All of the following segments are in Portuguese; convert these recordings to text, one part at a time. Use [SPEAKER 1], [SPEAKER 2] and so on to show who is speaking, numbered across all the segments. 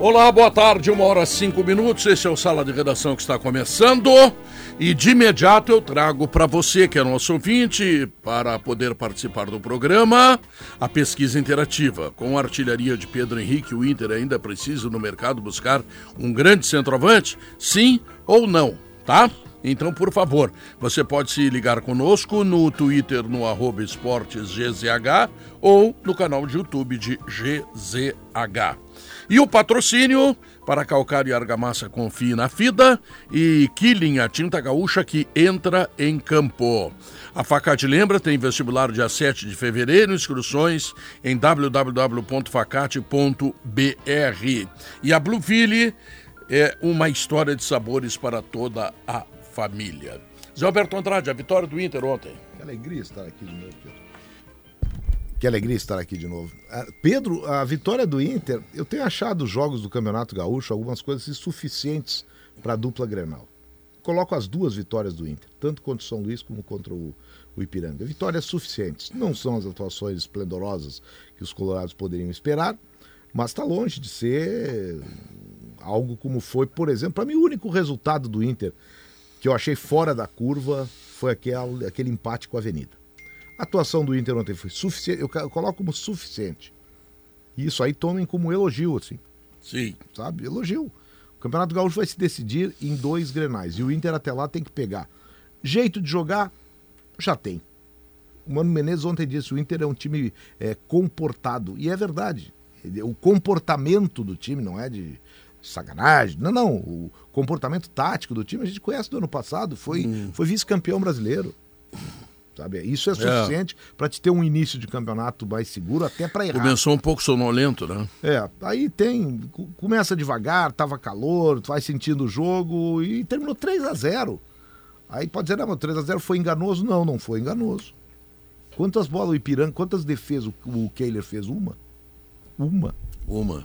[SPEAKER 1] Olá, boa tarde, uma hora cinco minutos. Esse é o Sala de Redação que está começando. E de imediato eu trago para você, que é nosso ouvinte, para poder participar do programa, a pesquisa interativa. Com a artilharia de Pedro Henrique, o Inter ainda precisa no mercado buscar um grande centroavante? Sim ou não, tá? Então, por favor, você pode se ligar conosco no Twitter no arroba esportesgzh ou no canal de YouTube de GZH. E o patrocínio para calcário e argamassa confie na FIDA e Killing, a tinta gaúcha que entra em campo. A Facate Lembra tem vestibular dia 7 de fevereiro, inscrições em www.facate.br. E a Blueville é uma história de sabores para toda a família. Zé Alberto Andrade, a vitória do Inter ontem.
[SPEAKER 2] Que alegria estar aqui novo, Pedro. Que alegria estar aqui de novo. Ah, Pedro, a vitória do Inter, eu tenho achado os jogos do Campeonato Gaúcho algumas coisas insuficientes para a dupla Grenal. Coloco as duas vitórias do Inter, tanto contra o São Luís como contra o, o Ipiranga. Vitórias suficientes. Não são as atuações esplendorosas que os colorados poderiam esperar, mas está longe de ser algo como foi, por exemplo, para mim o único resultado do Inter que eu achei fora da curva foi aquele, aquele empate com a Avenida. A atuação do Inter ontem foi suficiente, eu coloco como suficiente. E isso aí tomem como elogio, assim.
[SPEAKER 1] Sim.
[SPEAKER 2] Sabe? Elogio. O Campeonato Gaúcho vai se decidir em dois grenais. E o Inter até lá tem que pegar. Jeito de jogar, já tem. O Mano Menezes ontem disse: o Inter é um time é, comportado. E é verdade. O comportamento do time não é de sacanagem. Não, não. O comportamento tático do time a gente conhece do ano passado. Foi, hum. foi vice-campeão brasileiro. Sabe? Isso é suficiente é. para te ter um início de campeonato mais seguro, até para errar.
[SPEAKER 1] Começou um pouco sonolento, né?
[SPEAKER 2] É, aí tem. Começa devagar, tava calor, tu vai sentindo o jogo e terminou 3 a 0 Aí pode dizer, não, 3 a 0 foi enganoso. Não, não foi enganoso. Quantas bolas o Ipiranga, quantas defesas o, o Kehler fez? Uma? Uma.
[SPEAKER 1] Uma.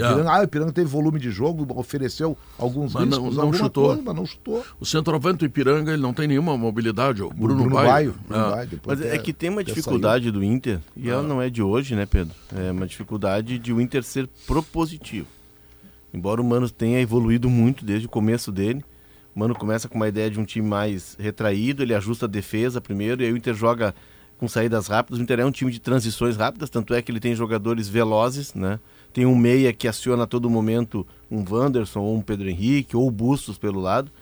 [SPEAKER 2] Ipiranga, ah, o Ipiranga teve volume de jogo, ofereceu alguns
[SPEAKER 1] mas
[SPEAKER 2] riscos,
[SPEAKER 1] não, não chutou.
[SPEAKER 2] Coisa, mas não chutou.
[SPEAKER 1] O centroavante do Ipiranga ele não tem nenhuma mobilidade, o Bruno,
[SPEAKER 2] Bruno
[SPEAKER 1] Baio.
[SPEAKER 2] Baio, Bruno
[SPEAKER 1] É.
[SPEAKER 2] Baio,
[SPEAKER 3] Mas é que tem uma dificuldade do Inter, e ela
[SPEAKER 1] Ah.
[SPEAKER 3] não é de hoje, né, Pedro? É uma dificuldade de o Inter ser propositivo. Embora o Mano tenha evoluído muito desde o começo dele, o Mano começa com uma ideia de um time mais retraído, ele ajusta a defesa primeiro, e aí o Inter joga com saídas rápidas. O Inter é um time de transições rápidas, tanto é que ele tem jogadores velozes, né? Tem um meia que aciona a todo momento um Wanderson ou um Pedro Henrique ou Bustos pelo lado.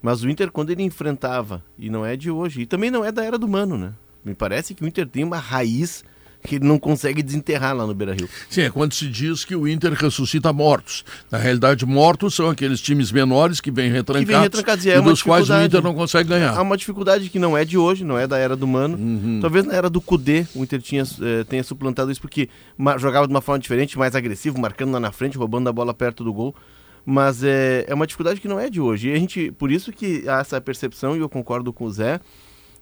[SPEAKER 3] Mas o Inter, quando ele enfrentava, e não é de hoje, e também não é da era do Mano, né? Me parece que o Inter tem uma raiz que ele não consegue desenterrar lá no Beira-Rio.
[SPEAKER 1] Sim, é quando se diz que o Inter ressuscita mortos. Na realidade, mortos são aqueles times menores que vêm retrancados,
[SPEAKER 3] Que vêm retrancados, e é uma
[SPEAKER 1] dos quais o. Inter não consegue ganhar.
[SPEAKER 3] Há uma dificuldade que não é de hoje, não é da era do Mano.
[SPEAKER 1] Uhum.
[SPEAKER 3] Talvez na era do Cudê o Inter tinha, eh, tenha suplantado isso porque jogava de uma forma diferente, mais agressivo, marcando lá na frente, roubando a bola perto do gol. Mas é, é uma dificuldade que não é de hoje. E a gente, por isso que há essa percepção, e eu concordo com o Zé,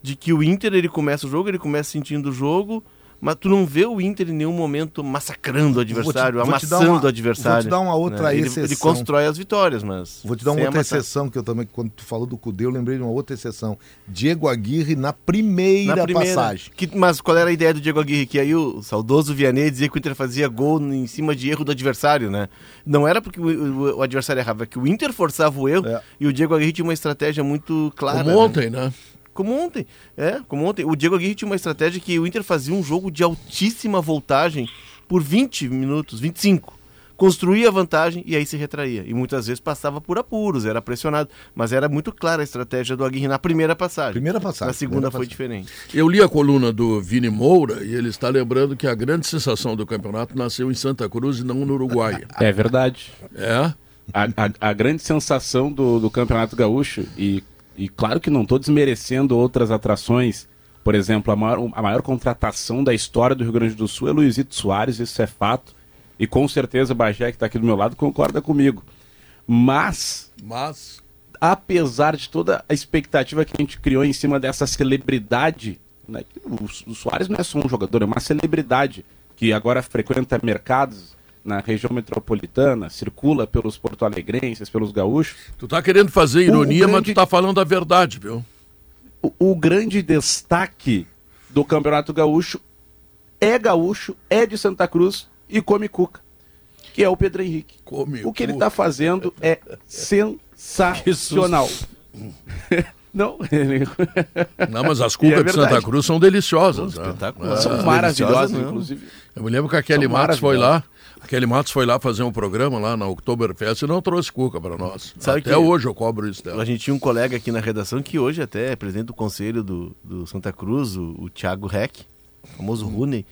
[SPEAKER 3] de que o Inter ele começa o jogo, ele começa sentindo o jogo, mas tu não vê o Inter em nenhum momento massacrando o adversário,
[SPEAKER 2] vou te dar
[SPEAKER 3] amassando
[SPEAKER 2] uma-
[SPEAKER 3] o adversário.
[SPEAKER 2] vou te dar uma outra
[SPEAKER 3] né? ele,
[SPEAKER 2] exceção.
[SPEAKER 3] ele constrói as vitórias, mas.
[SPEAKER 2] Vou te dar uma outra
[SPEAKER 3] amassar.
[SPEAKER 2] exceção que eu também, quando tu falou do Cudê, eu lembrei de uma outra exceção. Diego Aguirre na primeira,
[SPEAKER 3] Na primeira.
[SPEAKER 2] passagem.
[SPEAKER 3] Que- mas qual era a ideia do Diego Aguirre? Que aí o saudoso Vianney dizia que o Inter fazia gol em cima de erro do adversário, né? Não era porque o, o- o adversário errava, é que o Inter forçava o erro
[SPEAKER 2] É.
[SPEAKER 3] e o Diego Aguirre tinha uma estratégia muito clara.
[SPEAKER 1] Como
[SPEAKER 3] né?
[SPEAKER 1] ontem, né?
[SPEAKER 3] Como ontem. É, como ontem. O Diego Aguirre tinha uma estratégia que o Inter fazia um jogo de altíssima voltagem por 20 minutos, 25. Construía a vantagem e aí se retraía. E muitas vezes passava por apuros, era pressionado. Mas era muito clara a estratégia do Aguirre na primeira passagem.
[SPEAKER 2] Primeira passagem,
[SPEAKER 3] Na segunda foi
[SPEAKER 2] passagem.
[SPEAKER 3] diferente.
[SPEAKER 1] Eu li a coluna do Vini Moura e ele está lembrando que a grande sensação do campeonato nasceu em Santa Cruz e não no Uruguai.
[SPEAKER 4] É verdade.
[SPEAKER 1] É?
[SPEAKER 4] A, a- a grande sensação do, do Campeonato Gaúcho, e, e claro que não estou desmerecendo outras atrações, por exemplo, a maior, a maior contratação da história do Rio Grande do Sul é Luizito Soares, isso é fato, e com certeza o Bagé, que está aqui do meu lado, concorda comigo. Mas
[SPEAKER 1] Mas.
[SPEAKER 4] apesar de toda a expectativa que a gente criou em cima dessa celebridade, né, o, o Soares não é só um jogador, é uma celebridade que agora frequenta mercados na região metropolitana, circula pelos porto-alegrenses, pelos gaúchos.
[SPEAKER 1] Tu tá querendo fazer ironia,
[SPEAKER 4] grande-
[SPEAKER 1] mas tu tá falando a verdade, viu?
[SPEAKER 4] O, o grande destaque do Campeonato Gaúcho é gaúcho, é de Santa Cruz e come cuca, que é o Pedro Henrique.
[SPEAKER 1] Come
[SPEAKER 4] o que ele está fazendo é sensacional. Não,
[SPEAKER 1] Não, mas as
[SPEAKER 4] E
[SPEAKER 1] cucas
[SPEAKER 4] é
[SPEAKER 1] de Santa. Cruz são deliciosas. né?
[SPEAKER 4] são maravilhosas,
[SPEAKER 3] não.
[SPEAKER 4] inclusive.
[SPEAKER 1] Eu me lembro que a Kelly Matos foi lá. A Kelly Matos foi lá fazer um programa lá na Oktoberfest e não trouxe cuca para nós.
[SPEAKER 3] Sabe
[SPEAKER 1] Até
[SPEAKER 3] que-
[SPEAKER 1] hoje eu cobro isso
[SPEAKER 3] A
[SPEAKER 1] dela.
[SPEAKER 3] gente tinha um colega aqui na redação que hoje até é presidente do conselho do, do Santa Cruz, o, o Thiago Reck, famoso Rooney.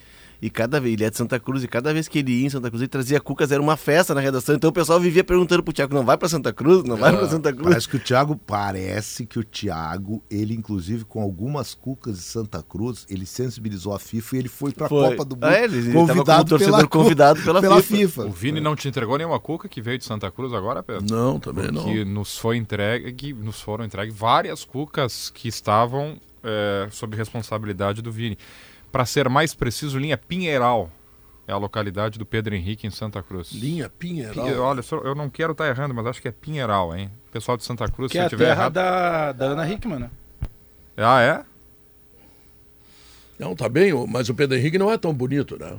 [SPEAKER 3] E cada vez, ele é de Santa Cruz, e cada vez que ele ia em Santa Cruz, ele trazia cucas, era uma festa na redação. Então o pessoal vivia perguntando pro Thiago, não vai pra Santa Cruz? Não vai pra Santa Cruz?
[SPEAKER 2] Parece que o Thiago, parece que o Thiago, ele inclusive com algumas cucas de Santa Cruz, ele sensibilizou a FIFA e ele foi pra
[SPEAKER 3] Foi.
[SPEAKER 2] Copa do Mundo.
[SPEAKER 3] Ah, é, ele- como torcedor
[SPEAKER 2] pela,
[SPEAKER 3] convidado pela FIFA.
[SPEAKER 2] FIFA.
[SPEAKER 5] O Vini não te entregou nenhuma cuca que veio de Santa Cruz agora, Pedro?
[SPEAKER 1] Não, também não.
[SPEAKER 5] Que nos foi entregue, nos foram entregues várias cucas que estavam é, sob responsabilidade do Vini. Para ser mais preciso, linha Pinheiral é a localidade do Pedro Henrique em Santa Cruz.
[SPEAKER 1] Linha Pinheiral.
[SPEAKER 5] Pinhe- Olha, só- eu não quero estar errando, mas acho que é Pinheiral, hein? Pessoal de Santa Cruz,
[SPEAKER 6] Que
[SPEAKER 5] se
[SPEAKER 6] é
[SPEAKER 5] eu
[SPEAKER 6] a
[SPEAKER 5] tiver
[SPEAKER 6] terra
[SPEAKER 5] errado.
[SPEAKER 6] da, da Ana Hickman, né?
[SPEAKER 5] Ah, é?
[SPEAKER 1] Não, tá bem, o- mas o Pedro Henrique não é tão bonito, né?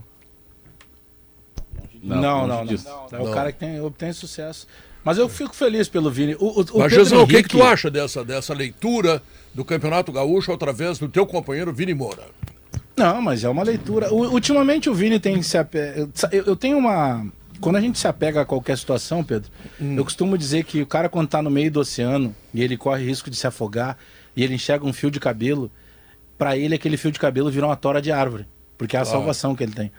[SPEAKER 6] Não, não,
[SPEAKER 4] longe
[SPEAKER 6] não.
[SPEAKER 4] disso.
[SPEAKER 6] É o cara que tem, obtém sucesso. Mas eu fico feliz pelo Vini. O, o, o
[SPEAKER 1] Mas,
[SPEAKER 6] Pedro
[SPEAKER 1] Jesus, o que, que tu
[SPEAKER 6] Henrique-
[SPEAKER 1] acha dessa, dessa leitura do Campeonato Gaúcho através do teu companheiro Vini Moura?
[SPEAKER 6] Não, mas é uma leitura. U- ultimamente o Vini tem se ape... eu, eu tenho uma. Quando a gente se apega a qualquer situação, Pedro,
[SPEAKER 1] Hum.
[SPEAKER 6] eu costumo dizer que o cara, quando tá no meio do oceano e ele corre risco de se afogar e ele enxerga um fio de cabelo, pra ele aquele fio de cabelo virou uma tora de árvore, porque é a salvação que ele tem.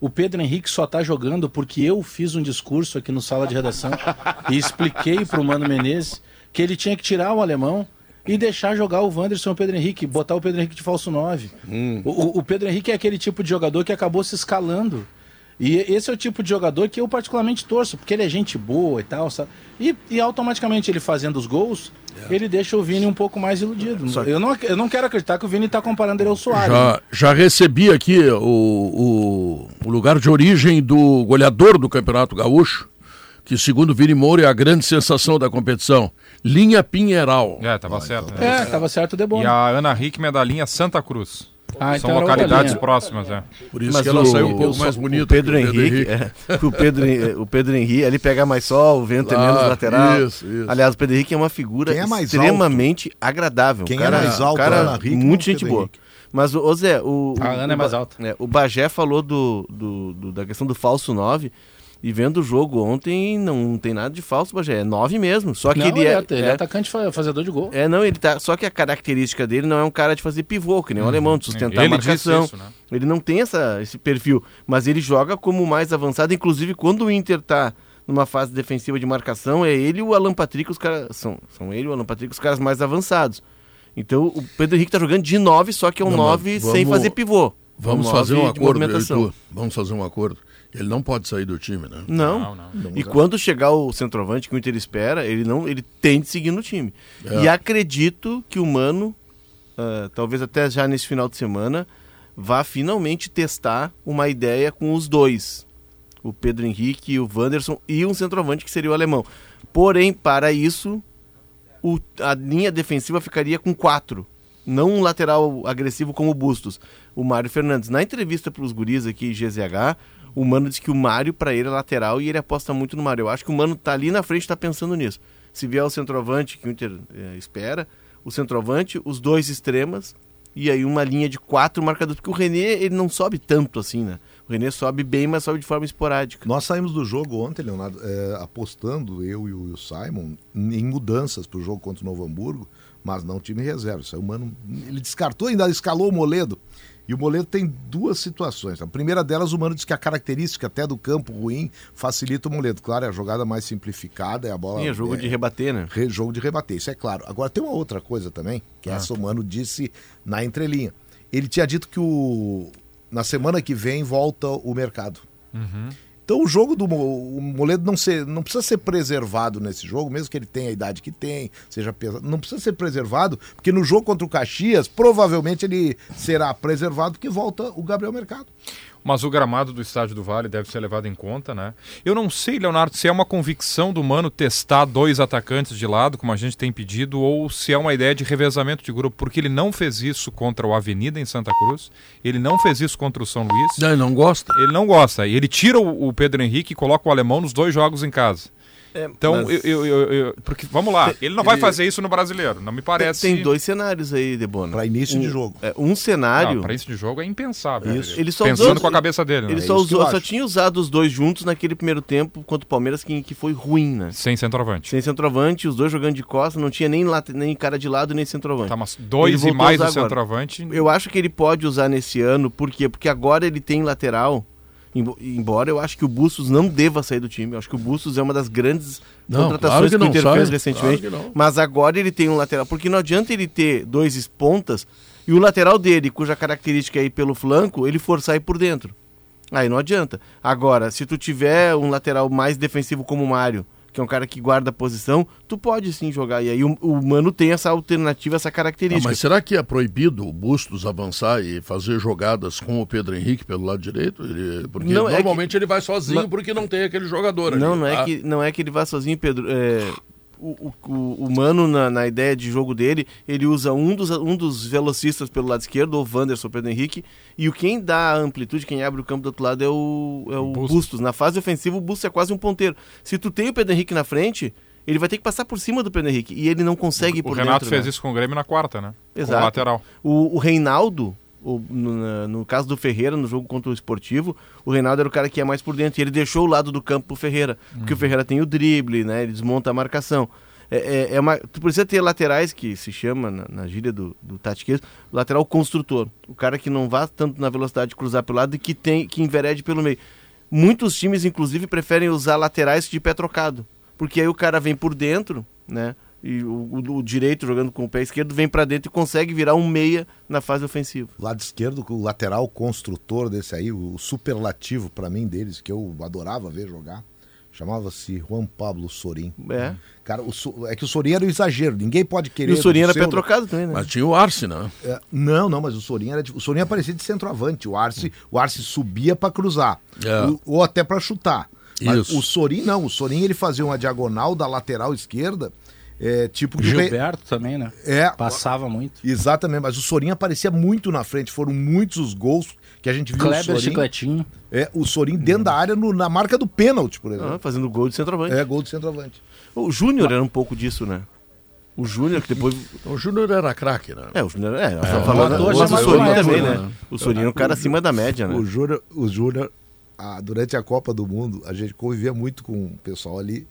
[SPEAKER 6] O Pedro Henrique só tá jogando porque eu fiz um discurso aqui no sala de redação e expliquei pro Mano Menezes que ele tinha que tirar o alemão e deixar jogar o Wanderson e o Pedro Henrique, botar o Pedro Henrique de falso 9. O, o- o Pedro Henrique é aquele tipo de jogador que acabou se escalando. E esse é o tipo de jogador que eu particularmente torço, porque ele é gente boa e tal, sabe? E, e automaticamente ele fazendo os gols, ele deixa o Vini um pouco mais iludido. Eu não, eu não quero acreditar que o Vini tá comparando ele ao Soares. né?
[SPEAKER 1] Já, já recebi aqui o, o, o lugar de origem do goleador do Campeonato Gaúcho, que segundo Vini Moura é a grande sensação da competição. Linha Pinheiral.
[SPEAKER 5] É, tava certo. né?
[SPEAKER 6] É, tava certo o Debon.
[SPEAKER 5] E a Ana Hickman é da linha Santa Cruz.
[SPEAKER 6] Ah,
[SPEAKER 5] São
[SPEAKER 6] então era outra
[SPEAKER 5] localidades próximas, é.
[SPEAKER 1] Por isso
[SPEAKER 3] Mas
[SPEAKER 1] que ela
[SPEAKER 3] o-
[SPEAKER 1] saiu um pouco
[SPEAKER 3] o-
[SPEAKER 1] mais
[SPEAKER 3] o
[SPEAKER 1] bonita.
[SPEAKER 3] Pedro
[SPEAKER 1] que o
[SPEAKER 3] Henrique, é, o, Pedro, o Pedro Henrique, ele pega mais sol, o vento é
[SPEAKER 1] Ah,
[SPEAKER 3] menos lateral.
[SPEAKER 1] isso, isso.
[SPEAKER 3] Aliás, o Pedro Henrique é uma figura
[SPEAKER 2] é mais
[SPEAKER 3] extremamente agradável.
[SPEAKER 2] Quem
[SPEAKER 3] um cara,
[SPEAKER 2] é mais alto,
[SPEAKER 3] cara
[SPEAKER 2] Ana Hickman
[SPEAKER 3] muito gente
[SPEAKER 2] Pedro
[SPEAKER 3] boa.
[SPEAKER 2] Henrique?
[SPEAKER 3] Mas, ô Zé, o,
[SPEAKER 6] A
[SPEAKER 3] o-
[SPEAKER 6] Ana é
[SPEAKER 3] o
[SPEAKER 6] mais alta.
[SPEAKER 3] é, o Bagé falou do, do- do- da questão do falso 9. E vendo o jogo ontem, não tem nada de falso, Bagé. É 9 mesmo. Só que
[SPEAKER 6] Não,
[SPEAKER 3] ele, é,
[SPEAKER 6] é, ele é
[SPEAKER 3] é-
[SPEAKER 6] atacante fa- fazedor de gol.
[SPEAKER 3] é, não, ele tá. Só que a característica dele não é um cara de fazer pivô, que nem o alemão, de sustentar
[SPEAKER 5] Ele
[SPEAKER 3] a
[SPEAKER 5] disse
[SPEAKER 3] marcação.
[SPEAKER 5] isso, né?
[SPEAKER 3] Ele não tem essa, esse perfil, mas ele joga como mais avançado. Inclusive, quando o Inter tá numa fase defensiva de marcação, é ele e o Alan Patrick, os caras. São, são ele e o Alan Patrick, os caras mais avançados. Então o Pedro Henrique tá jogando de 9, só que é um
[SPEAKER 1] Não, mas
[SPEAKER 3] 9 sem fazer pivô.
[SPEAKER 1] Vamos
[SPEAKER 3] Um
[SPEAKER 1] fazer um
[SPEAKER 3] nove de
[SPEAKER 1] acordo. Vamos fazer um acordo. Ele não pode sair do time, né?
[SPEAKER 3] Não.
[SPEAKER 5] Não, não.
[SPEAKER 3] E quando chegar o centroavante que o Inter espera, ele não, ele tem de seguir no time.
[SPEAKER 1] É.
[SPEAKER 3] E acredito que o Mano, ah, talvez até já nesse final de semana, vá finalmente testar uma ideia com os dois. O Pedro Henrique, o Wanderson e um centroavante que seria o alemão. Porém, para isso, o- a linha defensiva ficaria com quatro. Não um lateral agressivo como o Bustos. O Mário Fernandes. Na entrevista para os guris aqui, GZH, o Mano disse que o Mário, para ele, é lateral e ele aposta muito no Mário. Eu acho que o Mano tá ali na frente e tá pensando nisso. Se vier o centroavante, que o Inter eh, espera, o centroavante, os dois extremas e aí uma linha de quatro marcadores. Porque o René, ele não sobe tanto assim, né? O René sobe bem, mas sobe de forma esporádica.
[SPEAKER 2] Nós saímos do jogo ontem, Leonardo, é, apostando, eu e o, Simon, em mudanças para o jogo contra o Novo Hamburgo, mas não time reserva. O Mano, ele descartou, ainda escalou o Moledo. E o Moledo tem duas situações. A primeira delas, o Mano diz que a característica até do campo ruim facilita o Moledo. Claro, é a jogada mais simplificada, é a bola.
[SPEAKER 3] Sim, é jogo de rebater, né?
[SPEAKER 2] Re- jogo de rebater, isso é claro. Agora tem uma outra coisa também, que
[SPEAKER 3] Ah.
[SPEAKER 2] essa o Mano disse na entrelinha. Ele tinha dito que o na semana que vem volta o mercado. Então o jogo do o Moledo não, ser, não precisa ser preservado nesse jogo, mesmo que ele tenha a idade que tem, seja pesado, não precisa ser preservado, porque no jogo contra o Caxias, provavelmente ele será preservado porque volta o Gabriel Mercado.
[SPEAKER 5] Mas o gramado do Estádio do Vale deve ser levado em conta, né? Eu não sei, Leonardo, se é uma convicção do Mano testar dois atacantes de lado, como a gente tem pedido, ou se é uma ideia de revezamento de grupo, porque ele não fez isso contra o Avenida em Santa Cruz, ele não fez isso contra o São Luís,
[SPEAKER 1] Não, não gosta?
[SPEAKER 5] ele não gosta. E ele tira o Pedro Henrique e coloca o alemão nos dois jogos em casa.
[SPEAKER 3] É,
[SPEAKER 5] Então,
[SPEAKER 3] mas
[SPEAKER 5] eu, eu- eu- eu- porque, vamos lá, ele não vai fazer isso no brasileiro, não me
[SPEAKER 3] tem,
[SPEAKER 5] parece.
[SPEAKER 3] tem dois cenários aí, Debona.
[SPEAKER 2] Para início de jogo.
[SPEAKER 3] É, um cenário.
[SPEAKER 5] para isso de jogo é impensável.
[SPEAKER 2] Isso.
[SPEAKER 3] Ele só
[SPEAKER 5] Pensando
[SPEAKER 3] usou-
[SPEAKER 5] com a cabeça dele, né?
[SPEAKER 3] Ele
[SPEAKER 2] É
[SPEAKER 3] só, usou, só tinha usado os dois juntos naquele primeiro tempo contra o Palmeiras, que, que foi ruim, né?
[SPEAKER 5] Sem centroavante.
[SPEAKER 3] Sem centroavante, os dois jogando de costa, não tinha nem, late- nem cara de lado nem centroavante.
[SPEAKER 5] Tá, mas dois
[SPEAKER 3] Ele
[SPEAKER 5] e mais o centroavante.
[SPEAKER 3] Eu acho que ele pode usar nesse ano, por quê? Porque agora ele tem lateral. Embo- Embora eu acho que o Bustos não deva sair do time. Eu acho que o Bustos é uma das grandes
[SPEAKER 1] Não,
[SPEAKER 3] contratações
[SPEAKER 1] claro que
[SPEAKER 3] que, o
[SPEAKER 1] não
[SPEAKER 3] Inter
[SPEAKER 1] sai,
[SPEAKER 3] fez recentemente.
[SPEAKER 1] claro não.
[SPEAKER 3] Mas agora ele tem um lateral. Porque não adianta ele ter dois pontas e o lateral dele, cuja característica é ir pelo flanco, ele forçar ir por dentro. Aí não adianta. Agora, se tu tiver um lateral mais defensivo como o Mário, que é um cara que guarda a posição, tu pode sim jogar. E aí o, o Mano tem essa alternativa, essa
[SPEAKER 1] Ah,
[SPEAKER 3] característica.
[SPEAKER 1] mas será que é proibido o Bustos avançar e fazer jogadas com o Pedro Henrique pelo lado direito? Ele- porque
[SPEAKER 3] Não, é
[SPEAKER 1] normalmente ele vai sozinho
[SPEAKER 3] Mas-
[SPEAKER 1] porque não tem aquele jogador ali.
[SPEAKER 3] Não, não é,
[SPEAKER 1] Ah,
[SPEAKER 3] que, não é que ele vá sozinho, Pedro. É, o, o, o- o Mano, na, na ideia de jogo dele, ele usa um dos, um dos velocistas pelo lado esquerdo, o Wanderson, Pedro Henrique, e o quem dá a amplitude, quem abre o campo do outro lado é o, é o
[SPEAKER 5] Bustos.
[SPEAKER 3] Bustos. Na fase ofensiva, o Bustos é quase um ponteiro. Se tu tem o Pedro Henrique na frente, ele vai ter que passar por cima do Pedro Henrique, e ele não consegue ir
[SPEAKER 5] O
[SPEAKER 3] por
[SPEAKER 5] Renato
[SPEAKER 3] dentro,
[SPEAKER 5] fez
[SPEAKER 3] né?
[SPEAKER 5] isso com o Grêmio na quarta, né?
[SPEAKER 3] Exato.
[SPEAKER 5] Com o lateral.
[SPEAKER 3] O, o Reinaldo, o- no, no caso do Ferreira, no jogo contra o Esportivo, o Reinaldo era o cara que ia mais por dentro. E ele deixou o lado do campo pro Ferreira. Porque o Ferreira tem o drible, né? Ele desmonta a marcação. É, é- é uma, tu precisa ter laterais, que se chama na, na gíria do, do Tatiquês, lateral construtor. O cara que não vá tanto na velocidade de cruzar pelo lado e que, tem, que enverede pelo meio. Muitos times, inclusive, preferem usar laterais de pé trocado. Porque aí o cara vem por dentro, né? E o, o- o direito jogando com o pé esquerdo vem pra dentro e consegue virar um meia na fase ofensiva.
[SPEAKER 2] Lado esquerdo, o lateral construtor desse aí, o superlativo pra mim deles, que eu adorava ver jogar, chamava-se Juan Pablo Sorin.
[SPEAKER 3] É.
[SPEAKER 2] Cara, o é que o Sorin era o exagero, ninguém pode
[SPEAKER 3] E
[SPEAKER 2] querer.
[SPEAKER 3] o Sorinho
[SPEAKER 2] do
[SPEAKER 3] era
[SPEAKER 2] seu-
[SPEAKER 3] pé trocado também, né?
[SPEAKER 1] Mas tinha o Arce, né?
[SPEAKER 2] É, não, não, mas o Sorin era de- o Sorin aparecia de centroavante. O Arce, o Arce subia pra cruzar
[SPEAKER 1] É.
[SPEAKER 2] o- ou até pra chutar. Mas
[SPEAKER 1] Isso.
[SPEAKER 2] o Sorin não, o Sorin ele fazia uma diagonal da lateral esquerda, é, tipo o
[SPEAKER 6] Gilberto também, né?
[SPEAKER 2] É,
[SPEAKER 6] Passava muito.
[SPEAKER 2] exatamente, mas o Sorin aparecia muito na frente, foram muitos os gols que a gente viu
[SPEAKER 6] Kleber
[SPEAKER 2] o Sorin,
[SPEAKER 6] Chicletinho.
[SPEAKER 2] é, o Sorin dentro da área no- na marca do pênalti, por
[SPEAKER 3] Ah,
[SPEAKER 2] exemplo.
[SPEAKER 3] fazendo gol de centroavante.
[SPEAKER 2] É, gol do centroavante.
[SPEAKER 3] O Júnior era um pouco disso, né? O Júnior, que depois.
[SPEAKER 1] O Júnior era craque, né?
[SPEAKER 3] É, o Júnior. É,
[SPEAKER 1] É,
[SPEAKER 3] falando
[SPEAKER 6] chamado
[SPEAKER 3] Sorinho
[SPEAKER 6] Maestro,
[SPEAKER 3] também,
[SPEAKER 1] né?
[SPEAKER 3] né? O Sorinho é um cara acima da média, né?
[SPEAKER 2] O Júnior, o Júnior ah, durante a Copa do Mundo, a gente convivia muito com o pessoal ali.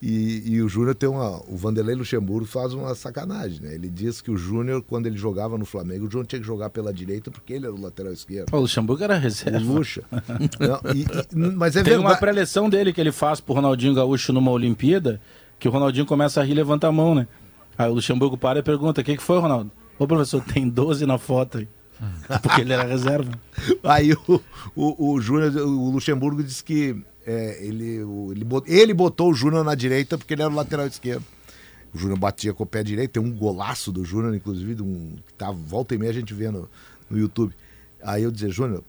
[SPEAKER 2] E, e o Júnior tem uma. O Vanderlei Luxemburgo faz uma sacanagem, né? Ele diz que o Júnior, quando ele jogava no Flamengo, o Júnior tinha que jogar pela direita porque ele era o lateral esquerdo.
[SPEAKER 6] O Luxemburgo era
[SPEAKER 2] O
[SPEAKER 6] reserva.
[SPEAKER 2] Luxa. Não, e- e- mas é
[SPEAKER 6] Tem uma
[SPEAKER 2] verdade.
[SPEAKER 6] preleção dele que ele faz pro Ronaldinho Gaúcho numa Olimpíada, que o Ronaldinho começa a rir e levanta a mão, né? Aí o Luxemburgo para e pergunta: o que, que foi, Ronaldo? Ô, professor, tem 12 na foto aí. Porque ele era reserva.
[SPEAKER 2] Aí o, o, o Júnior, o Luxemburgo disse que é, ele, ele, bot- ele botou o Júnior na direita porque ele era o lateral esquerdo. O Júnior batia com o pé direito, tem um golaço do Júnior, inclusive, um, que tá volta e meia a gente vê no, no YouTube. Aí eu dizia, Júnior,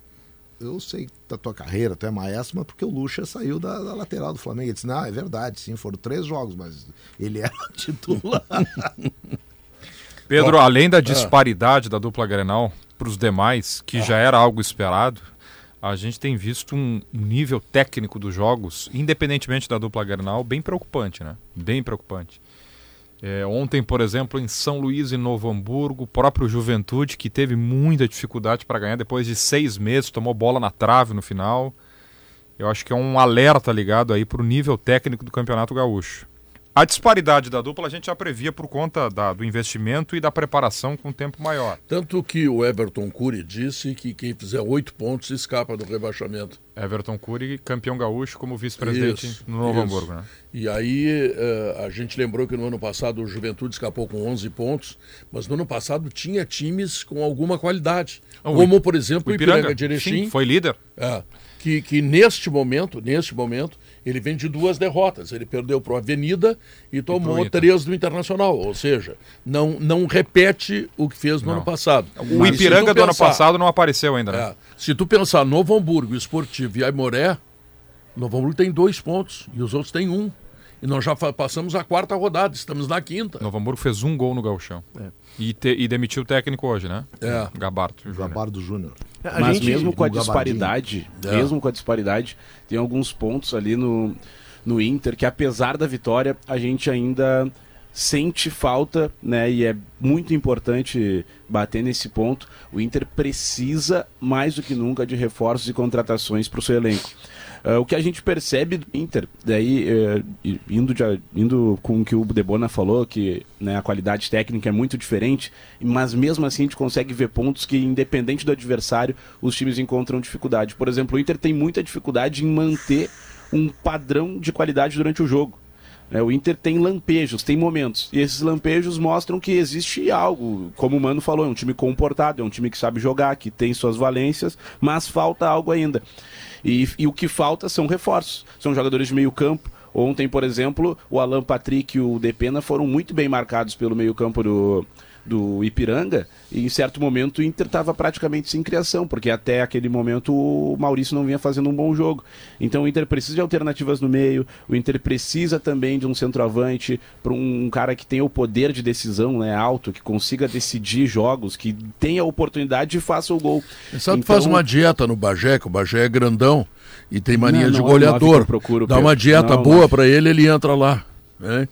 [SPEAKER 2] eu sei da tua carreira, tu é maestro, mas porque o Lucha saiu da, da lateral do Flamengo. Ele disse, não, é verdade, sim, foram três jogos, mas ele era titular.
[SPEAKER 5] Pedro, além da disparidade da dupla Grenal para os demais, que já era algo esperado, a gente tem visto um nível técnico dos jogos, independentemente da dupla Grenal, bem preocupante, né? Bem preocupante. É, ontem, por exemplo, em São Luís e Novo Hamburgo, o próprio Juventude, que teve muita dificuldade para ganhar depois de seis meses, tomou bola na trave no final. Eu acho que é um alerta ligado aí para o nível técnico do Campeonato Gaúcho. A disparidade da dupla a gente já previa por conta da, do investimento e da preparação com tempo maior.
[SPEAKER 1] Tanto que o Everton Cury disse que quem fizer oito pontos escapa do rebaixamento.
[SPEAKER 5] Everton Cury, campeão gaúcho como vice-presidente no Novo
[SPEAKER 1] isso.
[SPEAKER 5] Hamburgo, né?
[SPEAKER 1] E aí eh, a gente lembrou que no ano passado o Juventude escapou com 11 pontos, mas no ano passado tinha times com alguma qualidade.
[SPEAKER 5] Ah, o
[SPEAKER 1] como, por exemplo, o Ipiranga, de Erechim.
[SPEAKER 5] sim, foi líder.
[SPEAKER 1] É, que, que neste momento, neste momento, ele vem de duas derrotas. Ele perdeu para o Avenida e tomou
[SPEAKER 5] Inter.
[SPEAKER 1] três do Internacional. Ou seja, não, não repete o que fez no
[SPEAKER 5] Não.
[SPEAKER 1] ano passado.
[SPEAKER 5] O
[SPEAKER 1] Mas
[SPEAKER 5] Ipiranga do ano passado não apareceu ainda, né?
[SPEAKER 1] é, se tu pensar Novo Hamburgo, Esportivo e Aimoré, Novo Hamburgo tem dois pontos e os outros têm um. E nós já passamos a quarta rodada, estamos na quinta.
[SPEAKER 5] Novo Hamburgo fez um gol no gauchão. E, te- e demitiu o técnico hoje, né?
[SPEAKER 1] É.
[SPEAKER 5] Gabarto. Júnior.
[SPEAKER 2] Gabardo Júnior.
[SPEAKER 4] Mas
[SPEAKER 3] gente-
[SPEAKER 4] mesmo com a disparidade,
[SPEAKER 1] É.
[SPEAKER 4] mesmo com a disparidade, tem alguns pontos ali no, no Inter que apesar da vitória, a gente ainda sente falta, né? E é muito importante bater nesse ponto. O Inter precisa mais do que nunca de reforços e contratações para o seu elenco. Ah, o que a gente percebe do Inter, daí e- indo, de- indo com o que o Debona falou, que né, a qualidade técnica é muito diferente, mas mesmo assim a gente consegue ver pontos que, independente do adversário, os times encontram dificuldade. Por exemplo, o Inter tem muita dificuldade em manter um padrão de qualidade durante o jogo. Né? o Inter tem lampejos, tem momentos. E esses lampejos mostram que existe algo. Como o Mano falou, é um time comportado, é um time que sabe jogar, que tem suas valências, mas falta algo ainda. E, e o que falta são reforços. São jogadores de meio campo. Ontem, por exemplo, o Alan Patrick e o Depena foram muito bem marcados pelo meio campo do, do Ipiranga. E em certo momento o Inter estava praticamente sem criação, porque até aquele momento o Maurício não vinha fazendo um bom jogo. Então o Inter precisa de alternativas no meio, o Inter precisa também de um centroavante, para um cara que tenha o poder de decisão né, alto, que consiga decidir jogos, que tenha a oportunidade e faça o gol.
[SPEAKER 1] Só tu
[SPEAKER 4] Então-
[SPEAKER 1] faz uma dieta no Bagé, que o Bagé é grandão e tem mania
[SPEAKER 4] Não,
[SPEAKER 1] de
[SPEAKER 4] não é nove que
[SPEAKER 1] goleador.
[SPEAKER 4] eu procuro,
[SPEAKER 1] Dá uma dieta
[SPEAKER 4] Não,
[SPEAKER 1] boa pra ele, ele entra lá. né?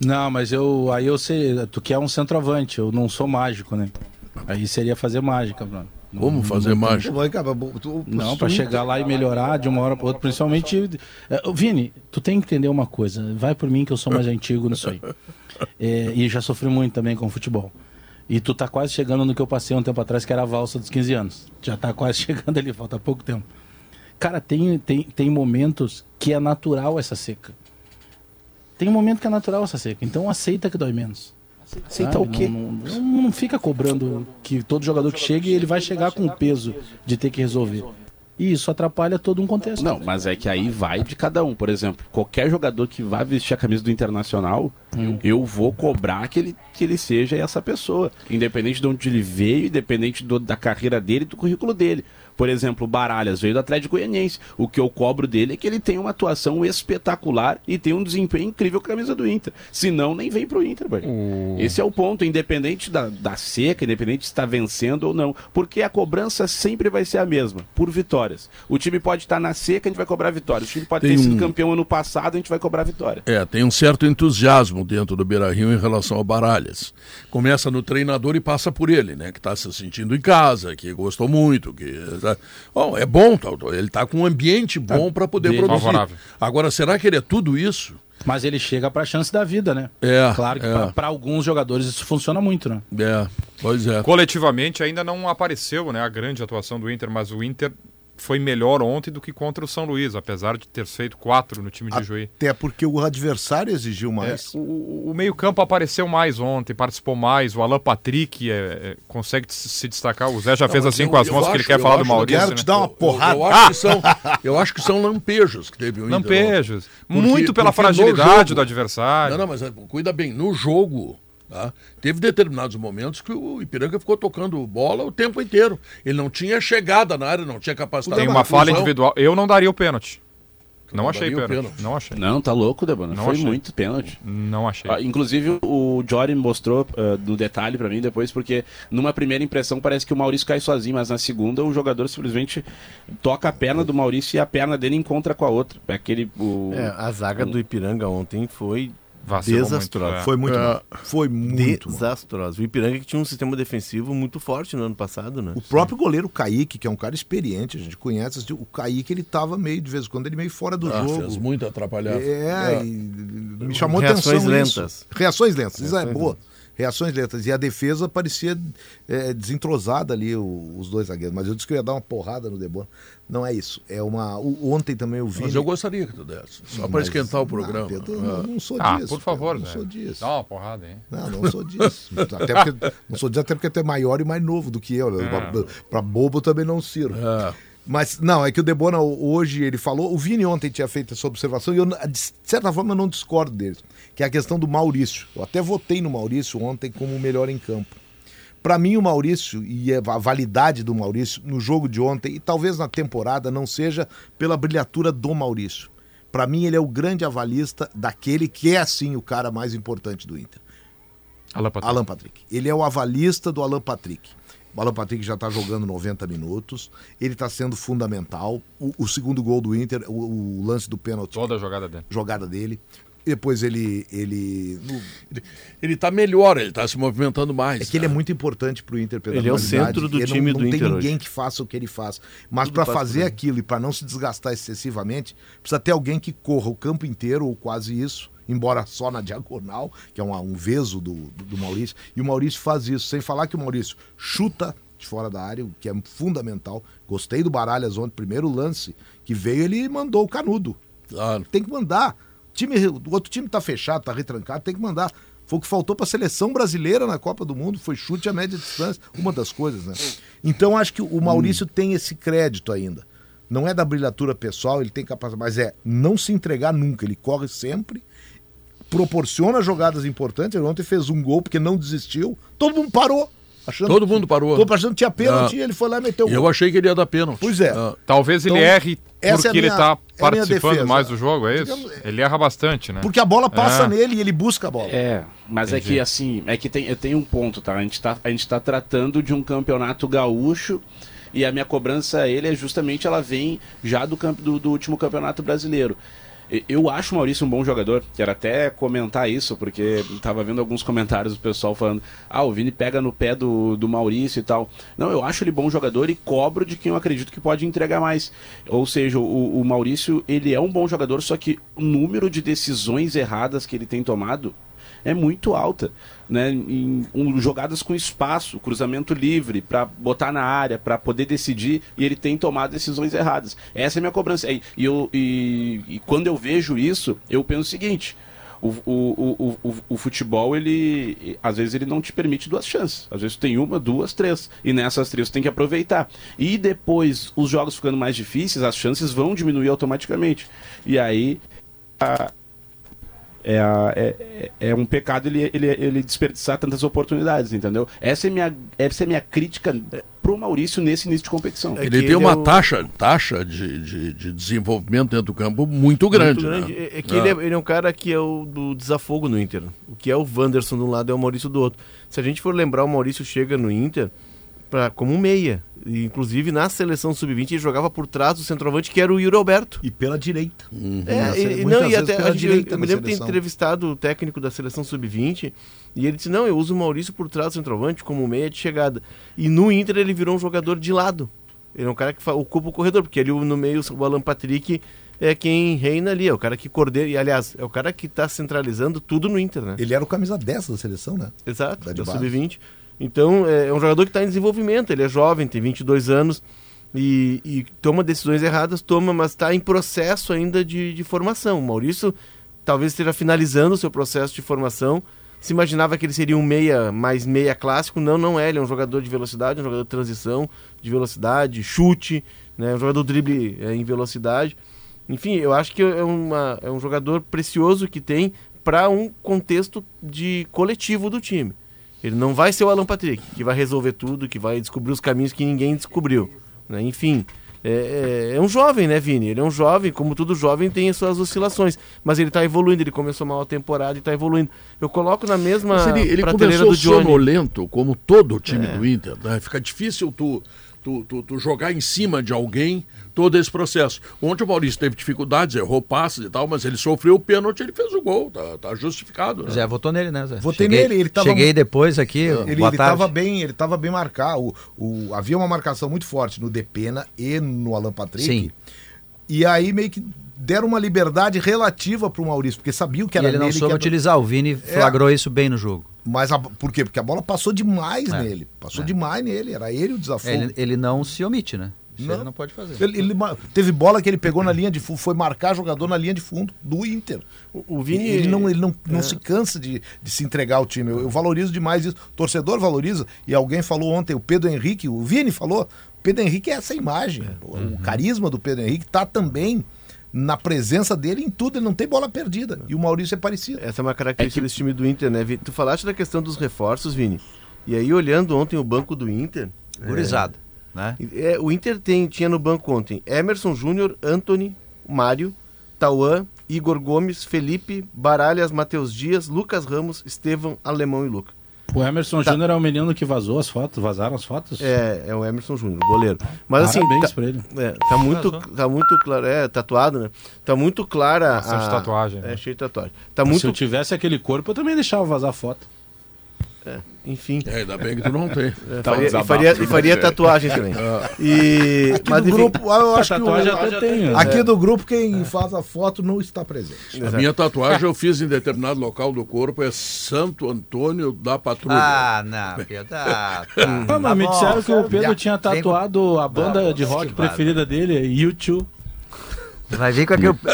[SPEAKER 6] Não, mas eu aí eu sei, tu quer um centroavante, eu não sou mágico, né? Aí seria fazer mágica, Bruno.
[SPEAKER 1] Como fazer mágica?
[SPEAKER 6] Não, pra chegar lá e melhorar de uma hora para outra, principalmente. É, Vini, tu tem que entender uma coisa. Vai por mim que eu sou mais antigo nisso aí. É, e já sofri muito também com futebol. E tu tá quase chegando no que eu passei um tempo atrás, que era a valsa dos 15 anos. Já tá quase chegando ali, falta pouco tempo. Cara, tem, tem, tem momentos que é natural essa seca. Tem um momento que é natural essa seca. Então aceita que dói menos.
[SPEAKER 4] Aceita
[SPEAKER 6] Sabe?
[SPEAKER 4] o quê?
[SPEAKER 6] Não, não- não- não fica cobrando que todo jogador que chega, ele vai chegar com o peso de ter que resolver. E isso atrapalha todo um contexto.
[SPEAKER 4] Não, mas é que aí vai de cada um. Por exemplo, qualquer jogador que vá vestir a camisa do Internacional, eu vou cobrar que ele, que ele seja essa pessoa. Independente de onde ele veio, independente do- da carreira dele e do currículo dele. Por exemplo, o Baralhas veio do Atlético Goianiense. O que eu cobro dele é que ele tem uma atuação espetacular e tem um desempenho incrível com a camisa do Inter. Senão, nem vem pro Inter, Barry. Esse é o ponto, independente da, da seca, independente se está vencendo ou não. Porque a cobrança sempre vai ser a mesma, por vitórias. O time pode estar na seca, a gente vai cobrar vitória. O time pode
[SPEAKER 1] Tem
[SPEAKER 4] ter sido
[SPEAKER 1] um-
[SPEAKER 4] campeão ano passado, a gente vai cobrar vitória.
[SPEAKER 1] É, tem um certo entusiasmo dentro do Beira Rio em relação ao Baralhas. Começa no treinador e passa por ele, né? Que está se sentindo em casa, que gostou muito, que. Tá- Bom, é bom, tá, ele está com um ambiente bom para poder produzir.
[SPEAKER 5] Favorável.
[SPEAKER 1] Agora, será que ele é tudo isso?
[SPEAKER 6] Mas ele chega pra chance da vida, né?
[SPEAKER 1] É,
[SPEAKER 6] Claro que
[SPEAKER 1] é.
[SPEAKER 6] pra- pra alguns jogadores isso funciona muito, né?
[SPEAKER 1] É, pois é.
[SPEAKER 5] Coletivamente ainda não apareceu né, a grande atuação do Inter, mas o Inter foi melhor ontem do que contra o São Luís, apesar de ter feito quatro no time de Juí.
[SPEAKER 2] Até porque o adversário exigiu
[SPEAKER 5] É,
[SPEAKER 2] mais.
[SPEAKER 5] o, o meio-campo apareceu mais ontem, participou mais. O Alan Patrick é, é, consegue se- destacar. O Zé já fez
[SPEAKER 1] mas
[SPEAKER 5] assim
[SPEAKER 1] eu-
[SPEAKER 5] com as
[SPEAKER 1] eu
[SPEAKER 5] mãos que ele
[SPEAKER 1] acho-
[SPEAKER 5] quer
[SPEAKER 1] eu
[SPEAKER 5] falar do
[SPEAKER 1] acho-
[SPEAKER 5] Maurício.
[SPEAKER 2] Quero
[SPEAKER 5] né?
[SPEAKER 2] te dar uma porrada.
[SPEAKER 1] Eu, eu acho que são, eu acho que são lampejos que teve o.
[SPEAKER 5] Lampejos.
[SPEAKER 1] Porque-
[SPEAKER 5] Muito pela fragilidade
[SPEAKER 1] jogo-
[SPEAKER 5] do adversário.
[SPEAKER 1] Não, não, mas é, cuida bem, no jogo, tá? teve determinados momentos que o Ipiranga ficou tocando bola o tempo inteiro. Ele não tinha chegada na área, não tinha capacidade
[SPEAKER 5] Tem
[SPEAKER 1] de
[SPEAKER 5] uma falha individual. Eu não daria o pênalti. Não
[SPEAKER 1] não
[SPEAKER 5] achei pênalti.
[SPEAKER 1] pênalti.
[SPEAKER 5] Não achei.
[SPEAKER 4] Não, tá louco, Debona.
[SPEAKER 5] Não
[SPEAKER 4] Foi
[SPEAKER 5] achei.
[SPEAKER 4] muito pênalti.
[SPEAKER 5] Não achei.
[SPEAKER 4] Ah, inclusive, o Jory mostrou ah, no detalhe pra mim depois, porque numa primeira impressão parece que o Maurício cai sozinho, mas na segunda o jogador simplesmente toca a perna do Maurício e a perna dele encontra com a outra. É aquele. O...
[SPEAKER 3] É, a zaga do Ipiranga ontem foi
[SPEAKER 5] Vacilou muito,
[SPEAKER 3] Desastrosa.
[SPEAKER 5] é.
[SPEAKER 2] Foi muito
[SPEAKER 1] É.
[SPEAKER 2] Foi muito mal.
[SPEAKER 3] Desastrosa. O Ipiranga que tinha um sistema defensivo muito forte no ano passado, né?
[SPEAKER 2] O próprio goleiro Kaique, que é um cara experiente, a gente conhece, assim, o Kaique ele tava meio, de vez em quando, ele meio fora do
[SPEAKER 1] Ah,
[SPEAKER 2] jogo.
[SPEAKER 1] fez muito atrapalhado.
[SPEAKER 2] É, e me chamou
[SPEAKER 3] Reações
[SPEAKER 2] atenção
[SPEAKER 3] lentas.
[SPEAKER 2] isso. Reações lentas, isso é boa. Reações lentas. E a defesa parecia é, desentrosada ali, o- os dois zagueiros. Mas eu disse que eu ia dar uma porrada no Debona. Não é isso. É uma. o- ontem também eu vi.
[SPEAKER 1] Mas eu gostaria que tu desse. Só para esquentar o programa.
[SPEAKER 2] Pedro, eu
[SPEAKER 1] Ah.
[SPEAKER 2] não, não sou
[SPEAKER 5] Ah,
[SPEAKER 2] disso.
[SPEAKER 5] por favor.
[SPEAKER 2] Não sou disso.
[SPEAKER 5] Dá uma porrada, hein?
[SPEAKER 2] Não, não sou disso. até porque, não sou disso até porque tu é maior e mais novo do que eu. né? Pra, pra bobo eu também não sirvo.
[SPEAKER 1] É.
[SPEAKER 2] Mas não, é que o Debona hoje ele falou, o Vini ontem tinha feito essa observação e eu, de certa forma, eu não discordo dele, que é a questão do Maurício. Eu até votei no Maurício ontem como o melhor em campo. Para mim, o Maurício e a validade do Maurício no jogo de ontem e talvez na temporada não seja pela brilhatura do Maurício. Para mim, ele é o grande avalista daquele que é, assim, o cara mais importante do Inter.
[SPEAKER 5] Alan Patrick.
[SPEAKER 2] Alan Patrick. Ele é o avalista do Alan Patrick. O Alan Patrick já está jogando 90 minutos, ele está sendo fundamental. O, o segundo gol do Inter, o, o lance do pênalti,
[SPEAKER 5] Toda a jogada dele.
[SPEAKER 2] jogada dele. Depois ele. ele
[SPEAKER 1] Ele tá melhor, ele tá se movimentando mais.
[SPEAKER 2] é que ele é
[SPEAKER 1] né?
[SPEAKER 2] muito importante para o Inter pela
[SPEAKER 3] Ele é o centro do
[SPEAKER 2] Ele
[SPEAKER 3] time
[SPEAKER 2] não,
[SPEAKER 3] do
[SPEAKER 2] não tem
[SPEAKER 3] Inter
[SPEAKER 2] ninguém
[SPEAKER 3] hoje.
[SPEAKER 2] que faça o que ele faz. Mas para fazer aquilo e para não se desgastar excessivamente, precisa ter alguém que corra o campo inteiro, ou quase isso, embora só na diagonal, que é uma- um veso do, do, do Maurício. E o Maurício faz isso, sem falar que o Maurício chuta de fora da área, o que é fundamental. Gostei do Baralhas ontem, primeiro lance que veio, ele mandou o canudo.
[SPEAKER 1] Claro.
[SPEAKER 2] Tem que mandar. O, time, o outro time tá fechado, tá retrancado, tem que mandar. Foi o que faltou para a seleção brasileira na Copa do Mundo, foi chute a média distância, uma das coisas, né? Então acho que o Maurício tem esse crédito ainda. Não é da brilhatura pessoal, ele tem capacidade, mas é não se entregar nunca, ele corre sempre, proporciona jogadas importantes. Ele ontem fez um gol porque não desistiu, todo mundo parou. Achando
[SPEAKER 1] Todo mundo parou.
[SPEAKER 2] Todo mundo achando que tinha pênalti,
[SPEAKER 1] Ah.
[SPEAKER 2] ele foi lá e meteu o
[SPEAKER 1] Eu
[SPEAKER 2] gol.
[SPEAKER 1] achei que ele ia dar pênalti.
[SPEAKER 2] Pois é.
[SPEAKER 1] Ah,
[SPEAKER 5] Talvez ele
[SPEAKER 2] Então,
[SPEAKER 5] erre
[SPEAKER 2] essa
[SPEAKER 5] porque
[SPEAKER 2] é a
[SPEAKER 5] ele
[SPEAKER 2] minha-
[SPEAKER 5] está
[SPEAKER 2] é minha
[SPEAKER 5] participando
[SPEAKER 2] defesa.
[SPEAKER 5] mais do jogo, é isso?
[SPEAKER 2] Digamos-
[SPEAKER 5] Ele erra bastante, né?
[SPEAKER 2] Porque a bola passa
[SPEAKER 5] Ah.
[SPEAKER 2] nele e ele busca a bola.
[SPEAKER 4] É, mas é
[SPEAKER 5] Entendi.
[SPEAKER 4] que assim, é que tem, tem um ponto, tá? A gente tá, a gente tá tratando de um campeonato gaúcho e a minha cobrança a ele é justamente ela vem já do, campo, do, do último campeonato brasileiro. Eu acho o Maurício um bom jogador. Quero até comentar isso, porque tava vendo alguns comentários do pessoal falando: ah, o Vini pega no pé do, do Maurício e tal. Não, eu acho ele bom jogador e cobro de quem eu acredito que pode entregar mais. Ou seja, o, o Maurício, ele é um bom jogador, só que o número de decisões erradas que ele tem tomado é muito alta, né? Em um, jogadas com espaço, cruzamento livre para botar na área, para poder decidir e ele tem tomado decisões erradas. Essa é a minha cobrança. E, eu, e, e quando eu vejo isso, eu penso o seguinte. O, o, o, o, o futebol, ele às vezes ele não te permite duas chances. Às vezes tem uma, duas, três. E nessas três tu tem que aproveitar. E depois, os jogos ficando mais difíceis, as chances vão diminuir automaticamente. E aí, a, é, a- é, é- é um pecado ele, ele, ele desperdiçar tantas oportunidades, entendeu? Essa é minha, essa é minha crítica pro Maurício nesse início de competição.
[SPEAKER 3] É
[SPEAKER 1] Ele tem
[SPEAKER 3] ele
[SPEAKER 1] uma
[SPEAKER 3] é o-
[SPEAKER 1] taxa, taxa de, de, de desenvolvimento dentro do campo muito grande.
[SPEAKER 3] Muito grande.
[SPEAKER 1] né?
[SPEAKER 3] É, é que
[SPEAKER 1] Ah.
[SPEAKER 3] ele, é, ele é um cara que é o do desafogo no Inter. O que é o Wanderson de um lado é o Maurício do outro. Se a gente for lembrar, o Maurício chega no Inter pra, como um meia. E, inclusive na seleção sub-20 ele jogava por trás do centroavante que era o Yuri Alberto.
[SPEAKER 2] E pela direita.
[SPEAKER 3] É,
[SPEAKER 2] Nessa-
[SPEAKER 3] e- não, e até
[SPEAKER 2] pela
[SPEAKER 3] a gente-
[SPEAKER 2] direita
[SPEAKER 3] eu me lembro de ter entrevistado o técnico da seleção sub-20 e ele disse: Não, eu uso o Maurício por trás do centroavante como meia de chegada. E no Inter ele virou um jogador de lado. Ele é um cara que ocupa o corredor, porque ali no meio o Alan Patrick é quem reina ali, é o cara que coordena. E aliás, é o cara que está centralizando tudo no Inter, né?
[SPEAKER 2] Ele era o camisa 10 da seleção, né?
[SPEAKER 3] Exato,
[SPEAKER 2] Da de
[SPEAKER 3] da
[SPEAKER 2] base.
[SPEAKER 3] sub-20. Então, é, é um jogador que está em desenvolvimento. Ele é jovem, tem 22 anos e, e toma decisões erradas, toma, mas está em processo ainda de, de formação. O Maurício talvez esteja finalizando o seu processo de formação. Se imaginava que ele seria um meia, mais meia clássico. Não, não é. Ele é um jogador de velocidade, um jogador de transição, de velocidade, chute, né? um jogador drible é, em velocidade. Enfim, eu acho que é, uma, é um jogador precioso que tem para um contexto de coletivo do time. Ele não vai ser o Alan Patrick, que vai resolver tudo, que vai descobrir os caminhos que ninguém descobriu. né? Enfim, é, é- é um jovem, né, Vini? Ele é um jovem, como todo jovem tem as suas oscilações. Mas ele está evoluindo, ele começou mal a temporada e está evoluindo. Eu coloco na mesma
[SPEAKER 1] Mas ele, ele
[SPEAKER 3] prateleira do Johnny.
[SPEAKER 1] sonolento, como todo o time
[SPEAKER 3] É.
[SPEAKER 1] do Inter. né? Fica difícil tu, tu, tu, tu jogar em cima de alguém todo esse processo. Ontem o Maurício teve dificuldades, errou passes e tal, mas ele sofreu o pênalti, ele fez o gol, tá, tá justificado. Né?
[SPEAKER 7] Zé votou nele, né, Zé?
[SPEAKER 2] Votei
[SPEAKER 7] cheguei,
[SPEAKER 2] nele, ele tava-
[SPEAKER 7] Cheguei depois aqui,
[SPEAKER 2] Ele
[SPEAKER 7] boa tarde.
[SPEAKER 2] estava bem, ele estava bem marcado. O, o- havia uma marcação muito forte no Depena e no Alan Patrick.
[SPEAKER 7] Sim.
[SPEAKER 2] E aí meio que deram uma liberdade relativa para o Maurício, porque sabiam que
[SPEAKER 7] E
[SPEAKER 2] era
[SPEAKER 7] ele não soube
[SPEAKER 2] que era-
[SPEAKER 7] utilizar, o Vini flagrou isso bem no jogo.
[SPEAKER 2] Mas a- por quê? Porque a bola passou demais nele. Passou demais nele, era ele o desafio.
[SPEAKER 7] É, ele, ele não se omite, né? Isso
[SPEAKER 2] Não.
[SPEAKER 7] ele não pode fazer.
[SPEAKER 2] Ele, ele teve bola que ele pegou na linha de fundo, foi marcar jogador na linha de fundo do Inter.
[SPEAKER 3] O, o Vini.
[SPEAKER 2] Ele não, ele não, não se cansa de, de se entregar ao time. Eu, eu valorizo demais isso. O torcedor valoriza. E alguém falou ontem, o Pedro Henrique, o Vini falou, o Pedro Henrique é essa imagem. O, o carisma do Pedro Henrique tá também na presença dele em tudo. Ele não tem bola perdida. E o Maurício é parecido.
[SPEAKER 3] Essa é uma característica desse time do Inter, né, Vini? Tu falaste da questão dos reforços, Vini. E aí, olhando ontem o banco do Inter.
[SPEAKER 7] Gurizada, né?
[SPEAKER 3] É, o Inter tem, tinha no banco ontem Emerson Júnior, Anthony, Mário, Tauan, Igor Gomes, Felipe, Baralhas, Matheus Dias, Lucas Ramos, Estevam, Alemão e Luca.
[SPEAKER 6] O Emerson
[SPEAKER 3] Tá.
[SPEAKER 6] Júnior é o menino que vazou as fotos, vazaram as fotos?
[SPEAKER 3] É, é o Emerson Júnior, goleiro. Mas assim,
[SPEAKER 6] Parabéns
[SPEAKER 3] tá,
[SPEAKER 6] pra ele.
[SPEAKER 3] é, tá muito, tá muito claro, é tatuado, né? Tá muito clara
[SPEAKER 5] Bastante
[SPEAKER 3] a
[SPEAKER 5] tatuagem,
[SPEAKER 3] É
[SPEAKER 5] né?
[SPEAKER 3] cheio de tatuagem. Tá
[SPEAKER 6] Se
[SPEAKER 3] muito,
[SPEAKER 6] eu tivesse aquele corpo, eu também deixava vazar a foto.
[SPEAKER 3] Enfim.
[SPEAKER 1] É, ainda bem que tu não tem.
[SPEAKER 3] É,
[SPEAKER 4] Tá um
[SPEAKER 3] faria, e
[SPEAKER 4] desabafo,
[SPEAKER 3] faria,
[SPEAKER 4] né,
[SPEAKER 3] e faria tatuagem também. E,
[SPEAKER 2] Aqui
[SPEAKER 3] mas
[SPEAKER 2] do
[SPEAKER 3] enfim,
[SPEAKER 2] grupo, eu acho que o-
[SPEAKER 6] até tenho.
[SPEAKER 2] aqui do grupo, quem faz a foto não está presente.
[SPEAKER 1] A minha tatuagem eu fiz em determinado local do corpo, é Santo Antônio da Patrulha.
[SPEAKER 7] Ah, não, Pedro. Ah, tá.
[SPEAKER 6] Ah, mas me
[SPEAKER 7] bom.
[SPEAKER 6] disseram que o Pedro tinha tatuado a banda de rock preferida dele, YouTube.
[SPEAKER 7] Vai vir com aquele.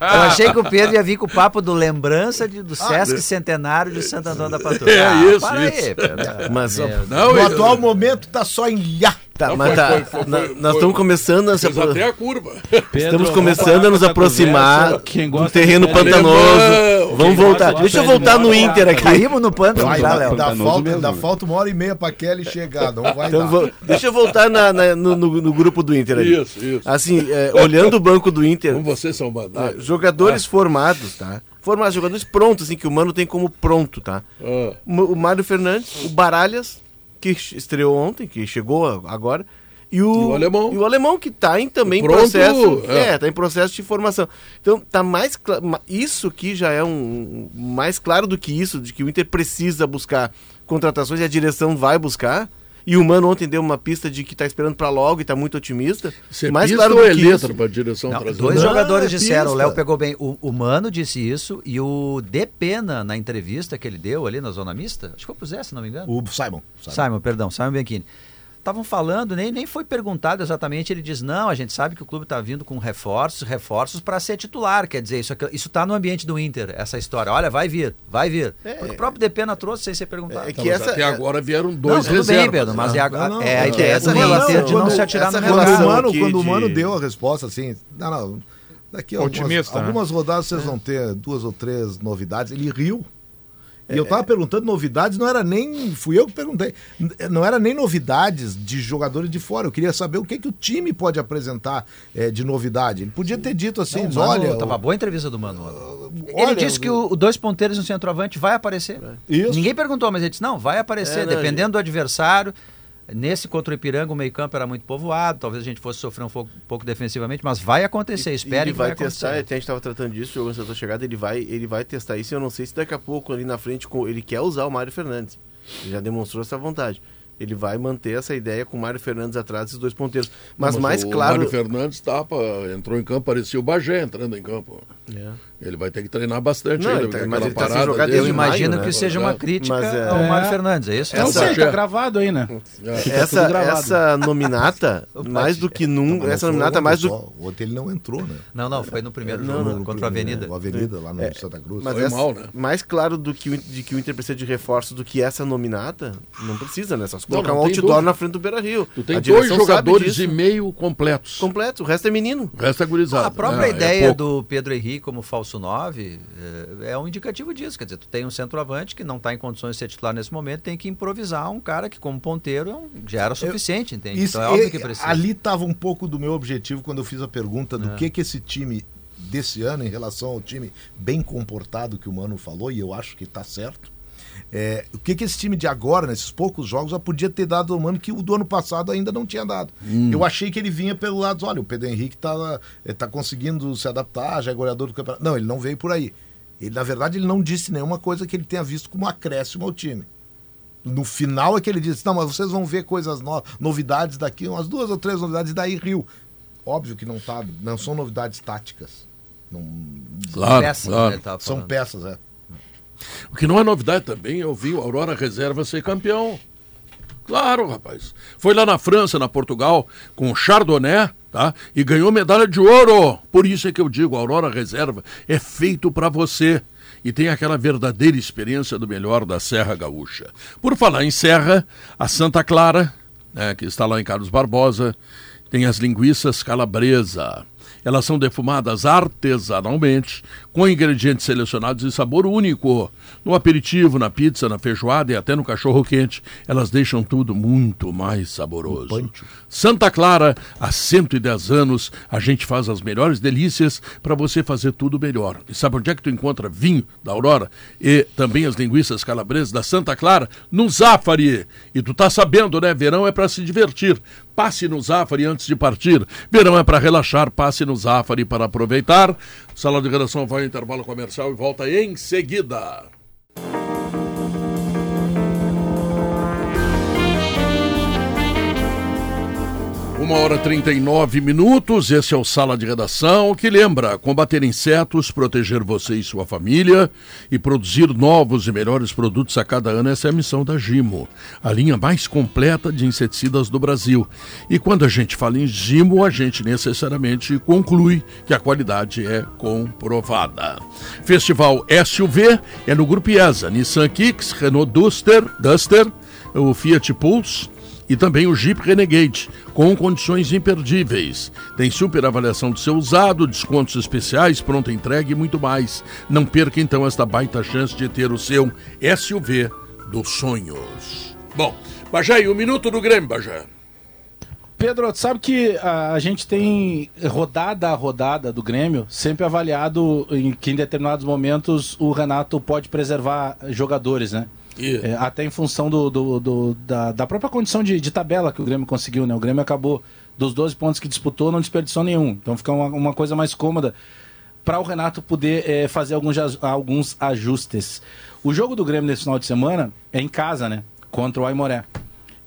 [SPEAKER 7] Eu achei que o Pedro ia vir com o papo do lembrança de- do Sesc Centenário de Santo Antônio da Patrulha.
[SPEAKER 1] É
[SPEAKER 7] Ah,
[SPEAKER 1] isso,
[SPEAKER 7] para
[SPEAKER 1] isso.
[SPEAKER 7] Aí, Pedro.
[SPEAKER 3] mas,
[SPEAKER 7] Meu
[SPEAKER 1] Não,
[SPEAKER 2] No
[SPEAKER 1] eu-
[SPEAKER 2] atual momento tá só em Iá.
[SPEAKER 3] Tá,
[SPEAKER 1] Não,
[SPEAKER 3] mas
[SPEAKER 1] foi-
[SPEAKER 3] tá,
[SPEAKER 1] foi- foi-
[SPEAKER 3] na- nós estamos começando a se apro-
[SPEAKER 1] até a curva.
[SPEAKER 3] Estamos começando a nos aproximar
[SPEAKER 6] Quem
[SPEAKER 3] do terreno
[SPEAKER 6] de-
[SPEAKER 3] pantanoso. Vamos voltar. Deixa eu voltar no Inter aqui.
[SPEAKER 7] Caímos no pântano
[SPEAKER 2] Vai,
[SPEAKER 7] já,
[SPEAKER 2] dá,
[SPEAKER 7] Léo.
[SPEAKER 2] dá falta, dá falta uma hora e meia pra Kelly chegar. Não vai
[SPEAKER 3] Então,
[SPEAKER 2] dar.
[SPEAKER 3] vou- deixa eu voltar na- na- no, no- no grupo do Inter ali.
[SPEAKER 1] Isso, isso.
[SPEAKER 3] Assim, é, olhando o banco do Inter,
[SPEAKER 1] Como vocês são bandados.
[SPEAKER 3] jogadores formados, tá? Formados, jogadores prontos, assim, que o Mano tem como pronto, tá?
[SPEAKER 1] Ah,
[SPEAKER 3] o Mário Fernandes, o Baralhas, que estreou ontem, que chegou agora, e o,
[SPEAKER 1] E o Alemão.
[SPEAKER 3] e o alemão que tá em também
[SPEAKER 1] Pronto,
[SPEAKER 3] processo,
[SPEAKER 1] é.
[SPEAKER 3] é. tá em processo de formação. Então tá mais isso que já é um mais claro do que isso, de que o Inter precisa buscar contratações e a direção vai buscar. E o Mano ontem deu uma pista de que tá esperando pra logo e tá muito otimista.
[SPEAKER 1] Você é
[SPEAKER 3] mais
[SPEAKER 1] pista
[SPEAKER 3] claro
[SPEAKER 1] ou é
[SPEAKER 3] que
[SPEAKER 1] letra pra direção
[SPEAKER 7] Não, dois
[SPEAKER 2] Não,
[SPEAKER 7] jogadores
[SPEAKER 2] é
[SPEAKER 7] disseram, o Léo
[SPEAKER 2] pista.
[SPEAKER 7] pegou bem. O, o Mano disse isso e o Depena, na entrevista que ele deu ali na Zona Mista, acho que foi pro Zé, se não me engano.
[SPEAKER 2] O Simon. Simon.
[SPEAKER 7] Simon, perdão, Simon Bianchini. Estavam falando, nem, nem foi perguntado exatamente. Ele diz: não, a gente sabe que o clube está vindo com reforços, reforços para ser titular. Quer dizer, isso, aqui- isso tá no ambiente do Inter, essa história. Olha, vai vir, vai vir. Porque o próprio Depena trouxe sem ser perguntado.
[SPEAKER 3] É que
[SPEAKER 1] Mas
[SPEAKER 3] essa-
[SPEAKER 1] até agora vieram
[SPEAKER 7] não,
[SPEAKER 1] dois
[SPEAKER 7] tudo
[SPEAKER 1] reservas.
[SPEAKER 7] bem, Pedro, mas é, a,
[SPEAKER 2] Não, não,
[SPEAKER 7] é a
[SPEAKER 2] não,
[SPEAKER 7] ideia
[SPEAKER 3] essa relação,
[SPEAKER 7] de não
[SPEAKER 3] quando-
[SPEAKER 7] se atirar no
[SPEAKER 2] o
[SPEAKER 3] relação
[SPEAKER 7] lugar.
[SPEAKER 2] Mano,
[SPEAKER 3] aqui
[SPEAKER 2] quando o
[SPEAKER 3] de-
[SPEAKER 2] Mano deu a resposta assim, não, não, daqui a algumas,
[SPEAKER 5] Otimista, né?
[SPEAKER 2] algumas rodadas vocês vão ter duas ou três novidades. Ele riu. E eu tava perguntando novidades, não era nem. Fui eu que perguntei. Não era nem novidades de jogadores de fora. Eu queria saber o que, que o time pode apresentar eh, de novidade. Ele podia ter dito assim:
[SPEAKER 7] Não, Mano,
[SPEAKER 2] olha.
[SPEAKER 7] tava
[SPEAKER 2] o-
[SPEAKER 7] boa a entrevista do Mano. ontem. Ele
[SPEAKER 2] olha,
[SPEAKER 7] disse que o, o dois ponteiros no centroavante vai aparecer.
[SPEAKER 2] Isso.
[SPEAKER 7] Ninguém perguntou, mas ele disse: não, vai aparecer,
[SPEAKER 3] É, não,
[SPEAKER 7] dependendo do adversário. Nesse contra o Ipiranga, o meio-campo era muito povoado, talvez a gente fosse sofrer um pouco, pouco defensivamente, mas vai acontecer, espere que
[SPEAKER 3] vai,
[SPEAKER 7] vai
[SPEAKER 3] testar,
[SPEAKER 7] acontecer.
[SPEAKER 3] até a gente estava tratando disso, jogando essa tua chegada, ele vai, ele vai testar isso. Eu não sei se daqui a pouco ali na frente com- ele quer usar o Mário Fernandes. Ele já demonstrou essa vontade. Ele vai manter essa ideia com o Mário Fernandes atrás desses dois ponteiros. Mas, mais
[SPEAKER 1] o
[SPEAKER 3] claro.
[SPEAKER 1] Mário Fernandes tapa, entrou em campo, parecia o Bagé entrando em campo.
[SPEAKER 3] É.
[SPEAKER 1] Ele vai ter que treinar bastante
[SPEAKER 3] Não,
[SPEAKER 1] ainda,
[SPEAKER 3] ele tá- mas ele tá sem jogar
[SPEAKER 1] dele-
[SPEAKER 7] Eu
[SPEAKER 3] desde maio,
[SPEAKER 7] imagino
[SPEAKER 3] né?
[SPEAKER 7] que seja uma
[SPEAKER 1] É.
[SPEAKER 7] crítica
[SPEAKER 3] Mas é-
[SPEAKER 7] ao Mário
[SPEAKER 6] É.
[SPEAKER 7] Fernandes, é isso?
[SPEAKER 6] Eu
[SPEAKER 1] Não,
[SPEAKER 6] sei, tá gravado aí, né? Fica
[SPEAKER 3] Essa,
[SPEAKER 6] gravado.
[SPEAKER 3] essa nominata, mais do que nunca, essa nominata
[SPEAKER 2] ontem
[SPEAKER 3] mais do.
[SPEAKER 2] Ontem ele não entrou, né?
[SPEAKER 7] Não, não, foi no primeiro
[SPEAKER 3] Não,
[SPEAKER 7] jogo
[SPEAKER 3] não,
[SPEAKER 7] contra a Avenida.
[SPEAKER 2] O Avenida, lá no Santa Cruz.
[SPEAKER 3] Mas
[SPEAKER 1] Foi
[SPEAKER 3] essa-
[SPEAKER 1] mal, né?
[SPEAKER 3] mais claro do que, o, de que o Inter precisa de reforço do que essa nominata, não precisa, né? Só se colocar
[SPEAKER 1] não
[SPEAKER 3] um outdoor
[SPEAKER 1] dúvida.
[SPEAKER 3] na frente do Beira Rio.
[SPEAKER 1] Tu tem dois jogadores e meio completos.
[SPEAKER 3] completo, o resto é menino.
[SPEAKER 1] O resto é gurizada.
[SPEAKER 7] A própria
[SPEAKER 1] É, é
[SPEAKER 7] ideia do Pedro Henrique como falso 9 é, é um indicativo disso. Quer dizer, tu tem um centroavante que não está em condições de ser titular nesse momento, tem que improvisar um cara que, como ponteiro, é já era suficiente, entende?
[SPEAKER 2] Isso,
[SPEAKER 7] então é óbvio
[SPEAKER 2] e-
[SPEAKER 7] que precisa.
[SPEAKER 2] Ali estava um pouco do meu objetivo quando eu fiz a pergunta
[SPEAKER 7] É.
[SPEAKER 2] do que que esse time desse ano em relação ao time bem comportado que o Mano falou, e eu acho que está certo. É, o que, que esse time de agora, nesses poucos jogos, já podia ter dado ao Mano que o do ano passado ainda não tinha dado. Eu achei que ele vinha pelo lado, olha, o Pedro Henrique tá, eh, tá conseguindo se adaptar, já é goleador do campeonato. Não, ele não veio por aí. Ele, na verdade, ele não disse nenhuma coisa que ele tenha visto como acréscimo ao time. No final é que ele disse, não, mas vocês vão ver coisas novas, novidades daqui, umas duas ou três novidades, daí riu. Óbvio que não tá, não são novidades táticas. Não,
[SPEAKER 1] Claro,
[SPEAKER 7] Peças,
[SPEAKER 1] claro.
[SPEAKER 7] né,
[SPEAKER 2] são peças, é.
[SPEAKER 1] O que não é novidade também, eu vi o Aurora Reserva ser campeão. Claro, rapaz. Foi lá na França, na Portugal, com o Chardonnay, tá? E ganhou medalha de ouro. Por isso é que eu digo, Aurora Reserva é feito para você. E tem aquela verdadeira experiência do melhor da Serra Gaúcha. Por falar em Serra, a Santa Clara, né, que está lá em Carlos Barbosa, tem as linguiças calabresa. Elas são defumadas artesanalmente, com ingredientes selecionados e sabor único. No aperitivo, na pizza, na feijoada e até no cachorro quente, elas deixam tudo muito mais saboroso. Santa Clara, há 110 anos, a gente faz as melhores delícias para você fazer tudo melhor. E sabe onde é que tu encontra vinho da Aurora e também as linguiças calabresas da Santa Clara? No Zafari. E tu tá sabendo, né? Verão é para se divertir. Passe no Zafari antes de partir. Verão é para relaxar, passe no Zafari para aproveitar. Sala de redação vai ao intervalo comercial e volta em seguida. Uma hora e 39 minutos, esse é o Sala de Redação, que lembra combater insetos, proteger você e sua família e produzir novos e melhores produtos a cada ano. Essa é a missão da Gimo, a linha mais completa de inseticidas do Brasil. E quando a gente fala em Gimo, a gente necessariamente conclui que a qualidade é comprovada. Festival SUV é no Grupo IESA, Nissan Kicks, Renault Duster, Duster, o Fiat Pulse, e também o Jeep Renegade, com condições imperdíveis. Tem super avaliação do seu usado, descontos especiais, pronta entrega e muito mais. Não perca então esta baita chance de ter o seu SUV dos sonhos. Bom, Bajé, e o minuto do Grêmio, Bajé.
[SPEAKER 6] Pedro, sabe que a, a gente tem rodada a rodada do Grêmio sempre avaliado em que em determinados momentos o Renato pode preservar jogadores, né? É, até em função do, do- do- da, da própria condição de, de tabela que o Grêmio conseguiu, né? O Grêmio acabou dos 12 pontos que disputou, não desperdiçou nenhum. Então fica uma, uma coisa mais cômoda para o Renato poder é, fazer alguns, alguns ajustes. O jogo do Grêmio nesse final de semana é em casa, né? Contra o Aimoré.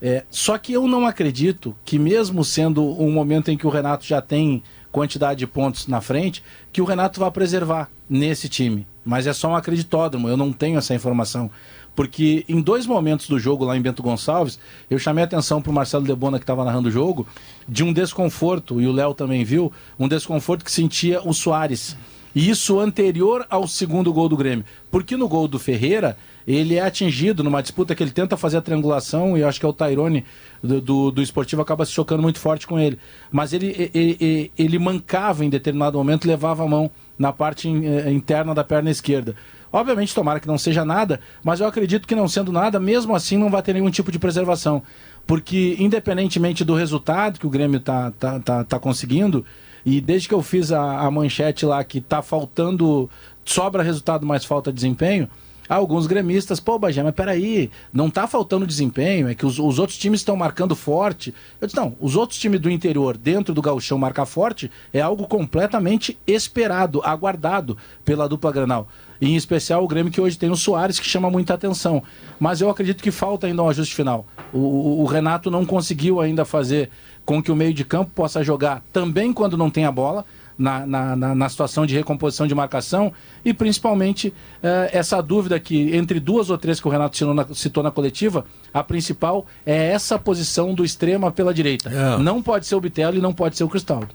[SPEAKER 6] É, só que eu não acredito que, mesmo sendo um momento em que o Renato já tem quantidade de pontos na frente, que o Renato vá preservar nesse time. Mas é só um acreditódromo, eu não tenho essa informação. Porque em dois momentos do jogo lá em Bento Gonçalves, eu chamei a atenção para o Marcelo Debona, que estava narrando o jogo, de um desconforto, e o Léo também viu, um desconforto que sentia o Soares. E isso anterior ao segundo gol do Grêmio. Porque no gol do Ferreira, ele é atingido numa disputa que ele tenta fazer a triangulação, e eu acho que é o Tairone do, do, do esportivo acaba se chocando muito forte com ele. Mas ele, ele, ele, mancava em determinado momento, levava a mão na parte eh, interna da perna esquerda. Obviamente, tomara que não seja nada, mas eu acredito que não sendo nada, mesmo assim não vai ter nenhum tipo de preservação. Porque, independentemente do resultado que o Grêmio tá, tá, tá, tá conseguindo, e desde que eu fiz a, a manchete lá que tá faltando, sobra resultado, mas falta desempenho, alguns gremistas, pô, Bagé, mas peraí, não tá faltando desempenho, é que os, os outros times estão marcando forte. Eu disse, não, os outros times do interior, dentro do gauchão, marcar forte é algo completamente esperado, aguardado pela dupla Granal. Em especial o Grêmio que hoje tem o Soares, que chama muita atenção. Mas eu acredito que falta ainda um ajuste final. O, o- o Renato não conseguiu ainda fazer com que o meio de campo possa jogar também quando não tem a bola, na, na, na- na situação de recomposição de marcação, e principalmente eh, essa dúvida que entre duas ou três que o Renato citou na, citou na coletiva, a principal é essa posição do extrema pela direita.
[SPEAKER 1] É.
[SPEAKER 6] Não pode ser o Bitello e não pode ser o Cristaldo.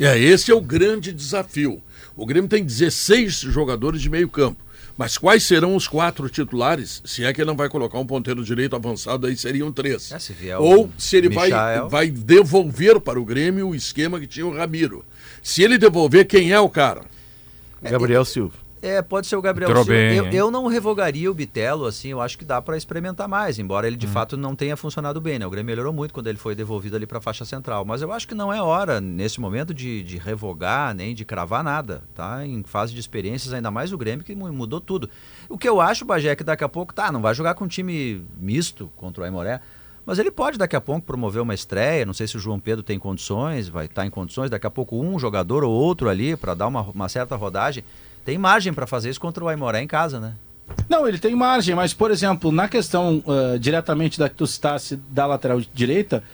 [SPEAKER 1] É, esse é o grande desafio. O Grêmio tem 16 jogadores de meio campo. Mas quais serão os quatro titulares? Se é que ele não vai colocar um ponteiro direito avançado, aí seriam três.
[SPEAKER 7] É, se
[SPEAKER 1] Ou se ele vai, vai devolver para o Grêmio o esquema que tinha o Ramiro. Se ele devolver, quem é o cara?
[SPEAKER 3] Gabriel Silva.
[SPEAKER 7] É, pode ser o Gabriel
[SPEAKER 5] Entrou
[SPEAKER 7] Silva.
[SPEAKER 5] bem,
[SPEAKER 7] eu, eu não revogaria o Bitelo, assim, eu acho que dá para experimentar mais, embora ele de
[SPEAKER 5] Uhum.
[SPEAKER 7] fato não tenha funcionado bem, né? O Grêmio melhorou muito quando ele foi devolvido ali para a faixa central, mas eu acho que não é hora, nesse momento, de, de revogar, nem de cravar nada, tá? Em fase de experiências, ainda mais o Grêmio, que mu- mudou tudo. O que eu acho, Bagé, é que daqui a pouco, tá, não vai jogar com um time misto contra o Aimoré, mas ele pode daqui a pouco promover uma estreia, não sei se o João Pedro tem condições, vai estar em condições, daqui a pouco um jogador ou outro ali para dar uma, uma certa rodagem. Tem margem para fazer isso contra o Aimoré em casa, né?
[SPEAKER 6] Não, ele tem margem, mas, por exemplo, na questão ah, diretamente da que tu citasse da lateral direita,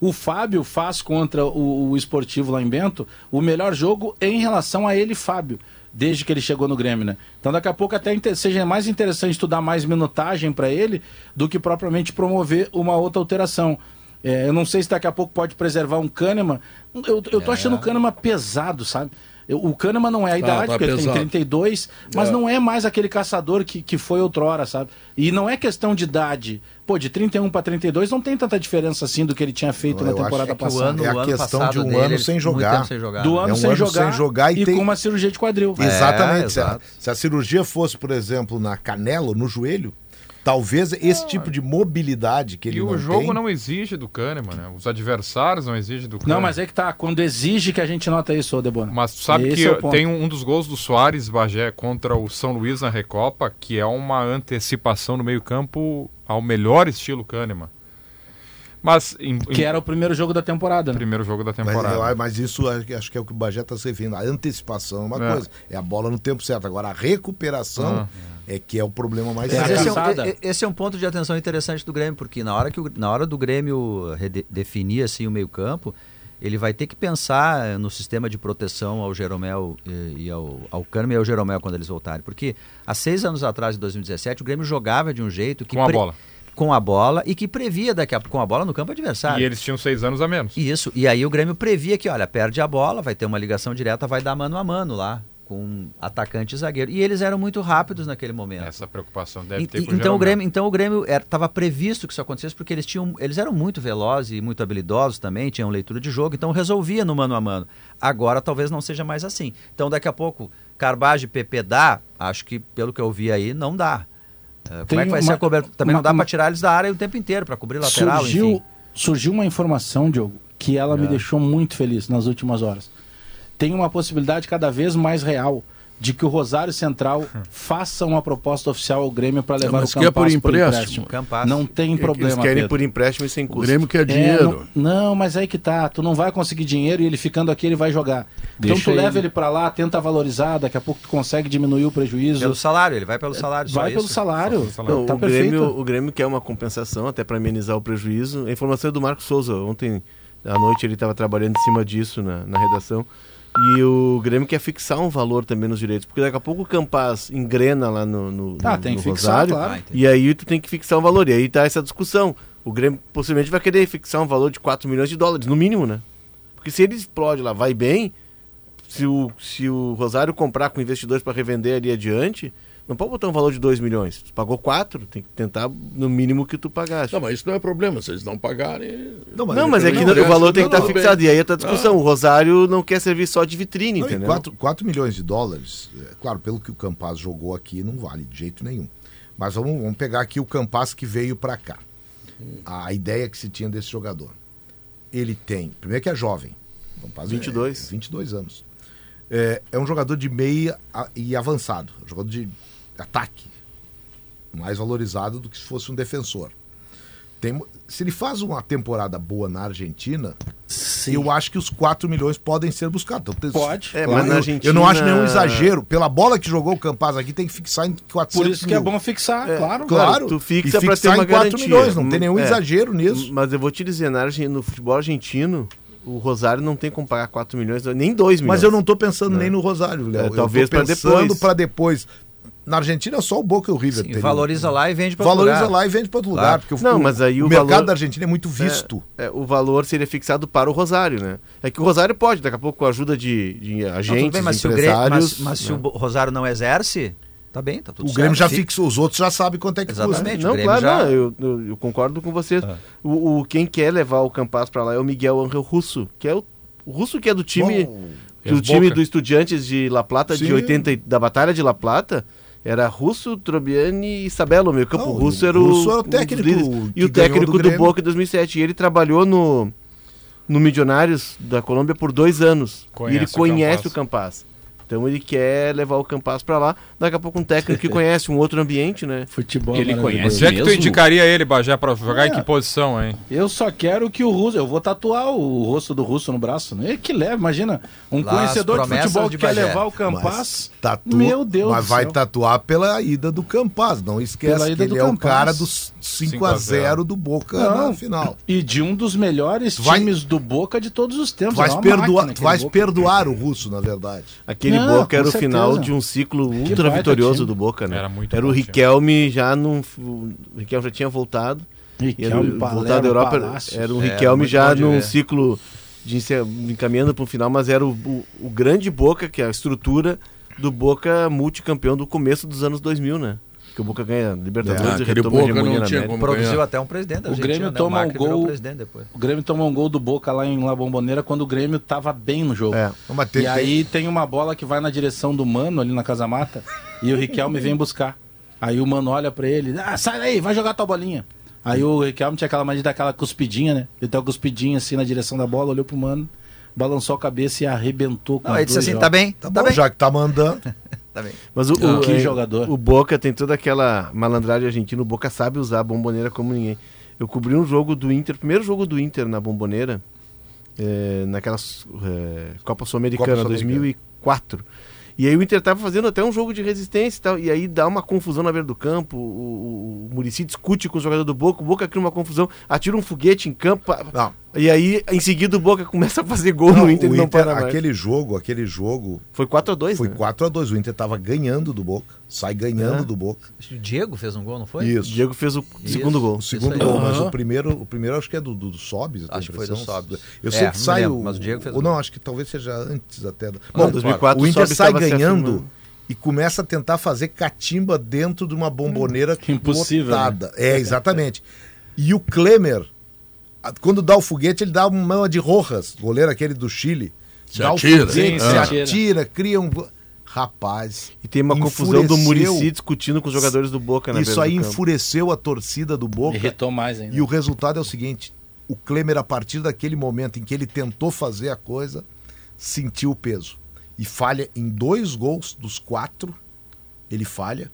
[SPEAKER 6] o Fábio faz contra o, o esportivo lá em Bento o melhor jogo em relação a ele, Fábio, desde que ele chegou no Grêmio, né? Então daqui a pouco até seja mais interessante tu dar mais minutagem para ele do que propriamente promover uma outra alteração. É, eu não sei se daqui a pouco pode preservar um Kahneman. Eu, eu tô achando o Kahneman pesado, sabe? Eu- o Kahneman não é a idade,
[SPEAKER 1] tá
[SPEAKER 6] porque ele tem
[SPEAKER 1] pesado.
[SPEAKER 6] 32, mas
[SPEAKER 1] É.
[SPEAKER 6] não é mais aquele caçador que, que foi outrora, sabe? E não é questão de idade. Pô, de 31 para 32 não tem tanta diferença assim do que ele tinha feito
[SPEAKER 2] Eu
[SPEAKER 6] na
[SPEAKER 2] acho
[SPEAKER 6] temporada
[SPEAKER 2] que o
[SPEAKER 6] passada.
[SPEAKER 2] ano- É a questão de um
[SPEAKER 7] dele,
[SPEAKER 2] ano sem jogar.
[SPEAKER 7] sem jogar.
[SPEAKER 6] Do ano,
[SPEAKER 2] É um
[SPEAKER 6] sem,
[SPEAKER 2] ano
[SPEAKER 6] jogar
[SPEAKER 2] sem jogar e
[SPEAKER 6] e,
[SPEAKER 2] tem-
[SPEAKER 6] com uma cirurgia de quadril.
[SPEAKER 2] Exatamente. se, a, se a cirurgia fosse, por exemplo, na canela, no joelho, talvez esse tipo de mobilidade que ele
[SPEAKER 5] E o
[SPEAKER 2] não
[SPEAKER 5] jogo
[SPEAKER 2] tem...
[SPEAKER 5] não exige do Kahneman, né? Os adversários não exigem do Kahneman.
[SPEAKER 6] Não, mas é que tá. Quando exige que a gente nota isso, ô Debona.
[SPEAKER 5] Mas tu sabe
[SPEAKER 6] Esse
[SPEAKER 5] que
[SPEAKER 6] é
[SPEAKER 5] tem um, um dos gols do Soares Bagé contra o São Luís na Recopa, que é uma antecipação no meio-campo ao melhor estilo Kahneman. Mas em, em
[SPEAKER 6] Que era o primeiro jogo da temporada, né?
[SPEAKER 5] primeiro jogo da
[SPEAKER 2] Mas,
[SPEAKER 5] temporada.
[SPEAKER 2] eu- mas isso acho que- acho que é o que o Bagé está se referindo. A antecipação é uma
[SPEAKER 5] É.
[SPEAKER 2] coisa, é a bola no tempo certo. Agora, a recuperação
[SPEAKER 5] Ah.
[SPEAKER 2] é que é o problema mais
[SPEAKER 6] É
[SPEAKER 7] Mas esse, é um, e- e- esse é um ponto de atenção interessante do Grêmio, porque na hora, que o- na hora do Grêmio definir assim, o meio-campo, ele vai ter que pensar no sistema de proteção ao Jeromel eh, e ao, ao Kahneman e ao Jeromel quando eles voltarem. Porque há seis anos atrás, em 2017, o Grêmio jogava de um jeito que.
[SPEAKER 5] Com a bola.
[SPEAKER 7] Com a bola e que previa daqui a com a bola no campo adversário.
[SPEAKER 5] E eles tinham seis anos a menos.
[SPEAKER 7] Isso, e aí o Grêmio previa que, olha, perde a bola, vai ter uma ligação direta, vai dar mano a mano lá, com atacante e zagueiro. E eles eram muito rápidos naquele momento.
[SPEAKER 5] Essa preocupação deve
[SPEAKER 7] E-
[SPEAKER 5] ter com o
[SPEAKER 7] então, o. Grêmio, então o Grêmio estava previsto que isso acontecesse porque eles tinham eles eram muito velozes e muito habilidosos também, tinham leitura de jogo, então resolvia no mano a mano. Agora talvez não seja mais assim. Então daqui a pouco Carbage e PP dá, acho que pelo que eu vi aí não dá. É, como
[SPEAKER 6] Tem
[SPEAKER 7] é que vai
[SPEAKER 6] uma-
[SPEAKER 7] ser a cobertura? Também
[SPEAKER 6] uma-
[SPEAKER 7] não dá para tirar eles da área o tempo inteiro para cobrir lateral,
[SPEAKER 6] surgiu,
[SPEAKER 7] enfim.
[SPEAKER 6] surgiu uma informação, Diogo, que ela
[SPEAKER 2] É.
[SPEAKER 6] me deixou muito feliz nas últimas horas. Tem uma possibilidade cada vez mais real de que o Rosário Central faça uma proposta oficial ao Grêmio para levar
[SPEAKER 1] mas
[SPEAKER 6] o
[SPEAKER 1] que é por empréstimo.
[SPEAKER 7] Campasso.
[SPEAKER 6] Não tem problema,
[SPEAKER 3] Eles querem
[SPEAKER 6] Pedro.
[SPEAKER 3] por empréstimo e sem
[SPEAKER 1] O
[SPEAKER 3] custo.
[SPEAKER 1] Grêmio quer
[SPEAKER 6] É,
[SPEAKER 1] dinheiro.
[SPEAKER 6] não, não, mas aí que tá. Tu não vai conseguir dinheiro e ele ficando aqui ele vai jogar. então
[SPEAKER 5] Deixa
[SPEAKER 6] tu leva
[SPEAKER 5] ele.
[SPEAKER 6] ele pra lá, tenta valorizar, daqui a pouco tu consegue diminuir o prejuízo.
[SPEAKER 7] Pelo salário, ele vai pelo salário. só
[SPEAKER 6] vai pelo
[SPEAKER 7] isso.
[SPEAKER 6] salário.
[SPEAKER 3] Não,
[SPEAKER 6] tá
[SPEAKER 3] o,
[SPEAKER 6] perfeito.
[SPEAKER 3] Grêmio, o Grêmio quer uma compensação até para amenizar o prejuízo. A informação é do Marcos Souza. Ontem à noite ele estava trabalhando em cima disso na, na redação. E o Grêmio quer fixar um valor também nos direitos. Porque daqui a pouco o Campaz engrena lá no, no,
[SPEAKER 6] Ah,
[SPEAKER 3] no-
[SPEAKER 6] tem
[SPEAKER 3] no
[SPEAKER 6] que fixar,
[SPEAKER 3] Rosário.
[SPEAKER 6] claro.
[SPEAKER 7] Ah.
[SPEAKER 3] E aí tu tem que fixar um valor. E aí tá essa discussão. O Grêmio possivelmente vai querer fixar um valor de 4 milhões de dólares, no mínimo, né? Porque se ele explode lá, vai bem, se o, se o Rosário comprar com investidores para revender ali adiante, não pode botar um valor de 2 milhões. Tu pagou 4, tem que tentar no mínimo que tu pagaste.
[SPEAKER 1] Não, mas isso não é problema, se eles não pagarem.
[SPEAKER 3] Não, mas é que
[SPEAKER 1] não,
[SPEAKER 3] o valor tem que
[SPEAKER 1] não,
[SPEAKER 3] estar
[SPEAKER 1] tudo
[SPEAKER 3] fixado.
[SPEAKER 1] bem.
[SPEAKER 3] E aí tá a discussão. O Rosário não quer servir só de vitrine,
[SPEAKER 2] Não,
[SPEAKER 3] entendeu?
[SPEAKER 2] 4, 4 milhões de dólares, é, claro, pelo que o Campaz jogou aqui, não vale de jeito nenhum. Mas vamos, vamos pegar aqui o Campaz que veio para cá. A ideia que se tinha desse jogador. Ele tem, primeiro que é jovem. Campaz
[SPEAKER 3] 22.
[SPEAKER 2] É, 22 anos. É, é um jogador de meia e avançado. Jogador de ataque. Mais valorizado do que se fosse um defensor. Tem, se ele faz uma temporada boa na Argentina, eu acho que os 4 milhões podem ser buscados. Então,
[SPEAKER 6] Pode.
[SPEAKER 3] É, mas na
[SPEAKER 2] eu-
[SPEAKER 3] Argentina...
[SPEAKER 2] Eu não acho nenhum exagero. Pela bola que jogou o Campaz aqui, tem que fixar em 400
[SPEAKER 6] Por isso que é
[SPEAKER 2] mil.
[SPEAKER 6] bom fixar, claro.
[SPEAKER 2] Claro,
[SPEAKER 3] Tu fixa
[SPEAKER 2] e
[SPEAKER 3] pra
[SPEAKER 2] fixar
[SPEAKER 3] ter uma
[SPEAKER 2] em 4
[SPEAKER 3] garantia.
[SPEAKER 2] milhões, não tem nenhum
[SPEAKER 3] É.
[SPEAKER 2] exagero nisso.
[SPEAKER 3] Mas eu vou te dizer, na no futebol argentino, o Rosário não tem como pagar 4 milhões, nem 2 milhões.
[SPEAKER 2] Mas eu não tô pensando nem no Rosário, Léo.
[SPEAKER 3] É,
[SPEAKER 2] Eu
[SPEAKER 3] talvez
[SPEAKER 2] tô
[SPEAKER 3] pra
[SPEAKER 2] pensando
[SPEAKER 3] depois.
[SPEAKER 2] para depois. Na Argentina, só o Boca e o River.
[SPEAKER 7] Sim,
[SPEAKER 2] teriam.
[SPEAKER 7] valoriza lá e vende para outro
[SPEAKER 2] Valoriza
[SPEAKER 7] lugar.
[SPEAKER 2] lá e vende para outro
[SPEAKER 7] Claro.
[SPEAKER 2] lugar. Porque o-
[SPEAKER 3] Não,
[SPEAKER 2] o,
[SPEAKER 3] mas aí o
[SPEAKER 2] mercado
[SPEAKER 3] valor-
[SPEAKER 2] da Argentina é muito visto.
[SPEAKER 3] É, o valor seria fixado para o Rosário, né? É que o Rosário pode, daqui a pouco, com a ajuda de, de
[SPEAKER 7] Não,
[SPEAKER 3] agentes,
[SPEAKER 7] tudo bem, mas, se o, Grêmio,
[SPEAKER 3] empresários...
[SPEAKER 7] mas, mas se
[SPEAKER 3] né?
[SPEAKER 7] o Rosário não exerce, tá bem, tá tudo
[SPEAKER 2] o Grêmio já
[SPEAKER 7] certo.
[SPEAKER 2] fixou, os outros já sabem quanto é que
[SPEAKER 7] Exatamente.
[SPEAKER 2] custa.
[SPEAKER 7] o
[SPEAKER 3] Não, claro,
[SPEAKER 7] já-
[SPEAKER 3] não, eu, eu- eu concordo com vocês.
[SPEAKER 2] Ah.
[SPEAKER 3] O, o- quem quer levar o Campas para lá é o Miguel Angel Russo, que é o, o Russo que é do time...
[SPEAKER 2] Bom,
[SPEAKER 3] Que o
[SPEAKER 5] Boca.
[SPEAKER 3] time do Estudiantes de La Plata, de
[SPEAKER 2] Sim.
[SPEAKER 3] 80, e- da Batalha de La Plata, era Russo, Trobiani e Sabelo. Meio campo
[SPEAKER 2] Não,
[SPEAKER 3] russo
[SPEAKER 2] o
[SPEAKER 3] era o,
[SPEAKER 2] Russo era o
[SPEAKER 3] um
[SPEAKER 2] técnico
[SPEAKER 3] líderes.
[SPEAKER 2] que
[SPEAKER 3] E o técnico
[SPEAKER 2] do
[SPEAKER 3] do,
[SPEAKER 2] Grêmio.
[SPEAKER 3] Boca em 2007. E ele trabalhou no, no Milionários da Colômbia por dois anos.
[SPEAKER 5] Conhece
[SPEAKER 3] e ele
[SPEAKER 5] o
[SPEAKER 3] conhece
[SPEAKER 5] Campas.
[SPEAKER 3] o Campas. Então ele quer levar o Campas pra lá. Daqui a pouco um técnico que conhece um outro ambiente, né?
[SPEAKER 6] Futebol
[SPEAKER 4] Ele conhece
[SPEAKER 5] Onde é que tu indicaria ele, Bagé, pra jogar
[SPEAKER 6] É.
[SPEAKER 5] em que posição, hein?
[SPEAKER 6] Eu só quero que o russo. Eu vou tatuar o rosto do russo no braço. Né? Ele que leva, imagina. Um
[SPEAKER 7] Lá,
[SPEAKER 6] conhecedor de futebol
[SPEAKER 7] de
[SPEAKER 6] que quer
[SPEAKER 7] Bagé.
[SPEAKER 6] levar o Campas.
[SPEAKER 2] tatua-
[SPEAKER 6] Meu Deus
[SPEAKER 2] Mas
[SPEAKER 6] do
[SPEAKER 2] vai
[SPEAKER 6] céu.
[SPEAKER 2] tatuar pela ida do Campaz. Não esquece
[SPEAKER 6] Pela
[SPEAKER 2] que
[SPEAKER 6] ida
[SPEAKER 2] ele
[SPEAKER 6] do
[SPEAKER 2] é o cara dos 5 a 0 do Boca
[SPEAKER 6] Não.
[SPEAKER 2] na final.
[SPEAKER 6] E de um dos melhores
[SPEAKER 2] vai-
[SPEAKER 6] times do Boca de todos os tempos.
[SPEAKER 2] Tu vais,
[SPEAKER 6] É
[SPEAKER 2] perdoar,
[SPEAKER 6] máquina
[SPEAKER 2] tu vais
[SPEAKER 6] Boca.
[SPEAKER 2] perdoar o russo, na verdade.
[SPEAKER 3] Aquele
[SPEAKER 6] Não,
[SPEAKER 3] Boca era o final de um ciclo ultra vitorioso
[SPEAKER 6] time.
[SPEAKER 3] do Boca, né?
[SPEAKER 5] Era muito
[SPEAKER 3] Era o
[SPEAKER 5] time.
[SPEAKER 3] Riquelme já não. O Riquelme já tinha voltado. E era
[SPEAKER 6] Riquelme,
[SPEAKER 3] o-
[SPEAKER 6] Palermo,
[SPEAKER 3] voltado da Europa.
[SPEAKER 6] Palácios.
[SPEAKER 3] Era um
[SPEAKER 7] É,
[SPEAKER 3] Riquelme já
[SPEAKER 7] de
[SPEAKER 3] num
[SPEAKER 7] ver.
[SPEAKER 3] ciclo de encaminhando para o final, mas era o, o, o grande Boca, que é a estrutura do Boca multicampeão do começo dos anos 2000, né? Que o Boca ganha Libertadores
[SPEAKER 1] É,
[SPEAKER 3] e retoma
[SPEAKER 1] Boca não tinha como
[SPEAKER 7] Produziu
[SPEAKER 1] ganhar.
[SPEAKER 7] até um presidente da
[SPEAKER 6] O
[SPEAKER 7] Argentina,
[SPEAKER 6] Grêmio
[SPEAKER 7] né?
[SPEAKER 6] toma um gol-
[SPEAKER 7] presidente depois.
[SPEAKER 6] O Grêmio tomou um gol do Boca lá em La Bombonera quando o Grêmio tava bem no jogo.
[SPEAKER 3] É.
[SPEAKER 2] Tem-
[SPEAKER 6] e aí tem uma bola que vai na direção do Mano ali na Casa Mata e o Riquelme vem buscar. Aí o Mano olha pra ele, ah, sai daí, vai jogar tua bolinha. Aí o Riquelme tinha aquela mania daquela cuspidinha, né? Ele deu uma cuspidinha assim na direção da bola, olhou pro Mano, balançou a cabeça e arrebentou com
[SPEAKER 7] Não, ele disse assim,
[SPEAKER 6] jogos.
[SPEAKER 7] tá bem,
[SPEAKER 2] Tá
[SPEAKER 7] tá,
[SPEAKER 2] bom,
[SPEAKER 7] bem.
[SPEAKER 2] já que tá mandando.
[SPEAKER 7] Tá bem.
[SPEAKER 3] Mas o,
[SPEAKER 6] Ah,
[SPEAKER 3] o-
[SPEAKER 6] que
[SPEAKER 3] é,
[SPEAKER 6] jogador.
[SPEAKER 3] O Boca tem toda aquela malandragem argentina. O Boca sabe usar a bomboneira como ninguém. Eu cobri um jogo do Inter, primeiro jogo do Inter na bomboneira, é, naquela é, Copa Sul-Americana,
[SPEAKER 2] Sul-Americana.
[SPEAKER 3] 2004. E aí o Inter tava fazendo até um jogo de resistência e tal. E aí dá uma confusão na beira do campo. O, o, o Muricy discute com o jogador do Boca. O Boca cria uma confusão, atira um foguete em campo.
[SPEAKER 2] Não.
[SPEAKER 3] E aí, em seguida, o Boca começa a fazer gol
[SPEAKER 2] Não,
[SPEAKER 3] no Inter
[SPEAKER 2] o
[SPEAKER 3] e não
[SPEAKER 2] Inter,
[SPEAKER 3] para mais.
[SPEAKER 2] aquele jogo, aquele jogo
[SPEAKER 3] Foi 4x2,
[SPEAKER 2] foi
[SPEAKER 3] né?
[SPEAKER 2] 4 a 2 O Inter tava ganhando do Boca. Sai ganhando
[SPEAKER 3] É.
[SPEAKER 2] do Boca.
[SPEAKER 7] Acho que O Diego fez um gol, não foi?
[SPEAKER 3] O
[SPEAKER 2] Isso.
[SPEAKER 3] Diego fez o segundo gol.
[SPEAKER 2] O segundo
[SPEAKER 7] Isso
[SPEAKER 2] gol, mas
[SPEAKER 6] Aham.
[SPEAKER 2] o primeiro, o primeiro acho que é do, do, do Sobis.
[SPEAKER 7] Acho que foi do. Sobis.
[SPEAKER 2] Eu
[SPEAKER 7] É,
[SPEAKER 2] sei que sai
[SPEAKER 7] lembro,
[SPEAKER 2] o.
[SPEAKER 7] mas o Diego fez
[SPEAKER 2] ou não, acho que talvez seja antes até. do- Bom,
[SPEAKER 3] 2004
[SPEAKER 2] o Inter
[SPEAKER 3] Sobis
[SPEAKER 2] sai ganhando
[SPEAKER 3] afirmando.
[SPEAKER 2] e começa a tentar fazer catimba dentro de uma bomboneira
[SPEAKER 6] Impossível, né?
[SPEAKER 2] É, exatamente. E o Klemer, quando dá o foguete, ele dá uma de Rojas, goleiro aquele do Chile.
[SPEAKER 1] Se
[SPEAKER 2] dá
[SPEAKER 1] atira.
[SPEAKER 2] o foguete,
[SPEAKER 6] Sim,
[SPEAKER 2] se atira,
[SPEAKER 6] atira.
[SPEAKER 2] cria um. Rapaz.
[SPEAKER 3] E tem uma confusão do Murici discutindo com os jogadores do Boca na
[SPEAKER 2] Isso aí enfureceu a torcida do Boca.
[SPEAKER 6] Irritou mais ainda.
[SPEAKER 2] E o resultado é o seguinte: o Klemer, a partir daquele momento em que ele tentou fazer a coisa, sentiu o peso. E falha em dois gols dos quatro. Ele falha.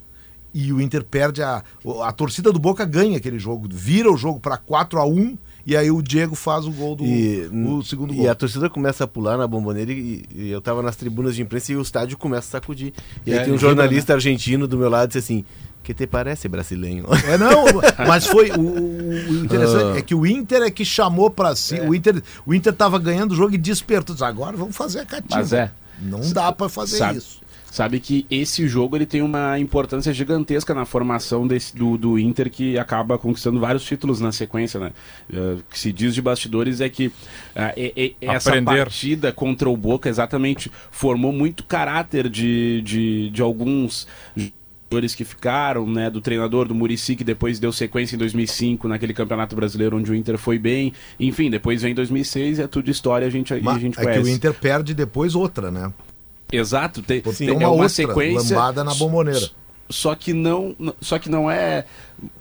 [SPEAKER 2] E o Inter perde a. A torcida do Boca ganha aquele jogo. Vira o jogo para 4 a 1 E aí o Diego faz o gol do.
[SPEAKER 3] E,
[SPEAKER 2] o segundo
[SPEAKER 3] e
[SPEAKER 2] gol.
[SPEAKER 3] a torcida começa a pular na bomboneira e, e eu tava nas tribunas de imprensa e o estádio começa a sacudir. E aí
[SPEAKER 6] É,
[SPEAKER 3] tem um jornalista argentino do meu lado e disse assim: que te parece brasileiro?
[SPEAKER 2] É, não, mas foi. O, o- interessante é que o Inter é que chamou pra si. O, Inter, o Inter tava ganhando o jogo e despertou. Agora vamos fazer a catimba.
[SPEAKER 4] Mas é.
[SPEAKER 2] Não dá pra fazer
[SPEAKER 4] Sabe-
[SPEAKER 2] isso.
[SPEAKER 4] Sabe que esse jogo ele tem uma importância gigantesca na formação desse, do, do Inter, que acaba conquistando vários títulos na sequência, né? O que se diz de bastidores é que ah, e- e- essa
[SPEAKER 5] Aprender.
[SPEAKER 4] partida contra o Boca exatamente formou muito caráter de, de, de alguns jogadores que ficaram, né, do treinador do Murici que depois deu sequência em 2005 naquele Campeonato Brasileiro onde o Inter foi bem, enfim, depois vem 2006 e é tudo história, a gente, e a
[SPEAKER 2] Mas
[SPEAKER 4] gente
[SPEAKER 2] é
[SPEAKER 4] conhece.
[SPEAKER 2] que o Inter perde depois outra, né?
[SPEAKER 4] Exato, tem,
[SPEAKER 2] Tem
[SPEAKER 4] tem
[SPEAKER 2] uma
[SPEAKER 4] é uma
[SPEAKER 2] outra
[SPEAKER 4] sequência
[SPEAKER 2] lambada na bomboneira.
[SPEAKER 4] Só que não, só que não é,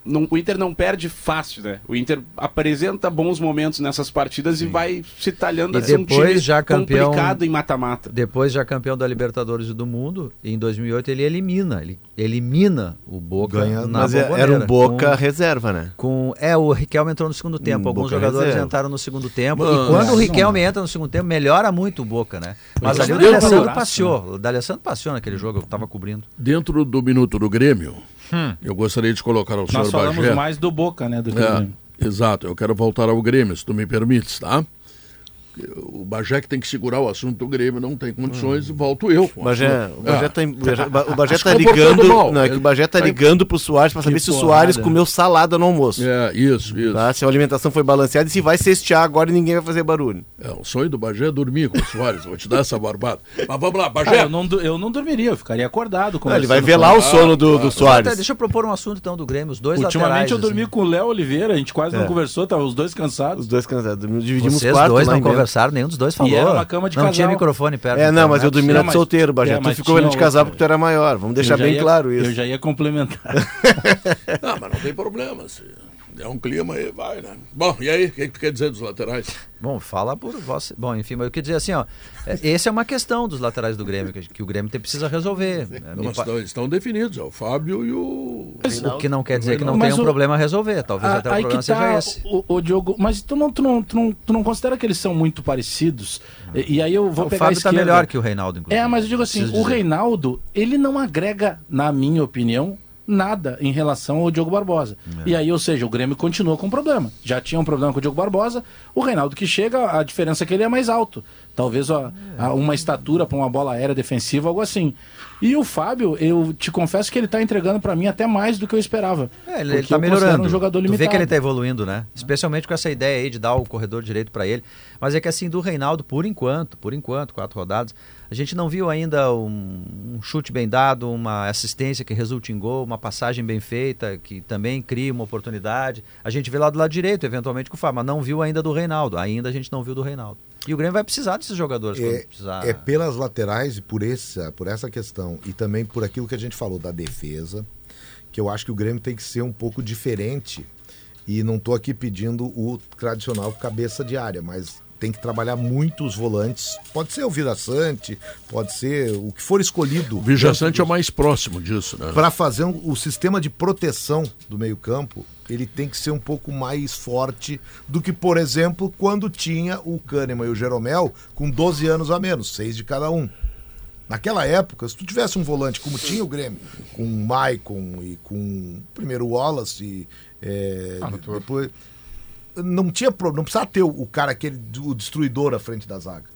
[SPEAKER 4] não, o Inter não perde fácil, né? O Inter apresenta bons momentos nessas partidas e vai se talhando
[SPEAKER 7] E
[SPEAKER 4] a ser um
[SPEAKER 7] depois,
[SPEAKER 4] time
[SPEAKER 7] já campeão-
[SPEAKER 4] complicado em mata-mata.
[SPEAKER 7] Depois já campeão da Libertadores e do Mundo, em 2008 ele elimina, ele elimina o Boca
[SPEAKER 2] Ganha-
[SPEAKER 7] na
[SPEAKER 3] Mas é- era um Boca
[SPEAKER 7] com-
[SPEAKER 3] reserva, né?
[SPEAKER 7] Com, é, o Riquelme entrou no segundo tempo.
[SPEAKER 3] Um
[SPEAKER 7] Alguns
[SPEAKER 3] Boca
[SPEAKER 7] jogadores
[SPEAKER 3] reserva.
[SPEAKER 7] entraram no segundo tempo.
[SPEAKER 1] Mano,
[SPEAKER 7] e quando o
[SPEAKER 6] não,
[SPEAKER 7] Riquelme
[SPEAKER 6] não.
[SPEAKER 7] entra no segundo tempo, melhora muito o Boca, né? Mas ali o
[SPEAKER 6] um
[SPEAKER 7] D'Alessandro
[SPEAKER 6] abraço,
[SPEAKER 7] passeou. O D'Alessandro passeou naquele jogo, eu tava cobrindo.
[SPEAKER 1] Dentro do minuto do Grêmio, eu gostaria de colocar ao
[SPEAKER 6] Hum. Nós
[SPEAKER 1] senhor
[SPEAKER 6] falamos
[SPEAKER 1] Bagé.
[SPEAKER 6] mais do Boca, né? Do
[SPEAKER 1] É,
[SPEAKER 6] do...
[SPEAKER 1] exato, eu quero voltar ao Grêmio, se tu me permites, tá? O Bagé que tem que segurar o assunto do Grêmio, não tem condições, e volto eu. com
[SPEAKER 3] O Bagé, o Bagé tá, o o Bagé
[SPEAKER 1] Se
[SPEAKER 3] tá
[SPEAKER 1] comportando
[SPEAKER 3] ligando.
[SPEAKER 1] mal.
[SPEAKER 3] Não, é que o Bagé tá ligando pro Soares pra saber se o. Soares comeu salada no almoço.
[SPEAKER 1] É, isso, isso.
[SPEAKER 3] Tá? Se a alimentação foi balanceada e se vai cestear agora e ninguém vai fazer barulho.
[SPEAKER 1] É, o sonho do Bagé é dormir com o Soares, vou te dar essa barbada. Mas vamos lá,
[SPEAKER 6] Ah,
[SPEAKER 1] Bagé.
[SPEAKER 6] eu, não, eu não dormiria, eu ficaria acordado.
[SPEAKER 3] Não, ele vai
[SPEAKER 6] com
[SPEAKER 3] velar o sono do, do
[SPEAKER 7] Até,
[SPEAKER 3] Soares.
[SPEAKER 7] deixa eu propor um assunto então do Grêmio, os dois
[SPEAKER 6] Ultimamente
[SPEAKER 7] laterais.
[SPEAKER 6] eu dormi
[SPEAKER 7] assim.
[SPEAKER 6] com o Léo Oliveira, a gente quase
[SPEAKER 3] É.
[SPEAKER 6] não conversou, tava os dois cansados.
[SPEAKER 3] Os dois cansados. Dividimos
[SPEAKER 7] Vocês
[SPEAKER 3] quarto
[SPEAKER 7] dois não
[SPEAKER 3] em
[SPEAKER 7] Aniversário, nenhum dos dois falou.
[SPEAKER 6] era uma cama de
[SPEAKER 7] não
[SPEAKER 6] casal.
[SPEAKER 7] tinha microfone perto.
[SPEAKER 3] É, não, mas eu
[SPEAKER 7] internet.
[SPEAKER 3] dormi na de solteiro, Bagé.
[SPEAKER 6] é,
[SPEAKER 3] tu
[SPEAKER 6] mas
[SPEAKER 3] ficou vendo de
[SPEAKER 6] outra.
[SPEAKER 3] porque tu era maior. Vamos deixar bem
[SPEAKER 6] ia-
[SPEAKER 3] claro isso.
[SPEAKER 6] Eu já ia complementar.
[SPEAKER 1] Não, mas não tem problema. Se der um clima aí, vai, né? Bom, e aí, o que, que tu quer dizer dos laterais?
[SPEAKER 7] Bom, fala por você. Bom, enfim, mas eu queria dizer assim, ó. é, Essa é uma questão dos laterais do Grêmio, que, que o Grêmio tem- precisa resolver. É,
[SPEAKER 1] Não,
[SPEAKER 7] me
[SPEAKER 1] mas
[SPEAKER 7] pa-
[SPEAKER 1] estão, estão definidos, é o Fábio e o.
[SPEAKER 7] O que não quer dizer que não
[SPEAKER 6] Mas
[SPEAKER 7] tem um
[SPEAKER 6] o-
[SPEAKER 7] problema a resolver. Talvez
[SPEAKER 6] Ah,
[SPEAKER 7] até o
[SPEAKER 6] aí
[SPEAKER 7] problema
[SPEAKER 6] que tá,
[SPEAKER 7] seja esse.
[SPEAKER 6] O, o Diogo, mas tu não, tu, não, tu, não, tu não considera que eles são muito parecidos? E, e aí eu vou
[SPEAKER 7] o
[SPEAKER 6] pegar a
[SPEAKER 7] Fábio tá
[SPEAKER 6] esquerda.
[SPEAKER 7] melhor que o Reinaldo, inclusive.
[SPEAKER 6] É, mas eu digo assim,
[SPEAKER 7] Preciso
[SPEAKER 6] o
[SPEAKER 7] dizer.
[SPEAKER 6] Reinaldo, ele não agrega, na minha opinião, nada em relação ao Diogo Barbosa.
[SPEAKER 7] É.
[SPEAKER 6] E aí, ou seja, o Grêmio continua com problema. Já tinha um problema com o Diogo Barbosa, o Reinaldo que chega, a diferença é que ele é mais alto. Talvez ó, a- uma estatura para uma bola aérea defensiva, algo assim. E o Fábio, eu te confesso que ele tá entregando para mim até mais do que eu esperava.
[SPEAKER 7] É, ele, ele tá melhorando.
[SPEAKER 6] um jogador
[SPEAKER 7] tu
[SPEAKER 6] limitado.
[SPEAKER 7] vê que ele tá evoluindo, né? Especialmente com essa ideia aí de dar o corredor direito pra ele. Mas é que assim, do Reinaldo, por enquanto, por enquanto, quatro rodadas, a gente não viu ainda um, um chute bem dado, uma assistência que resulte em gol, uma passagem bem feita, que também cria uma oportunidade. A gente vê lá do lado direito, eventualmente, com o Fábio, mas não viu ainda do Reinaldo. Ainda a gente não viu do Reinaldo. E o Grêmio vai precisar desses jogadores
[SPEAKER 2] É,
[SPEAKER 7] precisar.
[SPEAKER 2] é pelas laterais e por essa, por essa questão e também por aquilo que a gente falou da defesa, que eu acho que o Grêmio tem que ser um pouco diferente. E não estou aqui pedindo o tradicional cabeça de área, mas tem que trabalhar muito os volantes. Pode ser o Vida Sante, pode ser o que for escolhido.
[SPEAKER 1] O Vijaçante é o mais próximo disso, né?
[SPEAKER 2] Para fazer um- o sistema de proteção do meio-campo, ele tem que ser um pouco mais forte do que, por exemplo, quando tinha o Kahneman e o Jeromel com 12 anos a menos, seis de cada um. Naquela época, se tu tivesse um volante como tinha o Grêmio, com o Maicon e com primeiro Wallace e é,
[SPEAKER 5] Ah,
[SPEAKER 2] depois não tinha não precisava ter o, o cara aquele o destruidor à frente da zaga.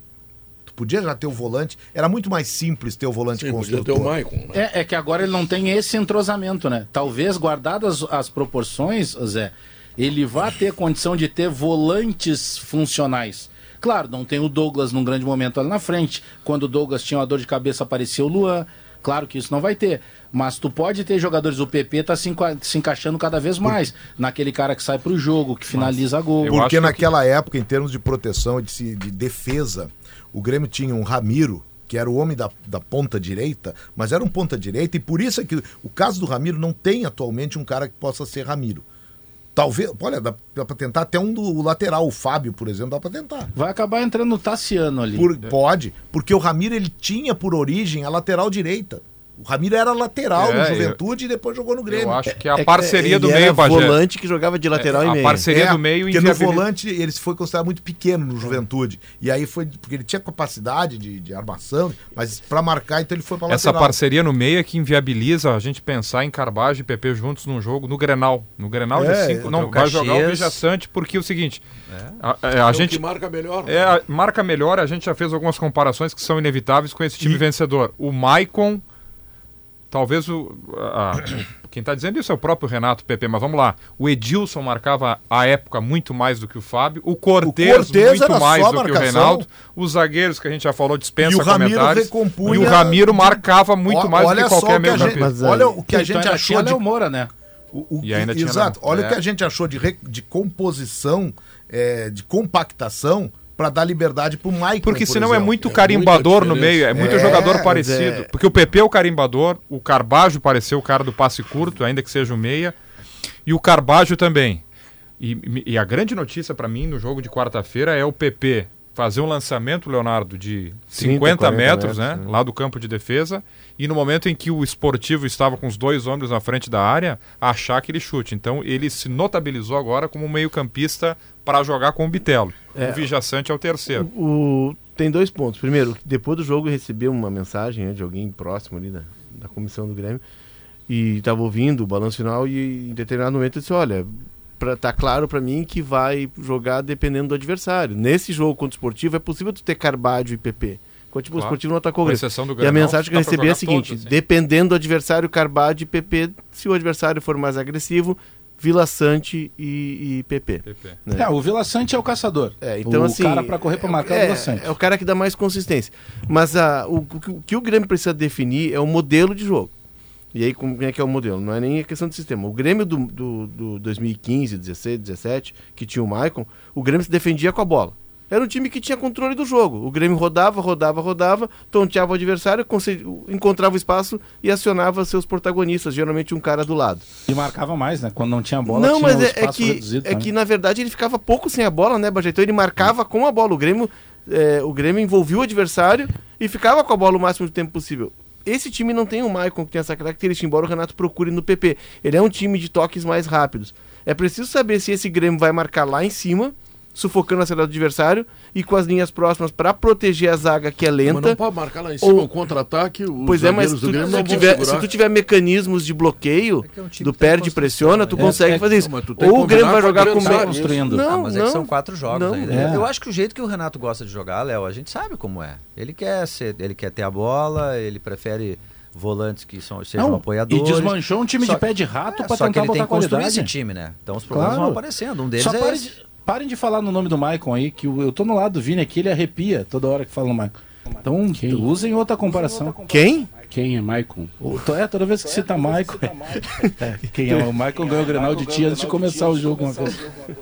[SPEAKER 2] Podia já ter o volante, era muito mais simples ter o volante
[SPEAKER 1] Sim, podia
[SPEAKER 2] construtor.
[SPEAKER 1] ter o Maicon. Né?
[SPEAKER 6] É, é que agora ele não tem esse entrosamento, né? Talvez, guardadas as proporções, Zé, ele vá ter condição de ter volantes funcionais. Claro, não tem o Douglas num grande momento ali na frente. Quando o Douglas tinha uma dor de cabeça, aparecia o Luan. Claro que isso não vai ter. Mas tu pode ter jogadores, o PP tá se, enca- se encaixando cada vez mais naquele cara que sai pro jogo, que finaliza gol.
[SPEAKER 5] Eu acho
[SPEAKER 2] Porque
[SPEAKER 5] que-
[SPEAKER 2] naquela época, em termos de proteção e de, de defesa, o Grêmio tinha um Ramiro, que era o homem da, da ponta direita, mas era um ponta direita, e por isso é que o caso do Ramiro não tem atualmente um cara que possa ser Ramiro. Talvez, olha, dá, pra tentar até um do lateral, o Fábio, por exemplo, dá pra tentar.
[SPEAKER 6] Vai acabar entrando o Tassiano ali.
[SPEAKER 2] Por- pode, porque o Ramiro ele tinha por origem a lateral direita. O Ramiro era lateral
[SPEAKER 5] É,
[SPEAKER 2] no
[SPEAKER 5] eu-
[SPEAKER 2] Juventude e depois jogou no Grêmio.
[SPEAKER 5] Eu acho que a
[SPEAKER 3] É que
[SPEAKER 5] parceria do
[SPEAKER 3] ele
[SPEAKER 5] meio,
[SPEAKER 3] era
[SPEAKER 5] Bagé.
[SPEAKER 3] volante que jogava de lateral
[SPEAKER 5] É,
[SPEAKER 3] e
[SPEAKER 5] a
[SPEAKER 3] meio.
[SPEAKER 5] parceria
[SPEAKER 2] É,
[SPEAKER 5] do meio
[SPEAKER 2] porque no volante ele foi considerado muito pequeno no Juventude. E aí foi porque ele tinha capacidade de, de armação, mas pra marcar então ele foi pra
[SPEAKER 5] Essa
[SPEAKER 2] lateral.
[SPEAKER 5] parceria no meio é que inviabiliza a gente pensar em Carbage e PP juntos num jogo no Grenal. No Grenal
[SPEAKER 2] É,
[SPEAKER 5] de cinco,
[SPEAKER 7] contra
[SPEAKER 5] não
[SPEAKER 7] o
[SPEAKER 5] vai jogar o
[SPEAKER 7] Caxias.
[SPEAKER 5] Vijaçante, porque é o seguinte, a, é, a
[SPEAKER 1] É o
[SPEAKER 5] gente
[SPEAKER 1] que marca melhor.
[SPEAKER 5] é, a- marca melhor, a gente já fez algumas comparações que são inevitáveis com esse time vencedor. O Maicon, talvez o, a- a- quem está dizendo isso é o próprio Renato PP, mas vamos lá. O Edilson marcava a época muito mais do que o Fábio, o Cortez,
[SPEAKER 2] Cortez
[SPEAKER 5] muito mais do que o. Reinaldo, os zagueiros que a gente já falou dispensa
[SPEAKER 2] E o
[SPEAKER 5] comentários.
[SPEAKER 2] recompunha
[SPEAKER 5] e o Ramiro marcava muito
[SPEAKER 2] Ó,
[SPEAKER 5] mais do
[SPEAKER 2] olha
[SPEAKER 5] que qualquer
[SPEAKER 2] o que a
[SPEAKER 5] meio
[SPEAKER 2] gente-
[SPEAKER 5] campista.
[SPEAKER 3] Aí-
[SPEAKER 2] Olha o que a
[SPEAKER 6] Então
[SPEAKER 2] gente
[SPEAKER 6] ainda
[SPEAKER 2] achou de
[SPEAKER 6] Léo Moura, né?
[SPEAKER 2] O, o
[SPEAKER 5] E
[SPEAKER 2] que-
[SPEAKER 5] ainda tinha
[SPEAKER 2] exato.
[SPEAKER 5] não.
[SPEAKER 2] Olha
[SPEAKER 5] É.
[SPEAKER 2] o que a gente achou de, re- de composição, é, de compactação para dar liberdade pro Maicon.
[SPEAKER 5] Porque
[SPEAKER 2] por
[SPEAKER 5] senão é
[SPEAKER 2] exemplo.
[SPEAKER 5] muito
[SPEAKER 1] É
[SPEAKER 5] carimbador
[SPEAKER 1] muita
[SPEAKER 5] no meio, é muito
[SPEAKER 2] É,
[SPEAKER 5] jogador parecido.
[SPEAKER 3] é-
[SPEAKER 5] Porque o PP é o carimbador, o Carbajo pareceu o cara do passe curto, ainda que seja o meia, e o Carbajo também. E, e a grande notícia pra mim no jogo de quarta-feira é o PP fazer um lançamento, Leonardo, de 50
[SPEAKER 3] 40
[SPEAKER 5] metros,
[SPEAKER 3] metros,
[SPEAKER 5] né,
[SPEAKER 3] né?
[SPEAKER 5] lá do campo de defesa, e no momento em que o esportivo estava com os dois homens na frente da área, achar aquele chute. Então ele se notabilizou agora como meio-campista para jogar com o Bitelo.
[SPEAKER 3] É.
[SPEAKER 5] O Vijaçante é o terceiro.
[SPEAKER 3] O- tem dois pontos. Primeiro, depois do jogo eu recebi uma mensagem né, de alguém próximo ali da, da comissão do Grêmio e estava ouvindo o balanço final e em determinado momento eu disse, olha, pra, tá claro para mim que vai jogar dependendo do adversário. Nesse jogo contra o Esportivo é possível tu ter Carbádio e PP. Tipo, o
[SPEAKER 5] Claro.
[SPEAKER 3] Esportivo não atacou o Grêmio. E a mensagem que eu recebi é a seguinte,
[SPEAKER 5] todos, assim.
[SPEAKER 3] dependendo do adversário, Carbádio e PP, se o adversário for mais agressivo, Vila Sante e, e PP.
[SPEAKER 5] PP.
[SPEAKER 3] né?
[SPEAKER 6] É, o Vila Sante é o caçador.
[SPEAKER 3] É, então,
[SPEAKER 6] o
[SPEAKER 3] assim,
[SPEAKER 6] cara pra correr pra marcar é, o
[SPEAKER 3] é,
[SPEAKER 6] Vila Sante.
[SPEAKER 3] é o cara que dá mais consistência. Mas a, o, o que- o que o Grêmio precisa definir é o modelo de jogo. E aí, como é que é o modelo? Não é nem a questão de sistema. O Grêmio do, do, do 2015, 16, 17, que tinha o Maicon, o Grêmio se defendia com a bola. Era um time que tinha controle do jogo. O Grêmio rodava, rodava, rodava, tonteava o adversário, encontrava o espaço e acionava seus protagonistas, geralmente um cara do lado.
[SPEAKER 6] E marcava mais, né? Quando não tinha bola,
[SPEAKER 3] não,
[SPEAKER 6] tinha
[SPEAKER 3] mas
[SPEAKER 6] um
[SPEAKER 3] é, é que,
[SPEAKER 6] reduzido
[SPEAKER 3] é
[SPEAKER 6] também.
[SPEAKER 3] que na verdade ele ficava pouco sem a bola, né, Bajé? Então ele marcava com a bola. O Grêmio, é, o Grêmio envolvia o adversário e ficava com a bola o máximo de tempo possível. Esse time não tem o Maicon que tem essa característica, embora o Renato procure no PP. Ele é um time de toques mais rápidos. É preciso saber se esse Grêmio vai marcar lá em cima, sufocando a saída do adversário e com as linhas próximas para proteger a zaga que é
[SPEAKER 1] Mas não
[SPEAKER 3] lenta.
[SPEAKER 1] pode marcar lá em cima
[SPEAKER 3] Ou-
[SPEAKER 1] um contra-ataque, os
[SPEAKER 3] Pois é, mas tu, se tiver, se tu tiver mecanismos de bloqueio,
[SPEAKER 7] É é um
[SPEAKER 3] do perde e pressiona, tu
[SPEAKER 7] né?
[SPEAKER 3] consegue
[SPEAKER 6] É,
[SPEAKER 3] fazer isso. Ou o Grêmio vai
[SPEAKER 1] com
[SPEAKER 3] jogar
[SPEAKER 1] o
[SPEAKER 3] com meio-
[SPEAKER 6] construindo.
[SPEAKER 3] Não,
[SPEAKER 7] Ah, mas é que
[SPEAKER 3] não.
[SPEAKER 7] são quatro jogos
[SPEAKER 3] não.
[SPEAKER 7] ainda.
[SPEAKER 6] É.
[SPEAKER 7] Eu acho que o jeito que o Renato gosta de jogar, Léo, a gente sabe como é. Ele quer ser, ele quer ter a bola, ele prefere volantes que são, sejam
[SPEAKER 6] Não,
[SPEAKER 7] apoiadores.
[SPEAKER 6] e desmanchou um time
[SPEAKER 7] Só-
[SPEAKER 6] de pé de rato
[SPEAKER 7] É, que
[SPEAKER 6] tentar
[SPEAKER 7] ele tem
[SPEAKER 6] botar
[SPEAKER 7] que
[SPEAKER 6] qualidade.
[SPEAKER 7] esse time, né? Então os problemas
[SPEAKER 6] Claro.
[SPEAKER 7] vão aparecendo. Um deles
[SPEAKER 6] Só
[SPEAKER 7] é
[SPEAKER 6] parem de, falar no nome do Maicon aí, que eu tô no lado do Vini aqui, ele arrepia toda hora que fala no Maicon. Então,
[SPEAKER 4] Quem?
[SPEAKER 6] usem outra comparação.
[SPEAKER 3] Quem?
[SPEAKER 4] Quem é Maicon?
[SPEAKER 6] É, toda vez que cita Maicon. É, quem é? O Maicon ganhou o Grenal de ti antes de começar o jogo. Uma.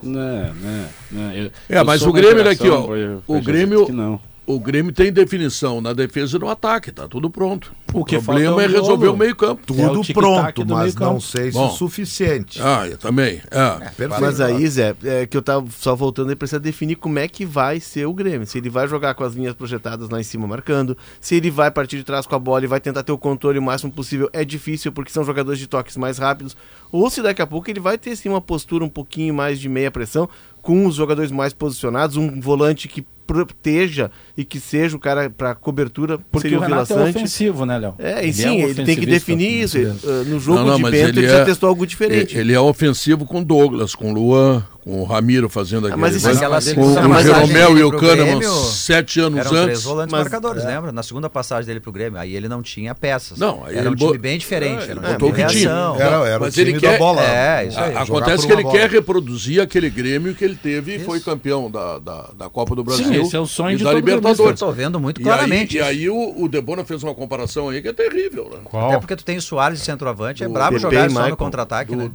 [SPEAKER 4] Não, não, não. Eu,
[SPEAKER 1] É, mas o Grêmio, olha
[SPEAKER 4] geração,
[SPEAKER 1] aqui, ó, o Grêmio-
[SPEAKER 4] disse que não.
[SPEAKER 1] O Grêmio tem definição na defesa e no ataque, tá tudo pronto.
[SPEAKER 6] O que
[SPEAKER 1] o problema é
[SPEAKER 6] é
[SPEAKER 1] resolver
[SPEAKER 6] jogo.
[SPEAKER 1] o meio-campo.
[SPEAKER 6] É o
[SPEAKER 2] Tudo
[SPEAKER 6] tic-tac
[SPEAKER 2] pronto, mas não sei se
[SPEAKER 1] Bom.
[SPEAKER 2] o suficiente.
[SPEAKER 1] Ah, eu também. É.
[SPEAKER 2] Perfeito.
[SPEAKER 3] Mas aí, Zé, é que eu tava só voltando aí, precisa definir como é que vai ser o Grêmio. Se ele vai jogar com as linhas projetadas lá em cima marcando, se ele vai partir de trás com a bola e vai tentar ter o controle o máximo possível, é difícil porque são jogadores de toques mais rápidos. Ou se daqui a pouco ele vai ter sim uma postura um pouquinho mais de meia pressão, com os jogadores mais posicionados, um volante que proteja e que seja o cara para cobertura,
[SPEAKER 6] Porque
[SPEAKER 3] seria
[SPEAKER 6] o é
[SPEAKER 3] Vila Sante.
[SPEAKER 6] ofensivo, né, Léo?
[SPEAKER 3] É, e
[SPEAKER 6] Ele
[SPEAKER 3] sim,
[SPEAKER 6] é um
[SPEAKER 3] ele tem que definir isso.
[SPEAKER 6] vezes.
[SPEAKER 3] Uh, No jogo
[SPEAKER 1] Não, não,
[SPEAKER 3] de Bento
[SPEAKER 1] ele
[SPEAKER 3] ele,
[SPEAKER 1] é-
[SPEAKER 3] já testou algo diferente.
[SPEAKER 1] Ele é ofensivo com Douglas, com Luan, com o Ramiro fazendo aquele.
[SPEAKER 3] mas isso
[SPEAKER 1] mas
[SPEAKER 3] é-
[SPEAKER 7] Aquela
[SPEAKER 1] com o Jeromel e o Kahneman sete anos
[SPEAKER 7] Eram
[SPEAKER 1] antes.
[SPEAKER 7] três volantes
[SPEAKER 3] mas-
[SPEAKER 7] marcadores, lembra? Na segunda passagem dele pro Grêmio, aí ele não tinha peças.
[SPEAKER 1] Não, aí
[SPEAKER 7] era um
[SPEAKER 1] ele
[SPEAKER 7] time
[SPEAKER 1] bo-
[SPEAKER 7] bem diferente.
[SPEAKER 1] É,
[SPEAKER 7] Era um
[SPEAKER 1] botou
[SPEAKER 7] de
[SPEAKER 1] o que tinha.
[SPEAKER 7] reação.
[SPEAKER 2] Era, era
[SPEAKER 1] Mas
[SPEAKER 2] o time
[SPEAKER 1] ele
[SPEAKER 2] da
[SPEAKER 1] quer-
[SPEAKER 2] bola.
[SPEAKER 7] É, isso aí.
[SPEAKER 1] Acontece que ele
[SPEAKER 2] bola.
[SPEAKER 1] quer reproduzir aquele Grêmio que ele teve e foi campeão da, da, da Copa do Brasil.
[SPEAKER 6] Sim, esse é o sonho
[SPEAKER 1] e
[SPEAKER 6] de
[SPEAKER 1] da
[SPEAKER 7] Eu
[SPEAKER 1] Libertadores.
[SPEAKER 7] tô vendo muito
[SPEAKER 1] E
[SPEAKER 7] claramente.
[SPEAKER 1] aí, e aí o, o Debona fez uma comparação aí que é terrível, né?
[SPEAKER 7] Até
[SPEAKER 5] Qual?
[SPEAKER 7] porque tu tem o Soares de centroavante, é brabo jogar só no contra-ataque, né?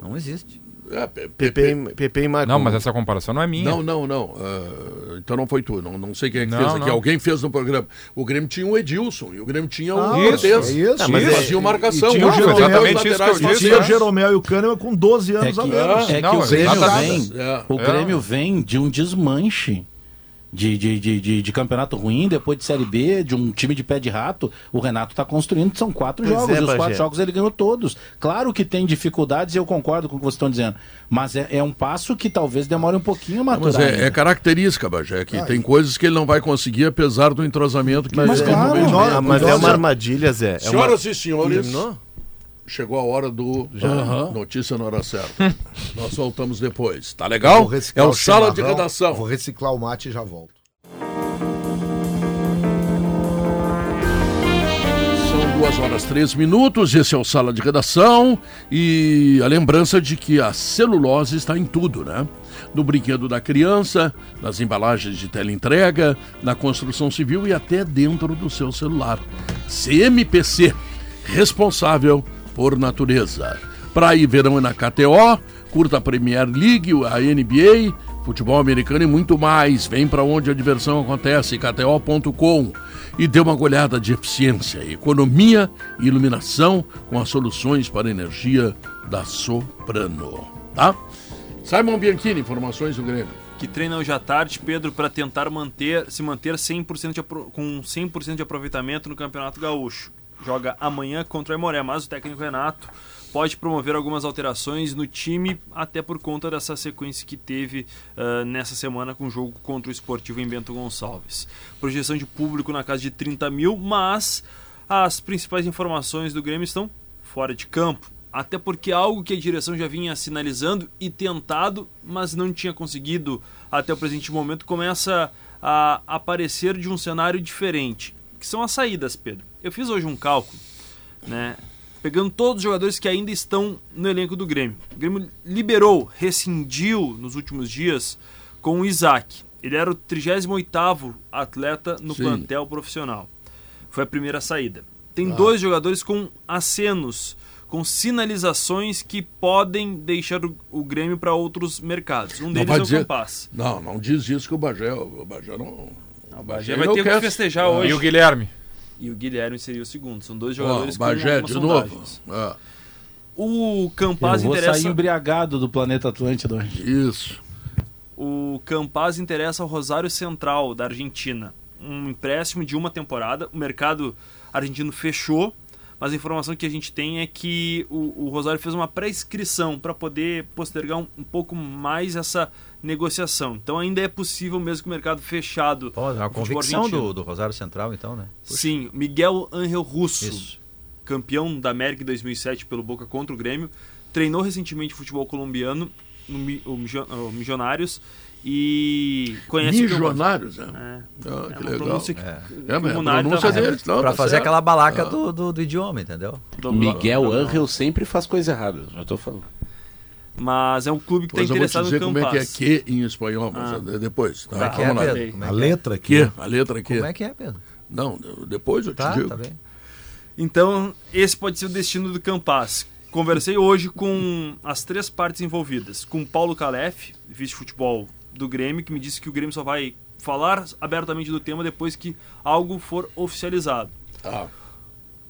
[SPEAKER 7] Não existe.
[SPEAKER 1] É, Pe-
[SPEAKER 3] Pepe,
[SPEAKER 1] Pepe-
[SPEAKER 3] e- Maicon.
[SPEAKER 5] Não, mas essa comparação não é minha.
[SPEAKER 1] Não, não, não. Ah, então não foi tu. Não, não sei quem é que
[SPEAKER 5] Não,
[SPEAKER 1] fez aqui.
[SPEAKER 5] não.
[SPEAKER 1] Alguém fez no programa. O Grêmio tinha o Edilson e o Grêmio tinha o
[SPEAKER 2] Ah,
[SPEAKER 1] Cortez.
[SPEAKER 2] é isso.
[SPEAKER 3] Ah, mas
[SPEAKER 1] Eles
[SPEAKER 3] é-
[SPEAKER 1] faziam marcação.
[SPEAKER 2] e tinha o Jeromel,
[SPEAKER 5] exatamente isso que eu disse,
[SPEAKER 2] Tinha o Jeromel e o Kahneman com 12
[SPEAKER 6] É
[SPEAKER 2] anos a
[SPEAKER 6] que,
[SPEAKER 2] menos.
[SPEAKER 6] é que
[SPEAKER 5] Não,
[SPEAKER 6] o Grêmio vem,
[SPEAKER 1] É.
[SPEAKER 6] o
[SPEAKER 5] É.
[SPEAKER 6] Grêmio vem de um desmanche de, de, de, de, de campeonato ruim, depois de Série B, de um time de pé de rato. O Renato está construindo, são quatro
[SPEAKER 3] Pois
[SPEAKER 6] jogos,
[SPEAKER 3] é,
[SPEAKER 6] e os quatro jogos ele ganhou todos. Claro que tem dificuldades e eu concordo com o que vocês estão dizendo, mas é, é um passo que talvez demore um pouquinho a
[SPEAKER 1] Mas
[SPEAKER 6] maturar.
[SPEAKER 1] é,
[SPEAKER 6] ainda.
[SPEAKER 1] é característica, Bagé, que tem coisas que ele não vai conseguir, apesar do entrosamento que
[SPEAKER 6] Mas
[SPEAKER 1] ele tem
[SPEAKER 6] claro.
[SPEAKER 3] Ah, mas é uma armadilha, Zé. É uma...
[SPEAKER 1] Senhoras e senhores,
[SPEAKER 3] Terminou?
[SPEAKER 1] Chegou a hora do Notícia na Hora Certa. Nós voltamos depois. Tá legal?
[SPEAKER 2] Vou reciclar
[SPEAKER 1] É o Sala de Redação.
[SPEAKER 2] Vou reciclar o mate e já volto.
[SPEAKER 1] São duas horas três minutos, esse é o Sala de Redação e a lembrança de que a celulose está em tudo, né? No brinquedo da criança, nas embalagens de teleentrega, na construção civil e até dentro do seu celular. CMPC, responsável por natureza. Praia e verão é na KTO, curta a Premier League, a NBA, futebol americano e muito mais. Vem para onde a diversão acontece, kto.com. E dê uma olhada de eficiência, economia e iluminação com as soluções para energia da Soprano. Tá? Simon Bianchini, informações do Grêmio.
[SPEAKER 8] que treina hoje à tarde, Pedro, para tentar manter, se manter 100% de com 100% de aproveitamento no Campeonato Gaúcho. Joga amanhã contra o Aimoré, mas o técnico Renato pode promover algumas alterações no time, até por conta dessa sequência que teve ah, nessa semana com o jogo contra o Esportivo em Bento Gonçalves. Projeção de público na casa de 30 mil, mas as principais informações do Grêmio estão fora de campo. Até porque algo que a direção já vinha sinalizando e tentado, mas não tinha conseguido até o presente momento, começa a aparecer de um cenário diferente, que são as saídas, Pedro. Eu fiz hoje um cálculo, né, pegando todos os jogadores que ainda estão no elenco do Grêmio. O Grêmio liberou, rescindiu nos últimos dias com o Isaac. Ele era o 38º atleta no
[SPEAKER 1] Sim.
[SPEAKER 8] plantel profissional. Foi a primeira saída. Tem dois jogadores com acenos com sinalizações que podem deixar o, o Grêmio para outros mercados. Um deles é o
[SPEAKER 1] dizer-
[SPEAKER 8] Campas.
[SPEAKER 1] Não, não diz isso que o Bagé. O Bagé não.
[SPEAKER 8] O Bagé vai ter que festejar
[SPEAKER 1] Ah,
[SPEAKER 8] hoje.
[SPEAKER 5] E o Guilherme?
[SPEAKER 8] E o Guilherme seria o segundo. São dois jogadores
[SPEAKER 1] o Bagé,
[SPEAKER 8] com
[SPEAKER 1] de novo.
[SPEAKER 8] sondagens.
[SPEAKER 1] Ah,
[SPEAKER 8] O
[SPEAKER 6] Eu
[SPEAKER 8] Campas
[SPEAKER 6] vou
[SPEAKER 8] interessa.
[SPEAKER 6] sair embriagado do planeta Atlântida hoje.
[SPEAKER 1] isso.
[SPEAKER 8] O Campaz interessa ao Rosário Central da Argentina. Um empréstimo de uma temporada. O mercado argentino fechou, mas a informação que a gente tem é que o, o Rosário fez uma pré-inscrição para poder postergar um, um pouco mais essa negociação. Então ainda é possível, mesmo que o mercado fechado.
[SPEAKER 7] Pô, é
[SPEAKER 8] futebol
[SPEAKER 7] convicção do, do Rosário Central, então, né?
[SPEAKER 8] Sim, Miguel Ángel Russo,
[SPEAKER 7] Isso.
[SPEAKER 8] campeão da América em 2007 pelo Boca contra o Grêmio, treinou recentemente futebol colombiano no o o Milionários e conhece.
[SPEAKER 1] Milionários, né?
[SPEAKER 8] É,
[SPEAKER 1] Ah,
[SPEAKER 8] é
[SPEAKER 1] que
[SPEAKER 8] uma
[SPEAKER 1] legal.
[SPEAKER 8] pronúncia que,
[SPEAKER 7] É.
[SPEAKER 8] que
[SPEAKER 1] É, pronúncia
[SPEAKER 8] tá-
[SPEAKER 1] deles, não,
[SPEAKER 7] pra
[SPEAKER 1] tá
[SPEAKER 7] fazer aquela balaca
[SPEAKER 1] Ah.
[SPEAKER 7] do, do, do idioma, entendeu?
[SPEAKER 8] do-
[SPEAKER 4] Miguel Angel sempre faz coisa errada, já tô falando.
[SPEAKER 8] Mas é um clube que está
[SPEAKER 1] Depois eu vou te
[SPEAKER 8] interessado
[SPEAKER 1] dizer
[SPEAKER 8] no
[SPEAKER 1] como é que é
[SPEAKER 8] Campas.
[SPEAKER 1] que em espanhol,
[SPEAKER 8] Ah.
[SPEAKER 1] é depois. Tá,
[SPEAKER 7] Como é que é,
[SPEAKER 1] vamos lá.
[SPEAKER 7] Pedro? Como é
[SPEAKER 2] A
[SPEAKER 7] que é?
[SPEAKER 2] letra aqui.
[SPEAKER 1] Que? A letra que?
[SPEAKER 7] Como é que é, Pedro?
[SPEAKER 1] Não, depois eu te
[SPEAKER 7] Tá,
[SPEAKER 1] digo.
[SPEAKER 7] tá bem.
[SPEAKER 8] Então, esse pode ser o destino do Campas. Conversei hoje com as três partes envolvidas. Com Paulo Calef, vice-futebol do Grêmio, que me disse que o Grêmio só vai falar abertamente do tema depois que algo for oficializado.
[SPEAKER 1] Tá.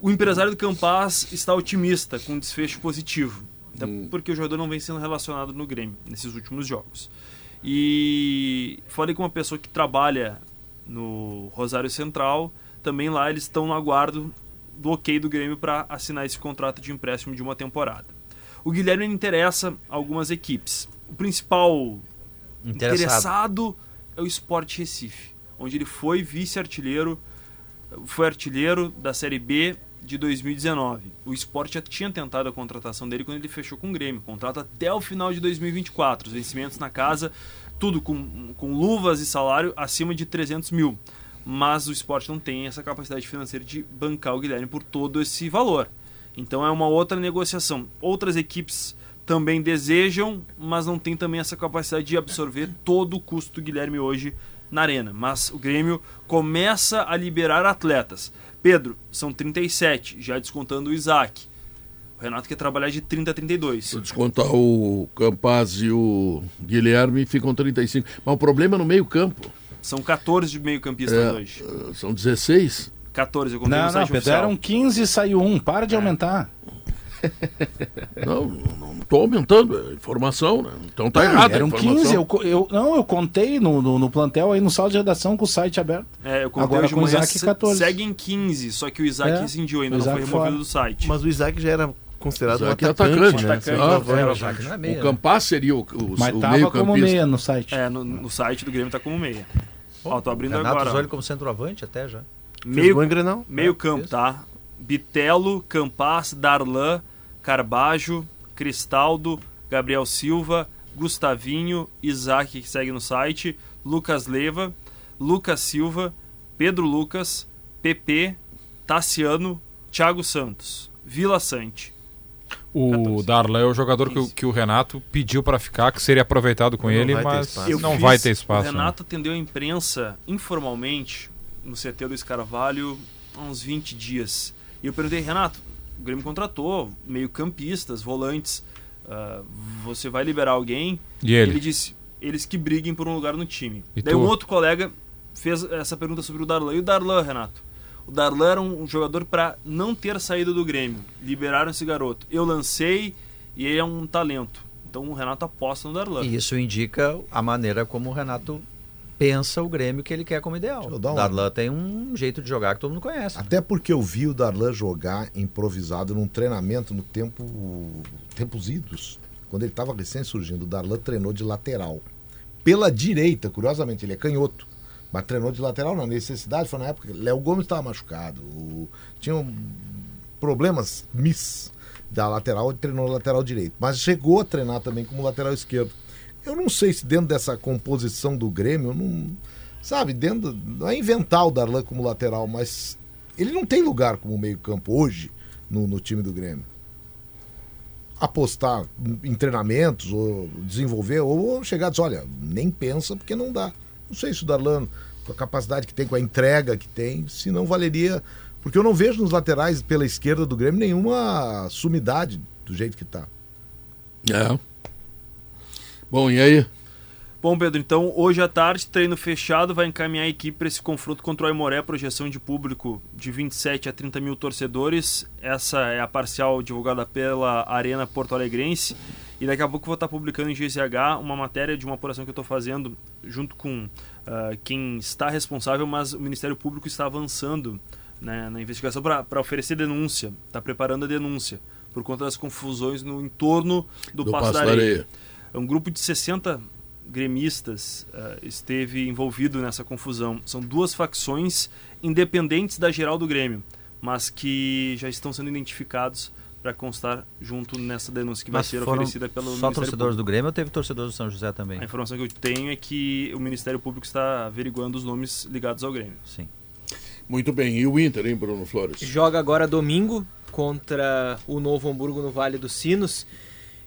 [SPEAKER 8] O empresário do Campas está otimista com um desfecho positivo. Até porque o jogador não vem sendo relacionado no Grêmio nesses últimos jogos. E falei com uma pessoa que trabalha no Rosário Central. Também lá eles estão no aguardo do ok do Grêmio para assinar esse contrato de empréstimo de uma temporada. O Guilherme interessa algumas equipes. O principal
[SPEAKER 7] Interessado.
[SPEAKER 8] interessado é o Sport Recife, onde ele foi vice-artilheiro, foi artilheiro da Série B de 2019. O Sport já tinha tentado a contratação dele quando ele fechou com o Grêmio. Contrato até o final de 2024. Os vencimentos na casa, tudo com, com luvas e salário acima de 300 mil. Mas o Sport não tem essa capacidade financeira de bancar o Guilherme por todo esse valor. Então é uma outra negociação. Outras equipes também desejam, mas não tem também essa capacidade de absorver todo o custo do Guilherme hoje na arena. Mas o Grêmio começa a liberar atletas. Pedro, são 37, já descontando o Isaac. O Renato quer trabalhar de 30 a 32.
[SPEAKER 1] Se eu descontar o Campaz e o Guilherme, ficam 35. Mas o problema é no meio-campo.
[SPEAKER 8] São 14 de meio-campistas
[SPEAKER 1] É,
[SPEAKER 8] hoje.
[SPEAKER 1] são 16.
[SPEAKER 8] 14, eu contei
[SPEAKER 6] Não,
[SPEAKER 8] no
[SPEAKER 6] não,
[SPEAKER 8] site
[SPEAKER 6] Pedro,
[SPEAKER 8] oficial.
[SPEAKER 6] eram 15 e saiu um. Para de aumentar.
[SPEAKER 1] Não, não estou aumentando a informação, né? Então tá errado. a
[SPEAKER 6] Eram
[SPEAKER 1] informação.
[SPEAKER 6] 15. Eu, eu, não, eu contei no, no, no plantel aí no sala de redação com o site aberto.
[SPEAKER 8] É, eu contei
[SPEAKER 6] Agora com o Isaac,
[SPEAKER 8] se-
[SPEAKER 6] 14.
[SPEAKER 8] segue em 15, só que o Isaac
[SPEAKER 6] É,
[SPEAKER 8] rescindiu ainda, não foi
[SPEAKER 6] Isaac
[SPEAKER 8] removido
[SPEAKER 6] fora.
[SPEAKER 8] do site.
[SPEAKER 3] Mas o Isaac já era considerado um
[SPEAKER 1] Isaac é
[SPEAKER 3] atacante,
[SPEAKER 1] atacante,
[SPEAKER 3] né?
[SPEAKER 8] atacante.
[SPEAKER 1] Ah,
[SPEAKER 7] É,
[SPEAKER 1] vai.
[SPEAKER 7] o Jaque não é meia,
[SPEAKER 1] O
[SPEAKER 7] né?
[SPEAKER 1] Campaz seria o, o,
[SPEAKER 6] Mas
[SPEAKER 1] o meio-campista.
[SPEAKER 6] como meia no site.
[SPEAKER 8] É, no, no site do Grêmio tá como meia. Ó, tô abrindo
[SPEAKER 7] Renato
[SPEAKER 8] agora.
[SPEAKER 7] ele como centroavante até já.
[SPEAKER 3] Fez
[SPEAKER 8] Meio,
[SPEAKER 3] gol em Grenal.
[SPEAKER 8] meio
[SPEAKER 7] É,
[SPEAKER 8] campo, tá? Bitelo, Campas, Darlan, Carbajo, Cristaldo, Gabriel Silva, Gustavinho, Isaac, que segue no site, Lucas Leva, Lucas Silva, Pedro Lucas, PP, Tassiano, Thiago Santos, Vila Sante.
[SPEAKER 5] O
[SPEAKER 8] 14.
[SPEAKER 5] Darlan é o jogador que, o-
[SPEAKER 8] 15.
[SPEAKER 5] que o Renato pediu para ficar, que seria aproveitado com
[SPEAKER 3] Não
[SPEAKER 5] ele, mas não
[SPEAKER 8] fiz-
[SPEAKER 5] vai ter espaço.
[SPEAKER 8] O
[SPEAKER 5] né?
[SPEAKER 8] Renato atendeu a imprensa informalmente no CT do Escarvalho há uns 20 dias. E eu perguntei, Renato, o Grêmio contratou meio campistas, volantes, ah, você vai liberar alguém?
[SPEAKER 5] E ele?
[SPEAKER 8] disse, eles que briguem por um lugar no time.
[SPEAKER 5] E
[SPEAKER 8] Daí
[SPEAKER 5] tu?
[SPEAKER 8] um outro colega fez essa pergunta sobre o Darlan. E o Darlan, Renato? O Darlan era um jogador para não ter saído do Grêmio. Liberaram esse garoto. Eu lancei e ele é um talento. Então o Renato aposta no Darlan.
[SPEAKER 7] E isso indica a maneira como o Renato pensa o Grêmio que ele quer como ideal.
[SPEAKER 2] Um-
[SPEAKER 7] Darlan tem um jeito de jogar que todo mundo conhece.
[SPEAKER 2] Até porque eu vi o Darlan jogar improvisado num treinamento no tempo tempos idos. Quando ele estava recém surgindo, o Darlan treinou de lateral. Pela direita, curiosamente, ele é canhoto. Mas treinou de lateral na necessidade, foi na época que Léo Gomes estava machucado. O, tinham problemas miss da lateral, ele treinou lateral direito. Mas chegou a treinar também como lateral esquerdo. Eu não sei se dentro dessa composição do Grêmio, não, sabe, dentro, não é inventar o Darlan como lateral, mas ele não tem lugar como meio-campo hoje no, no time do Grêmio. Apostar em treinamentos, ou desenvolver, ou chegar e dizer, olha, nem pensa porque não dá. Não sei se o Darlan, com a capacidade que tem, com a entrega que tem, se não valeria Porque eu não vejo nos laterais pela esquerda do Grêmio nenhuma sumidade do jeito que tá.
[SPEAKER 1] É. Bom, e aí?
[SPEAKER 8] Bom, Pedro, então hoje à tarde, treino fechado, vai encaminhar a equipe para esse confronto contra o Aimoré, projeção de público de 27 a 30 mil torcedores. Essa é a parcial divulgada pela Arena Porto Alegrense. E daqui a pouco vou estar publicando em GZH uma matéria de uma apuração que eu estou fazendo junto com uh, quem está responsável, mas o Ministério Público está avançando né, na investigação para oferecer denúncia, está preparando a denúncia por conta das confusões no entorno do,
[SPEAKER 1] Do
[SPEAKER 8] Passo da Areia. Um grupo de 60 gremistas uh, esteve envolvido nessa confusão. São duas facções independentes da geral do Grêmio, mas que já estão sendo identificados para constar junto nessa denúncia que vai
[SPEAKER 7] Mas
[SPEAKER 8] ser
[SPEAKER 7] foram
[SPEAKER 8] oferecida pelo
[SPEAKER 7] só
[SPEAKER 8] Ministério
[SPEAKER 7] torcedores
[SPEAKER 8] Público.
[SPEAKER 7] do Grêmio ou teve torcedores do São José também?
[SPEAKER 8] A informação que eu tenho é que o Ministério Público está averiguando os nomes ligados ao Grêmio.
[SPEAKER 7] Sim.
[SPEAKER 1] Muito bem. E o Inter, hein, Bruno Flores?
[SPEAKER 9] Joga agora domingo contra o Novo Hamburgo no Vale dos Sinos.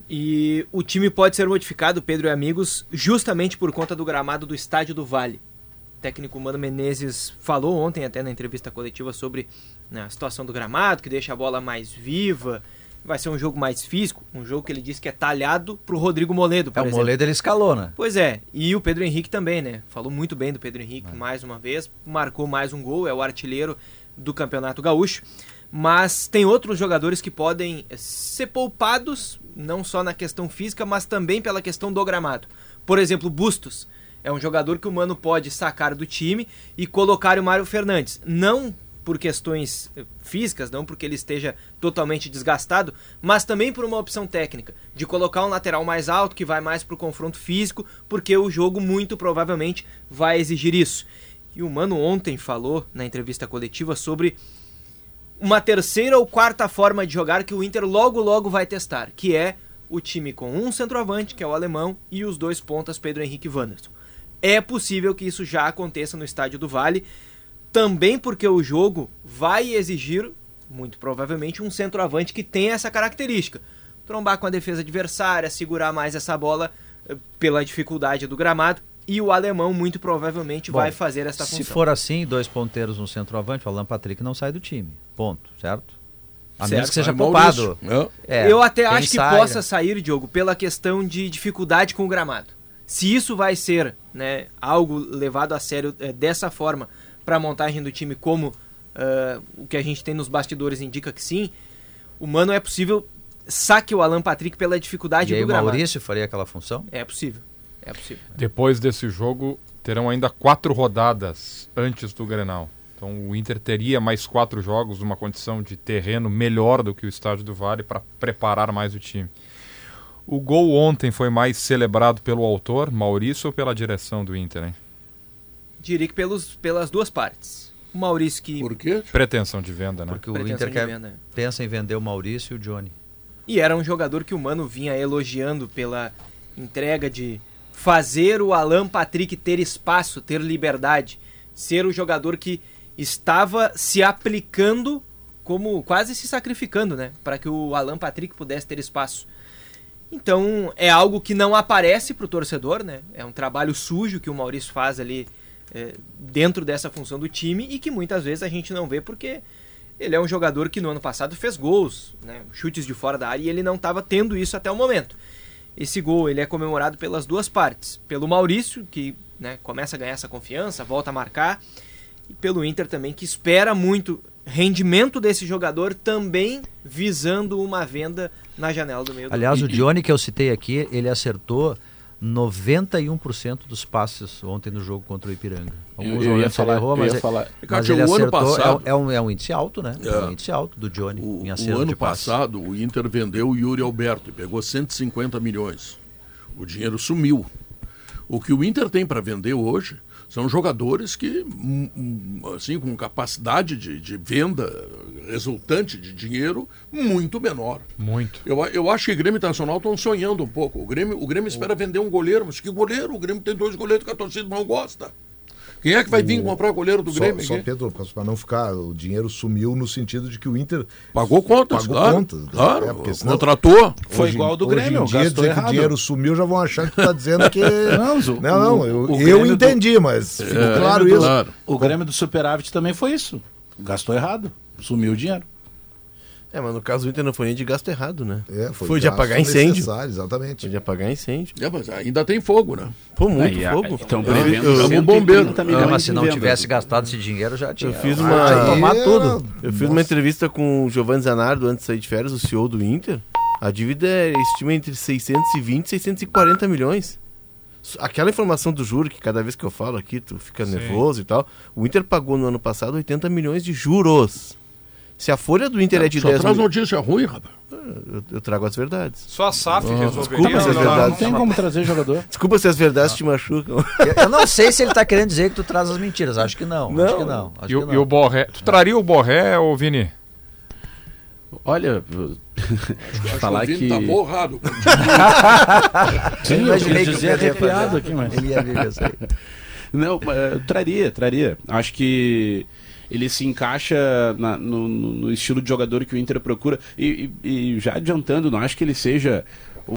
[SPEAKER 9] E o time pode ser modificado, Pedro e amigos, justamente por conta do gramado do Estádio do Vale. O técnico Mano Menezes falou ontem, até na entrevista coletiva, sobre né, a situação do gramado, que deixa a bola mais viva. Vai ser um jogo mais físico, um jogo que ele disse que é talhado pro Rodrigo Moledo, por
[SPEAKER 7] É, o
[SPEAKER 9] exemplo.
[SPEAKER 7] Moledo ele escalou, né?
[SPEAKER 9] Pois é, e o Pedro Henrique também, né? Falou muito bem do Pedro Henrique mais uma vez, marcou mais um gol, é o artilheiro do Campeonato Gaúcho. Mas tem outros jogadores que podem eh, ser poupados, não só na questão física, mas também pela questão do gramado. Por exemplo, Bustos. É um jogador que o Mano pode sacar do time e colocar o Mário Fernandes. Não por questões eh, físicas, não porque ele esteja totalmente desgastado, mas também por uma opção técnica, de colocar um lateral mais alto que vai mais para o confronto físico, porque o jogo muito provavelmente vai exigir isso. E o Mano ontem falou na entrevista coletiva sobre uma terceira ou quarta forma de jogar que o Inter logo logo vai testar, que é o time com um centroavante, que é o alemão, e os dois pontas, Pedro Henrique e Wanderson. É possível que isso já aconteça no Estádio do Vale, também porque o jogo vai exigir, muito provavelmente, um centroavante que tenha essa característica. Trombar com a defesa adversária, segurar mais essa bola eh, pela dificuldade do gramado, e o alemão muito provavelmente
[SPEAKER 7] Bom,
[SPEAKER 9] vai fazer essa
[SPEAKER 7] Se
[SPEAKER 9] função.
[SPEAKER 7] for assim, dois ponteiros no centroavante, o Alan Patrick não sai do time. Ponto, certo? A
[SPEAKER 9] Certo.
[SPEAKER 7] menos que seja
[SPEAKER 1] Aí,
[SPEAKER 7] poupado.
[SPEAKER 1] É.
[SPEAKER 7] É,
[SPEAKER 9] eu até acho que
[SPEAKER 7] sai,
[SPEAKER 9] possa
[SPEAKER 7] né?
[SPEAKER 9] sair, Diogo, pela questão de dificuldade com o gramado. Se isso vai ser né, algo levado a sério eh, dessa forma para a montagem do time, como ah, o que a gente tem nos bastidores indica que sim, o Mano é possível saque o Alan Patrick pela dificuldade
[SPEAKER 7] E aí
[SPEAKER 9] do
[SPEAKER 7] o
[SPEAKER 9] gramado.
[SPEAKER 7] Maurício faria aquela função?
[SPEAKER 9] É possível. É possível.
[SPEAKER 5] Depois desse jogo, terão ainda quatro rodadas antes do Grenal. Então o Inter teria mais quatro jogos numa condição de terreno melhor do que o Estádio do Vale para preparar mais o time. O gol ontem foi mais celebrado pelo autor, Maurício, ou pela direção do Inter, hein?
[SPEAKER 9] Diria que pelos, pelas duas partes. O Maurício que.
[SPEAKER 1] Por quê?
[SPEAKER 5] Pretensão de venda, né?
[SPEAKER 7] Porque o
[SPEAKER 9] Pretensão
[SPEAKER 7] Inter quer,
[SPEAKER 9] venda.
[SPEAKER 7] pensa em vender o Maurício e o Johnny.
[SPEAKER 9] E era um jogador que o Mano vinha elogiando pela entrega de fazer o Alan Patrick ter espaço, ter liberdade, ser o jogador que estava se aplicando como quase se sacrificando, né, para que o Alan Patrick pudesse ter espaço. Então, é algo que não aparece pro torcedor, né? É um trabalho sujo que o Maurício faz ali é, dentro dessa função do time e que muitas vezes a gente não vê porque ele é um jogador que no ano passado fez gols, né, chutes de fora da área e ele não estava tendo isso até o momento. Esse gol ele é comemorado pelas duas partes, pelo Maurício que né, começa a ganhar essa confiança, volta a marcar, e pelo Inter também que espera muito rendimento desse jogador também visando uma venda na janela do meio. do
[SPEAKER 7] Aliás, o Johnny que eu citei aqui, ele acertou 91% dos passes ontem no jogo contra o Ipiranga. Alguns
[SPEAKER 4] Eu- eu ia
[SPEAKER 7] momentos ele
[SPEAKER 4] falar-
[SPEAKER 7] errou,
[SPEAKER 4] eu
[SPEAKER 7] mas,
[SPEAKER 4] ia
[SPEAKER 7] é-
[SPEAKER 4] falar-
[SPEAKER 7] mas
[SPEAKER 1] Cátia,
[SPEAKER 7] ele
[SPEAKER 1] o ano
[SPEAKER 7] acertou.
[SPEAKER 1] passado-
[SPEAKER 7] é, é um, é um índice alto, né? É.
[SPEAKER 1] É.
[SPEAKER 7] um índice alto do Johnny
[SPEAKER 1] O,
[SPEAKER 7] em
[SPEAKER 1] o ano passado, o Inter vendeu o Yuri Alberto e pegou 150 milhões. O dinheiro sumiu. O que o Inter tem para vender hoje são jogadores que, hum, hum, assim, com capacidade de, de venda resultante de dinheiro muito menor.
[SPEAKER 5] Muito.
[SPEAKER 1] Eu, eu acho que o Grêmio Internacional estão sonhando um pouco. O Grêmio, o Grêmio espera vender um goleiro, mas que goleiro? O Grêmio tem dois goleiros que a torcida não gosta. Quem é que vai vir comprar goleiro do
[SPEAKER 2] Só,
[SPEAKER 1] Grêmio?
[SPEAKER 2] só? Pedro, para não ficar, o dinheiro sumiu no sentido de que o Inter
[SPEAKER 1] Pagou contas,
[SPEAKER 2] pagou
[SPEAKER 1] claro.
[SPEAKER 2] contas.
[SPEAKER 1] Claro,
[SPEAKER 2] É, porque senão-
[SPEAKER 1] contratou.
[SPEAKER 6] Foi
[SPEAKER 2] Hoje-
[SPEAKER 6] igual ao do
[SPEAKER 2] hoje
[SPEAKER 6] Grêmio,
[SPEAKER 2] em dia,
[SPEAKER 6] gastou
[SPEAKER 2] dizer que
[SPEAKER 6] errado.
[SPEAKER 2] o dinheiro sumiu, já vão achar que tu tá dizendo que.
[SPEAKER 6] Não, o-
[SPEAKER 2] não, não, eu, eu
[SPEAKER 6] Grêmio do-
[SPEAKER 2] entendi, mas ficou claro
[SPEAKER 6] Grêmio do-
[SPEAKER 2] isso.
[SPEAKER 1] Claro.
[SPEAKER 6] O Grêmio do Superávit também foi isso. Gastou errado. Sumiu o dinheiro.
[SPEAKER 3] É, mas no caso do Inter não foi nem de gasto errado, né?
[SPEAKER 2] É,
[SPEAKER 3] Foi de
[SPEAKER 2] gasto
[SPEAKER 3] apagar incêndio.
[SPEAKER 2] Exatamente.
[SPEAKER 3] Foi de apagar incêndio.
[SPEAKER 1] É, mas ainda tem fogo, né?
[SPEAKER 3] Pô, muito
[SPEAKER 4] Aí,
[SPEAKER 3] fogo.
[SPEAKER 4] Então,
[SPEAKER 3] eu-
[SPEAKER 4] 130
[SPEAKER 1] bombeiro.
[SPEAKER 4] milhões
[SPEAKER 7] É, mas se
[SPEAKER 4] de
[SPEAKER 7] não tivesse gastado esse dinheiro, já tinha.
[SPEAKER 3] Eu fiz
[SPEAKER 7] Ah,
[SPEAKER 3] uma-
[SPEAKER 7] ia tomar
[SPEAKER 2] Aí
[SPEAKER 7] tudo.
[SPEAKER 3] Eu fiz uma entrevista com o Giovanni Zanardo antes de sair de férias, o CEO do Inter. A dívida é, estima entre 620 e 640 milhões. Aquela informação do juro, que cada vez que eu falo aqui, tu fica nervoso e tal. O Inter pagou no ano passado 80 milhões de juros. Se a folha do Inter é de
[SPEAKER 1] Só
[SPEAKER 3] 10
[SPEAKER 1] traz
[SPEAKER 3] milhões.
[SPEAKER 1] notícia ruim, rapaz.
[SPEAKER 3] Eu, eu trago as verdades.
[SPEAKER 5] Só a SAF resolveria.
[SPEAKER 3] desculpa,
[SPEAKER 5] não,
[SPEAKER 3] se é
[SPEAKER 5] não,
[SPEAKER 3] verdade.
[SPEAKER 6] Não tem como trazer jogador.
[SPEAKER 3] Desculpa se as verdades te machucam.
[SPEAKER 7] Eu, eu não sei se ele tá querendo dizer que tu traz as mentiras. Acho que não. Acho
[SPEAKER 3] Não.
[SPEAKER 7] que não. Acho
[SPEAKER 5] E, o-
[SPEAKER 7] que não.
[SPEAKER 5] e o Borré. Tu traria o Borré, ô Vini?
[SPEAKER 4] Olha,
[SPEAKER 1] Acho
[SPEAKER 4] falar
[SPEAKER 1] que o
[SPEAKER 4] que...
[SPEAKER 1] Vini tá borrado.
[SPEAKER 6] Sim, eu
[SPEAKER 7] imaginei que
[SPEAKER 6] dizer
[SPEAKER 7] fazer.
[SPEAKER 6] aqui, mas...
[SPEAKER 7] Ele ia vir isso aí.
[SPEAKER 4] Não, eh, traria, traria. Acho que ele se encaixa na- no, no- estilo de jogador que o Inter procura. E, e- e já adiantando, não acho que ele seja o,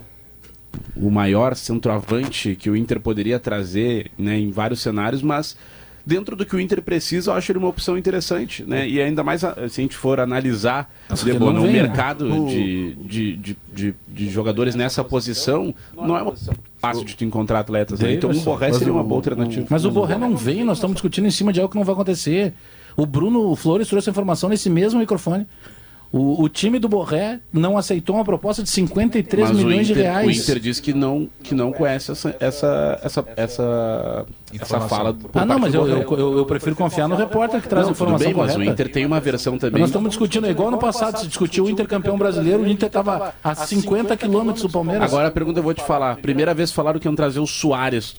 [SPEAKER 4] o maior centroavante que o Inter poderia trazer né, em vários cenários, mas dentro do que o Inter precisa, eu acho ele uma opção interessante. Né? E ainda mais se a gente for analisar
[SPEAKER 6] Nossa,
[SPEAKER 4] Debo,
[SPEAKER 6] que não
[SPEAKER 4] no
[SPEAKER 6] vem, né?
[SPEAKER 4] mercado de, de, de, de, de jogadores nessa posição, não é uma fácil de tu encontrar atletas. Né? Então o Borré seria uma boa alternativa.
[SPEAKER 6] Mas o Borré não vem, nós estamos discutindo em cima de algo que não vai acontecer. O Bruno Flores trouxe a informação nesse mesmo microfone. O, o time do Borré não aceitou uma proposta de 53
[SPEAKER 4] Mas
[SPEAKER 6] milhões de
[SPEAKER 4] Inter-
[SPEAKER 6] reais.
[SPEAKER 4] O Inter diz que não, que não conhece essa, essa, essa, essa, essa fala. por
[SPEAKER 6] Ah, não, mas
[SPEAKER 4] do
[SPEAKER 6] eu, eu, eu- eu prefiro confiar no repórter que traz a
[SPEAKER 4] Não, tudo
[SPEAKER 6] informação
[SPEAKER 4] bem, mas
[SPEAKER 6] correta.
[SPEAKER 4] o Inter tem uma versão também.
[SPEAKER 6] Nós estamos discutindo, é igual no passado, se discutiu o Inter campeão brasileiro, o Inter estava a 50 quilômetros do Palmeiras.
[SPEAKER 4] Agora a pergunta eu vou te falar. Primeira vez falaram que iam trazer o Soares.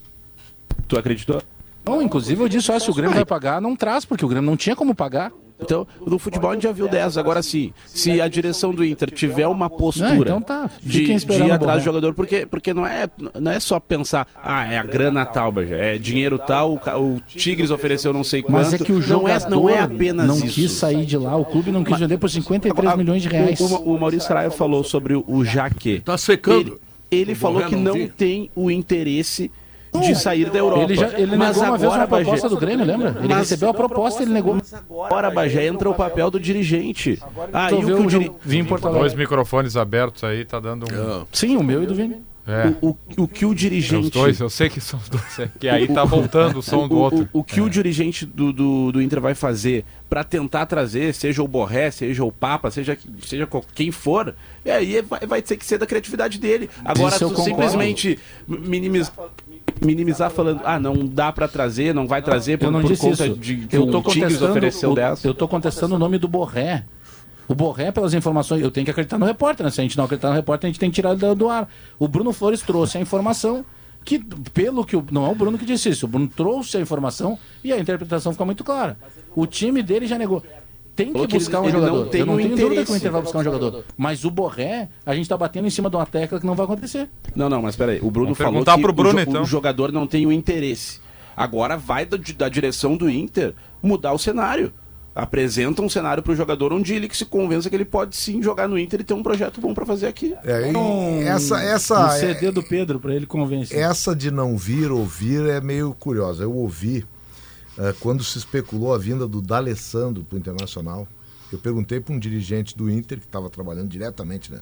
[SPEAKER 4] Tu acreditou?
[SPEAKER 6] Não, inclusive eu disse, ó, se o Grêmio vai pagar, não traz, porque o Grêmio não tinha como pagar.
[SPEAKER 4] Então, no futebol a gente já viu 10. Agora sim, se a direção do Inter tiver uma postura
[SPEAKER 6] Ah, então tá.
[SPEAKER 4] de, de ir atrás do jogador, porque, porque não, é, não é só pensar, ah, é a grana tal, é dinheiro tal, o, o Tigres ofereceu não sei quanto.
[SPEAKER 6] Mas é que o jogador
[SPEAKER 4] não é, não é apenas
[SPEAKER 6] não
[SPEAKER 4] isso.
[SPEAKER 6] quis sair de lá, o clube não quis vender por 53 milhões de reais.
[SPEAKER 4] O, o, Maurício Saraiva falou sobre o, o Jaque.
[SPEAKER 1] Tá secando.
[SPEAKER 4] Ele, ele falou que
[SPEAKER 1] não
[SPEAKER 4] não tem o interesse de sair da Europa.
[SPEAKER 6] Ele, já, ele
[SPEAKER 4] Mas
[SPEAKER 6] negou uma vez uma
[SPEAKER 4] Bagé,
[SPEAKER 6] proposta do Grêmio, lembra? Ele recebeu a proposta e ele negou.
[SPEAKER 4] Agora, Bagé, entra o papel do dirigente. Ah,
[SPEAKER 6] Tu
[SPEAKER 4] e o que o
[SPEAKER 6] o Vim em Porto
[SPEAKER 5] Dois
[SPEAKER 6] Alegre.
[SPEAKER 5] microfones abertos aí, tá dando um.
[SPEAKER 6] Sim, o meu e do Vini.
[SPEAKER 5] É.
[SPEAKER 4] o, o que o
[SPEAKER 5] Os
[SPEAKER 4] dirigente...
[SPEAKER 5] dois, eu sei que são os dois. É que aí tá voltando o som do
[SPEAKER 4] o,
[SPEAKER 5] outro.
[SPEAKER 4] O, o que o dirigente do, do, do Inter vai fazer para tentar trazer, seja o Borré, seja o Papa, seja, seja quem for, aí vai, vai ter que ser da criatividade dele. Agora, tu simplesmente minimiz- minimizar falando, ah, não dá para trazer, não vai trazer por,
[SPEAKER 6] Eu não
[SPEAKER 4] por
[SPEAKER 6] disse
[SPEAKER 4] conta
[SPEAKER 6] isso.
[SPEAKER 4] de
[SPEAKER 6] eu tô contestando,
[SPEAKER 4] ofereceu
[SPEAKER 6] o-
[SPEAKER 4] 10.
[SPEAKER 6] eu tô contestando o nome do Borré. O Borré, pelas informações, eu tenho que acreditar no repórter, né? Se a gente não acreditar no repórter, a gente tem que tirar ele do, do ar. O Bruno Flores trouxe a informação que, pelo que o, não é o Bruno que disse isso, o Bruno trouxe a informação e a interpretação ficou muito clara. O time dele já negou. Tem que
[SPEAKER 4] Falou que
[SPEAKER 6] buscar
[SPEAKER 4] ele-
[SPEAKER 6] um
[SPEAKER 4] ele não
[SPEAKER 6] jogador.
[SPEAKER 4] tem
[SPEAKER 6] eu não
[SPEAKER 4] o
[SPEAKER 6] tenho dúvida que o
[SPEAKER 4] interesse.
[SPEAKER 6] Inter vai buscar um jogador. Mas o Borré, a gente tá batendo em cima de uma tecla que não vai acontecer.
[SPEAKER 4] Não, não, mas peraí. O Bruno
[SPEAKER 5] Vamos
[SPEAKER 4] falou
[SPEAKER 5] perguntar
[SPEAKER 4] que
[SPEAKER 5] pro Bruno,
[SPEAKER 4] o,
[SPEAKER 5] então.
[SPEAKER 4] o jogador não tem o interesse. Agora vai da, da direção do Inter mudar o cenário. Apresenta um cenário pro jogador onde ele que se convença que ele pode sim jogar no Inter e ter um projeto bom para fazer aqui.
[SPEAKER 2] É, e essa,
[SPEAKER 6] Um
[SPEAKER 2] essa,
[SPEAKER 6] CD do Pedro pra ele convencer.
[SPEAKER 2] essa de não vir ouvir é meio curiosa. Eu ouvi quando se especulou a vinda do D'Alessandro para o Internacional. Eu perguntei para um dirigente do Inter que estava trabalhando diretamente né,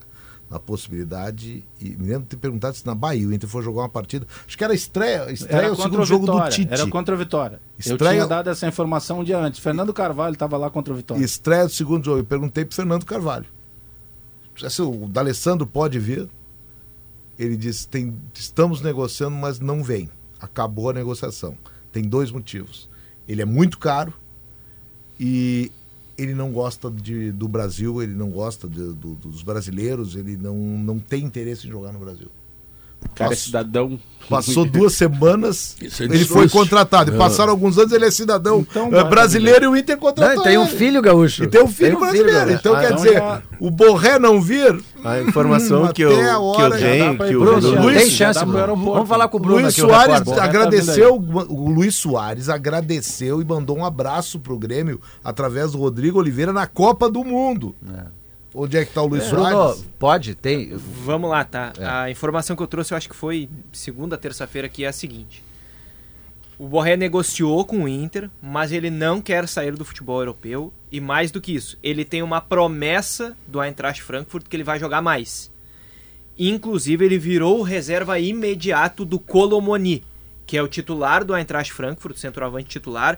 [SPEAKER 2] na possibilidade e me lembro de ter perguntado se na Bahia o Inter foi jogar uma partida. Acho que era estreia, estreia
[SPEAKER 6] Era
[SPEAKER 2] o
[SPEAKER 6] contra
[SPEAKER 2] segundo
[SPEAKER 6] o
[SPEAKER 2] jogo do. Tite.
[SPEAKER 6] Era contra o Vitória. Eu
[SPEAKER 2] Estreia-
[SPEAKER 6] tinha dado essa informação um dia antes. Fernando Carvalho estava lá contra o Vitória.
[SPEAKER 2] Estreia do segundo jogo. Eu perguntei para Fernando Carvalho. Se o D'Alessandro pode vir, ele disse: tem, estamos negociando, mas não vem. Acabou a negociação. Tem dois motivos. Ele é muito caro e ele não gosta de, do Brasil, ele não gosta de- do- dos brasileiros, ele não, não tem interesse em jogar no Brasil.
[SPEAKER 4] O cara é
[SPEAKER 2] Passou-
[SPEAKER 4] cidadão.
[SPEAKER 2] Passou duas semanas,
[SPEAKER 1] Isso é
[SPEAKER 2] ele foi contratado. E passaram alguns anos, ele é cidadão
[SPEAKER 6] Então,
[SPEAKER 2] eh, brasileiro e o Inter
[SPEAKER 7] Não,
[SPEAKER 2] contratou
[SPEAKER 7] e tem um
[SPEAKER 2] ele.
[SPEAKER 7] filho gaúcho.
[SPEAKER 2] E tem um filho
[SPEAKER 7] Tem um
[SPEAKER 2] brasileiro.
[SPEAKER 7] gaúcho.
[SPEAKER 2] então,
[SPEAKER 6] Ah,
[SPEAKER 2] quer
[SPEAKER 6] então
[SPEAKER 2] dizer,
[SPEAKER 6] já-
[SPEAKER 2] o Borré não vir.
[SPEAKER 3] A informação
[SPEAKER 2] Hum,
[SPEAKER 3] que eu,
[SPEAKER 2] a
[SPEAKER 3] que eu tenho, que o
[SPEAKER 2] Bruno. Luiz,
[SPEAKER 7] Tem chance. Vamos falar com o Bruno
[SPEAKER 2] Luiz
[SPEAKER 7] aqui, o
[SPEAKER 2] Soares
[SPEAKER 7] repórter.
[SPEAKER 2] agradeceu, o Luiz Soares agradeceu e mandou um abraço pro Grêmio através do Rodrigo Oliveira na Copa do Mundo. Onde é que tá o Luiz
[SPEAKER 7] Bruno,
[SPEAKER 2] Soares?
[SPEAKER 7] pode? Tem.
[SPEAKER 9] Vamos lá, tá?
[SPEAKER 7] É.
[SPEAKER 9] A informação que eu trouxe, eu acho que foi segunda, terça-feira, que é a seguinte. O Borré negociou com o Inter, mas ele não quer sair do futebol europeu. E mais do que isso, ele tem uma promessa do Eintracht Frankfurt que ele vai jogar mais. Inclusive, ele virou o reserva imediato do Colomoni, que é o titular do Eintracht Frankfurt, centroavante titular,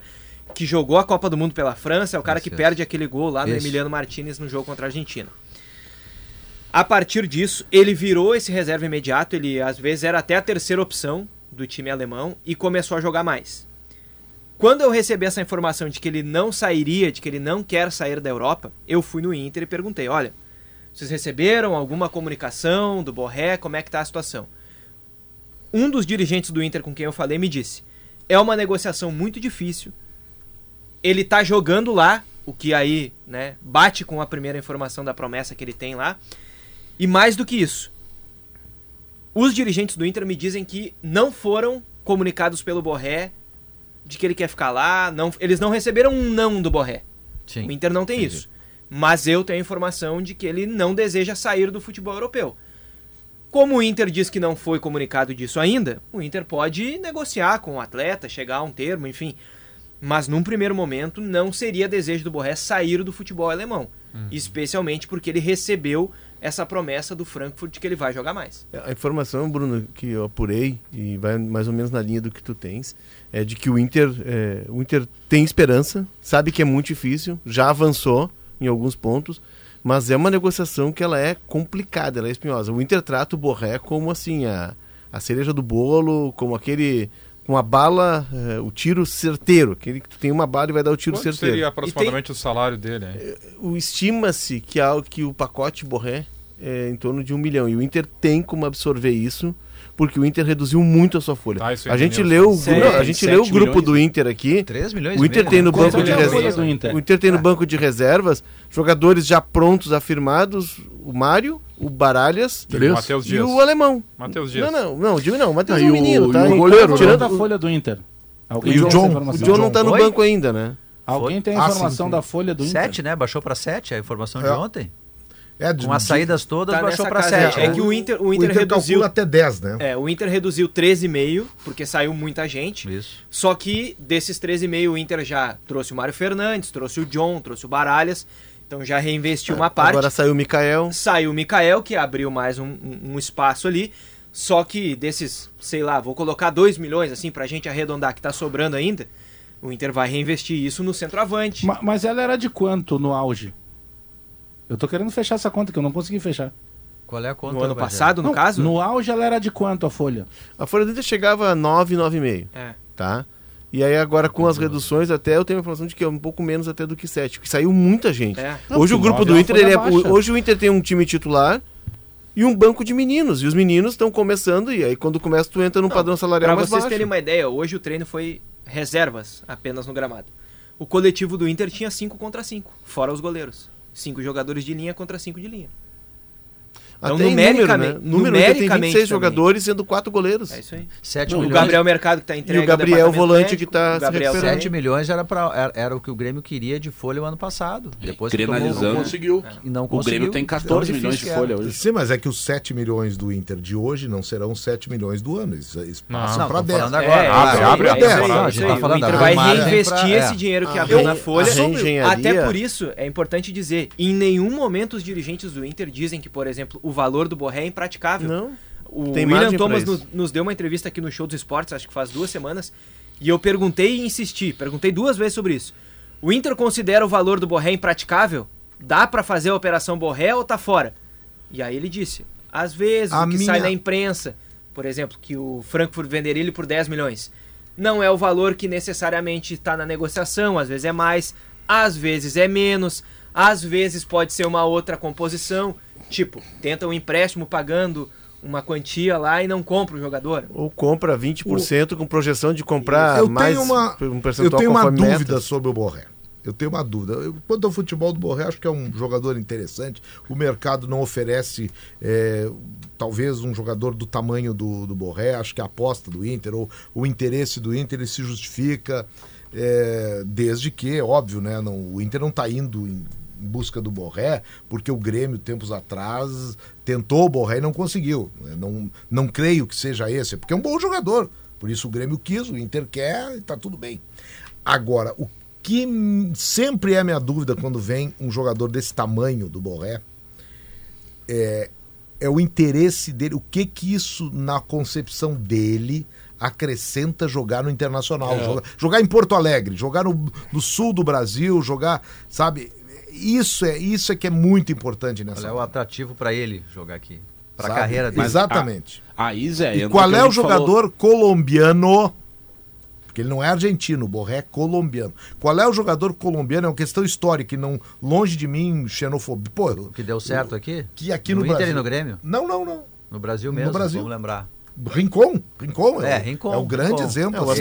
[SPEAKER 9] que jogou a Copa do Mundo pela França, é o cara que perde aquele gol lá
[SPEAKER 7] Isso.
[SPEAKER 9] Emiliano Martinez no jogo contra a Argentina. A partir disso, ele virou esse reserva imediato, ele às vezes era até a terceira opção do time alemão e começou a jogar mais. Quando eu recebi essa informação de que ele não sairia, de que ele não quer sair da Europa, eu fui no Inter e perguntei: olha, vocês receberam alguma comunicação do Borré? Como é que tá a situação? Um dos dirigentes do Inter com quem eu falei me disse: é uma negociação muito difícil. Ele tá jogando lá, o que aí, né, bate com a primeira informação da promessa que ele tem lá. E mais do que isso, os dirigentes do Inter me dizem que não foram comunicados pelo Borré de que ele quer ficar lá, não, eles não receberam um não do Borré.
[SPEAKER 7] Sim.
[SPEAKER 9] O Inter não tem isso. Mas eu tenho informação de que ele não deseja sair do futebol europeu. Como o Inter diz que não foi comunicado disso ainda, o Inter pode negociar com o atleta, chegar a um termo, enfim. Mas num primeiro momento não seria desejo do Borré sair do futebol alemão. Especialmente porque ele recebeu essa promessa do Frankfurt de que ele vai jogar mais.
[SPEAKER 3] A informação, Bruno, que eu apurei, e vai mais ou menos na linha do que tu tens, é de que o Inter, é, o Inter tem esperança, sabe que é muito difícil, já avançou em alguns pontos, mas é uma negociação que ela é complicada, ela é espinhosa. O Inter trata o Borré como assim, a, a cereja do bolo, como aquele. Com a bala, é, o tiro certeiro, aquele que tu tem uma bala e vai dar o tiro
[SPEAKER 5] Quanto
[SPEAKER 3] certeiro.
[SPEAKER 5] seria aproximadamente o salário dele? hein?
[SPEAKER 3] O estima-se que, há- que o pacote Borré é em torno de um milhão. E o Inter tem como absorver isso, porque o Inter reduziu muito a sua folha.
[SPEAKER 5] Tá,
[SPEAKER 3] a gente leu, o a gente leu o grupo
[SPEAKER 4] milhões.
[SPEAKER 3] do Inter aqui.
[SPEAKER 7] 3 milhões
[SPEAKER 3] O
[SPEAKER 7] e
[SPEAKER 3] Inter
[SPEAKER 7] meio,
[SPEAKER 3] tem
[SPEAKER 7] né?
[SPEAKER 3] no banco de
[SPEAKER 6] é a folha
[SPEAKER 3] reservas.
[SPEAKER 6] Inter?
[SPEAKER 3] O Inter tem no banco de reservas jogadores já prontos, afirmados, o Mário, o Baralhas
[SPEAKER 5] E o Matheus
[SPEAKER 3] e
[SPEAKER 5] Dias.
[SPEAKER 3] o alemão.
[SPEAKER 5] Matheus Dias.
[SPEAKER 3] Não, não, não, o Dias não, o Matheus
[SPEAKER 2] Ah,
[SPEAKER 3] é
[SPEAKER 2] e
[SPEAKER 3] um
[SPEAKER 2] o-
[SPEAKER 3] menino, tá?
[SPEAKER 2] e o
[SPEAKER 3] E-
[SPEAKER 2] goleiro,
[SPEAKER 6] Tirando
[SPEAKER 2] né?
[SPEAKER 6] a folha do Inter. Alguém
[SPEAKER 2] E o John?
[SPEAKER 3] O
[SPEAKER 6] informação?
[SPEAKER 3] John não tá no
[SPEAKER 7] Oi?
[SPEAKER 3] banco ainda, né?
[SPEAKER 6] Alguém tem a
[SPEAKER 2] Ah, sim,
[SPEAKER 6] informação
[SPEAKER 2] sim.
[SPEAKER 6] da folha do Inter?
[SPEAKER 7] 7, né? Baixou para 7 a informação de
[SPEAKER 2] É.
[SPEAKER 7] ontem.
[SPEAKER 2] É, de-
[SPEAKER 7] Com as
[SPEAKER 2] de-
[SPEAKER 7] saídas todas,
[SPEAKER 9] Tá
[SPEAKER 7] baixou para
[SPEAKER 9] casa aí.
[SPEAKER 7] 7.
[SPEAKER 9] É que o Inter, o Inter,
[SPEAKER 2] Inter
[SPEAKER 9] reduziu.
[SPEAKER 2] até 10, né?
[SPEAKER 9] É, o Inter reduziu 13,5, porque saiu muita gente.
[SPEAKER 7] Isso.
[SPEAKER 9] Só que desses 13,5 o Inter já trouxe o Mário Fernandes, trouxe o John, trouxe o Baralhas. Então já reinvestiu uma parte.
[SPEAKER 3] Agora saiu o Mikael.
[SPEAKER 9] Saiu o Mikael, que abriu mais um, um- um espaço ali. Só que desses, sei lá, vou colocar 2 milhões, assim, pra gente arredondar, que tá sobrando ainda. O Inter vai reinvestir isso no centroavante.
[SPEAKER 6] Ma- Mas ela era de quanto no auge? Eu tô querendo fechar essa conta que eu não consegui fechar.
[SPEAKER 7] Qual é a conta?
[SPEAKER 9] No ano passado, no
[SPEAKER 6] Não,
[SPEAKER 9] caso?
[SPEAKER 6] No auge ela era de quanto a folha?
[SPEAKER 3] A folha do Inter chegava a 9, 9,5.
[SPEAKER 9] É.
[SPEAKER 3] tá? E aí agora com as reduções até eu tenho a informação de que é um pouco menos até do que 7, porque saiu muita gente.
[SPEAKER 9] É.
[SPEAKER 3] hoje o
[SPEAKER 6] porque
[SPEAKER 3] grupo do Inter, é- hoje o Inter tem um time titular e um banco de meninos, e os meninos estão começando e aí quando começa tu entra num
[SPEAKER 9] Não,
[SPEAKER 3] padrão salarial
[SPEAKER 9] Pra
[SPEAKER 3] mais
[SPEAKER 9] vocês
[SPEAKER 3] baixo.
[SPEAKER 9] terem uma ideia, hoje o treino foi reservas apenas no gramado. O coletivo do Inter tinha 5 contra 5, fora os goleiros. Cinco jogadores de linha contra cinco de linha. Então,
[SPEAKER 3] Até número, né?
[SPEAKER 9] numericamente-
[SPEAKER 3] Número, o Inter tem
[SPEAKER 9] numericamente
[SPEAKER 3] 26
[SPEAKER 9] também.
[SPEAKER 3] jogadores sendo quatro goleiros.
[SPEAKER 9] É isso aí.
[SPEAKER 7] 7
[SPEAKER 9] O
[SPEAKER 7] milhões.
[SPEAKER 9] Gabriel Mercado que tá entregue
[SPEAKER 3] E o Gabriel, volante,
[SPEAKER 9] médico,
[SPEAKER 3] que tá
[SPEAKER 9] o
[SPEAKER 3] se
[SPEAKER 9] Gabriel
[SPEAKER 3] recuperando.
[SPEAKER 7] 7 milhões era, pra, era, era o que o Grêmio queria de folha o ano passado. Depois que tomou-
[SPEAKER 4] Criminalizando.
[SPEAKER 1] Não conseguiu.
[SPEAKER 7] E não
[SPEAKER 4] O
[SPEAKER 7] conseguiu.
[SPEAKER 4] Grêmio tem 14
[SPEAKER 7] Tão
[SPEAKER 4] milhões de folha hoje.
[SPEAKER 2] Sim, mas é que os 7 milhões do Inter de hoje não serão 7 milhões do ano. Eles, eles passam para
[SPEAKER 7] tô
[SPEAKER 2] 10.
[SPEAKER 7] falando
[SPEAKER 9] É,
[SPEAKER 7] agora.
[SPEAKER 9] é
[SPEAKER 5] Abre, abre
[SPEAKER 9] é
[SPEAKER 5] a
[SPEAKER 9] isso aí,
[SPEAKER 5] temporada.
[SPEAKER 9] é
[SPEAKER 7] A
[SPEAKER 9] isso
[SPEAKER 7] gente
[SPEAKER 9] aí.
[SPEAKER 7] tá falando
[SPEAKER 9] o Inter
[SPEAKER 7] da
[SPEAKER 9] vai reinvestir esse
[SPEAKER 7] é.
[SPEAKER 9] dinheiro que
[SPEAKER 2] Ah,
[SPEAKER 9] abriu na folha. Até por isso, é importante dizer, em nenhum momento os dirigentes do Inter dizem que, por exemplo, o valor do Borré é impraticável.
[SPEAKER 3] Não.
[SPEAKER 9] O
[SPEAKER 3] Tem
[SPEAKER 9] William Thomas nos, nos deu uma entrevista aqui no Show dos Esportes, acho que faz duas semanas, e eu perguntei e insisti, perguntei duas vezes sobre isso. O Inter considera o valor do Borré impraticável? Dá pra fazer a operação Borré ou tá fora? E aí ele disse, às vezes
[SPEAKER 2] A
[SPEAKER 9] o que
[SPEAKER 2] minha-
[SPEAKER 9] sai na imprensa, por exemplo, que o Frankfurt venderia ele por 10 milhões, não é o valor que necessariamente está na negociação, às vezes é mais, às vezes é menos, às vezes pode ser uma outra composição, tipo, tenta um empréstimo pagando uma quantia lá e não compra o jogador.
[SPEAKER 3] Ou compra 20% com projeção de comprar
[SPEAKER 2] eu
[SPEAKER 3] mais
[SPEAKER 2] tenho uma,
[SPEAKER 3] um
[SPEAKER 2] eu
[SPEAKER 3] percentual
[SPEAKER 2] tenho uma dúvida sobre o Borré. Eu tenho uma dúvida. Eu- Quanto ao futebol do Borré, acho que é um jogador interessante. O mercado não oferece, é, talvez, um jogador do tamanho do, do Borré. Acho que a aposta do Inter, ou o interesse do Inter, ele se justifica, é, desde que, óbvio, né, não, o Inter não está indo em busca do Borré, porque o Grêmio, tempos atrás, tentou o Borré e não conseguiu. Não, não creio que seja esse, porque é um bom jogador. Por isso o Grêmio quis, o Inter quer e tá tudo bem. Agora, o que sempre é minha dúvida quando vem um jogador desse tamanho do Borré é, é o interesse dele, o que que isso na concepção dele acrescenta jogar no Internacional,
[SPEAKER 1] É.
[SPEAKER 2] jogar, jogar em Porto Alegre, jogar no, no sul do Brasil, jogar, sabe? Isso é isso é que é muito importante nessa
[SPEAKER 7] Qual é o atrativo para ele jogar aqui? Para a carreira dele.
[SPEAKER 2] Exatamente.
[SPEAKER 4] Aí, Zé,
[SPEAKER 2] E qual é o
[SPEAKER 4] gente falou-
[SPEAKER 2] jogador colombiano? Porque ele não é argentino, o Borré é colombiano. Qual é o jogador colombiano? É uma questão histórica, e não longe de mim, xenofobia. Pô,
[SPEAKER 7] que deu certo aqui?
[SPEAKER 2] que aqui no,
[SPEAKER 7] no Inter
[SPEAKER 2] Brasil.
[SPEAKER 7] e no Grêmio?
[SPEAKER 2] Não, não, não.
[SPEAKER 7] No Brasil
[SPEAKER 2] No
[SPEAKER 7] mesmo,
[SPEAKER 2] Brasil.
[SPEAKER 7] vamos lembrar.
[SPEAKER 2] Rincon, Rincon
[SPEAKER 7] É,
[SPEAKER 2] é,
[SPEAKER 7] Rincon,
[SPEAKER 2] é o grande
[SPEAKER 7] Rincon.
[SPEAKER 2] exemplo.
[SPEAKER 3] É, o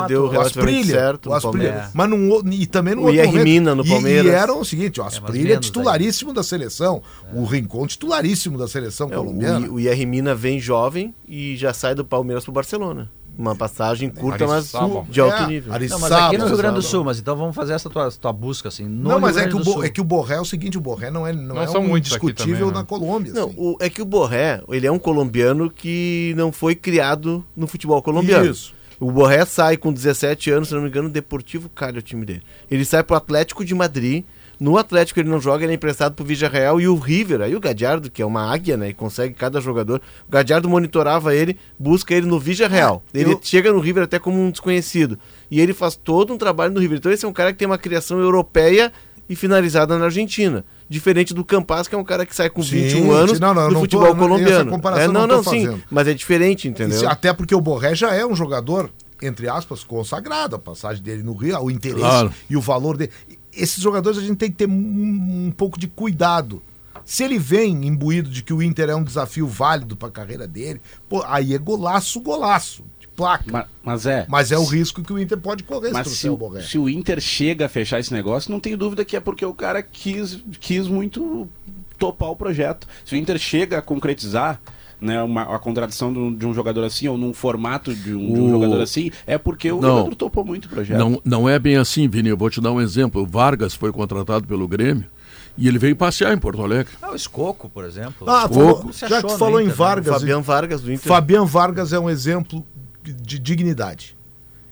[SPEAKER 7] matou.
[SPEAKER 3] deu
[SPEAKER 7] O
[SPEAKER 2] Asprilha,
[SPEAKER 3] certo
[SPEAKER 2] o Asprilha.
[SPEAKER 3] Palmeiras.
[SPEAKER 2] Mas num, e também no
[SPEAKER 3] O
[SPEAKER 2] outro momento.
[SPEAKER 3] Mina no
[SPEAKER 2] E-
[SPEAKER 3] Palmeiras.
[SPEAKER 2] E, era o seguinte, o Asprilha é,
[SPEAKER 7] menos
[SPEAKER 2] titularíssimo da seleção. O Rincon titularíssimo da seleção
[SPEAKER 3] É,
[SPEAKER 2] colombiana.
[SPEAKER 3] o, o IR Mina vem jovem e já sai do Palmeiras pro Barcelona. Uma passagem curta, mas de alto
[SPEAKER 2] É,
[SPEAKER 3] nível.
[SPEAKER 7] Não, mas aqui no Rio Grande do. Sul, mas então vamos fazer essa tua, tua busca assim. no
[SPEAKER 2] Não, mas
[SPEAKER 7] Rio
[SPEAKER 2] é que, o
[SPEAKER 7] Grande do
[SPEAKER 2] Bo-
[SPEAKER 7] Sul.
[SPEAKER 2] é que o Borré é o seguinte, o Borré não é, não
[SPEAKER 5] Não
[SPEAKER 2] é
[SPEAKER 5] são
[SPEAKER 2] um indiscutível
[SPEAKER 5] também, né?
[SPEAKER 2] na Colômbia.
[SPEAKER 3] Não,
[SPEAKER 2] assim.
[SPEAKER 3] o- é que o Borré, ele é um colombiano que não foi criado no futebol colombiano.
[SPEAKER 2] Isso.
[SPEAKER 3] O Borré sai com 17 anos, se não me engano, o Deportivo Cali é o time dele. Ele sai pro Atlético de Madrid. No Atlético ele não joga, ele é emprestado pro Villarreal e o River, aí o Gadiardo, que é uma águia, né, e consegue cada jogador. O Gadiardo monitorava ele, busca ele no Villarreal. Ele
[SPEAKER 2] eu-
[SPEAKER 3] chega no River até como um desconhecido. E ele faz todo um trabalho no River. Então esse é um cara que tem uma criação europeia e finalizada na Argentina. Diferente do Campas, que é um cara que sai com
[SPEAKER 2] Sim,
[SPEAKER 3] 21 anos
[SPEAKER 2] não, não,
[SPEAKER 3] do
[SPEAKER 2] não tô-
[SPEAKER 3] futebol
[SPEAKER 2] essa
[SPEAKER 3] colombiano. É, não,
[SPEAKER 2] não tô
[SPEAKER 3] sim,
[SPEAKER 2] fazendo.
[SPEAKER 3] mas é diferente, entendeu?
[SPEAKER 2] Isso, até porque o Borré já é um jogador, entre aspas, consagrado. A passagem dele no Rio, o interesse
[SPEAKER 1] Claro.
[SPEAKER 2] e o valor dele. Esses jogadores a gente tem que ter um, um pouco de cuidado. Se ele vem imbuído de que o Inter é um desafio válido para a carreira dele, pô, aí é golaço, golaço, de placa.
[SPEAKER 4] Ma- Mas, é.
[SPEAKER 2] Mas é o risco que o Inter pode correr
[SPEAKER 4] Mas
[SPEAKER 2] se o
[SPEAKER 4] se o Inter chega a fechar esse negócio, não tenho dúvida que é porque o cara quis, quis muito topar o projeto. Se o Inter chega a concretizar né, uma, a contratação de um, de um jogador assim, ou num formato de um, de um
[SPEAKER 1] O-
[SPEAKER 4] jogador assim, é porque o
[SPEAKER 1] Não.
[SPEAKER 4] jogador topou muito o projeto.
[SPEAKER 1] Não, não é bem assim, Vini. Eu vou te dar um exemplo. O Vargas foi contratado pelo Grêmio e ele veio passear em Porto Alegre.
[SPEAKER 7] Ah, o Escoco, por exemplo.
[SPEAKER 2] Ah,
[SPEAKER 7] Escoco
[SPEAKER 2] já que falou em
[SPEAKER 7] Inter, né?
[SPEAKER 2] Vargas,
[SPEAKER 3] Fabian Vargas do Inter.
[SPEAKER 2] Fabian Vargas é um exemplo de dignidade.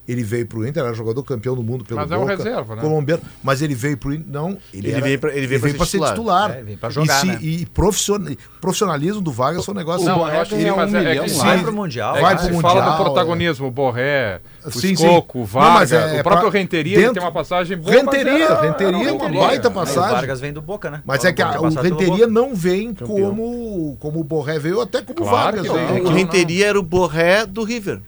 [SPEAKER 2] Ele veio pro Inter, era jogador campeão do mundo pelo
[SPEAKER 5] Mas é o
[SPEAKER 2] Boca,
[SPEAKER 5] reserva, né?
[SPEAKER 2] colombiano, mas ele veio pro Inter, não, ele,
[SPEAKER 3] Ele
[SPEAKER 2] era-
[SPEAKER 3] veio pra- ele veio pra ser
[SPEAKER 2] ser
[SPEAKER 3] titular.
[SPEAKER 2] titular.
[SPEAKER 7] É, ele veio pra jogar,
[SPEAKER 2] e, se-
[SPEAKER 7] né?
[SPEAKER 2] e profissional- profissionalismo do Vargas foi um negócio
[SPEAKER 5] Não, eu acho que
[SPEAKER 6] ganha
[SPEAKER 5] mas
[SPEAKER 6] um
[SPEAKER 5] é, é que
[SPEAKER 7] Vai pro Mundial.
[SPEAKER 5] é
[SPEAKER 2] vai pro
[SPEAKER 5] se fala
[SPEAKER 2] Mundial,
[SPEAKER 5] do protagonismo, o Borré, o
[SPEAKER 2] Sim.
[SPEAKER 5] Escoco, o
[SPEAKER 2] Não,
[SPEAKER 5] Vargas,
[SPEAKER 2] mas é
[SPEAKER 5] o próprio
[SPEAKER 2] pra-
[SPEAKER 5] Renteria ele
[SPEAKER 2] dentro-
[SPEAKER 5] tem uma passagem boa, mas
[SPEAKER 2] Renteria,
[SPEAKER 5] era-
[SPEAKER 2] Renteria é uma
[SPEAKER 5] Renteria.
[SPEAKER 2] baita passagem.
[SPEAKER 7] O Vargas vem do Boca, né?
[SPEAKER 2] Mas é que o Renteria
[SPEAKER 7] Boca.
[SPEAKER 2] não vem como, como o Borré veio, até como o Vargas veio.
[SPEAKER 5] não.
[SPEAKER 3] O Renteria era o Borré do River.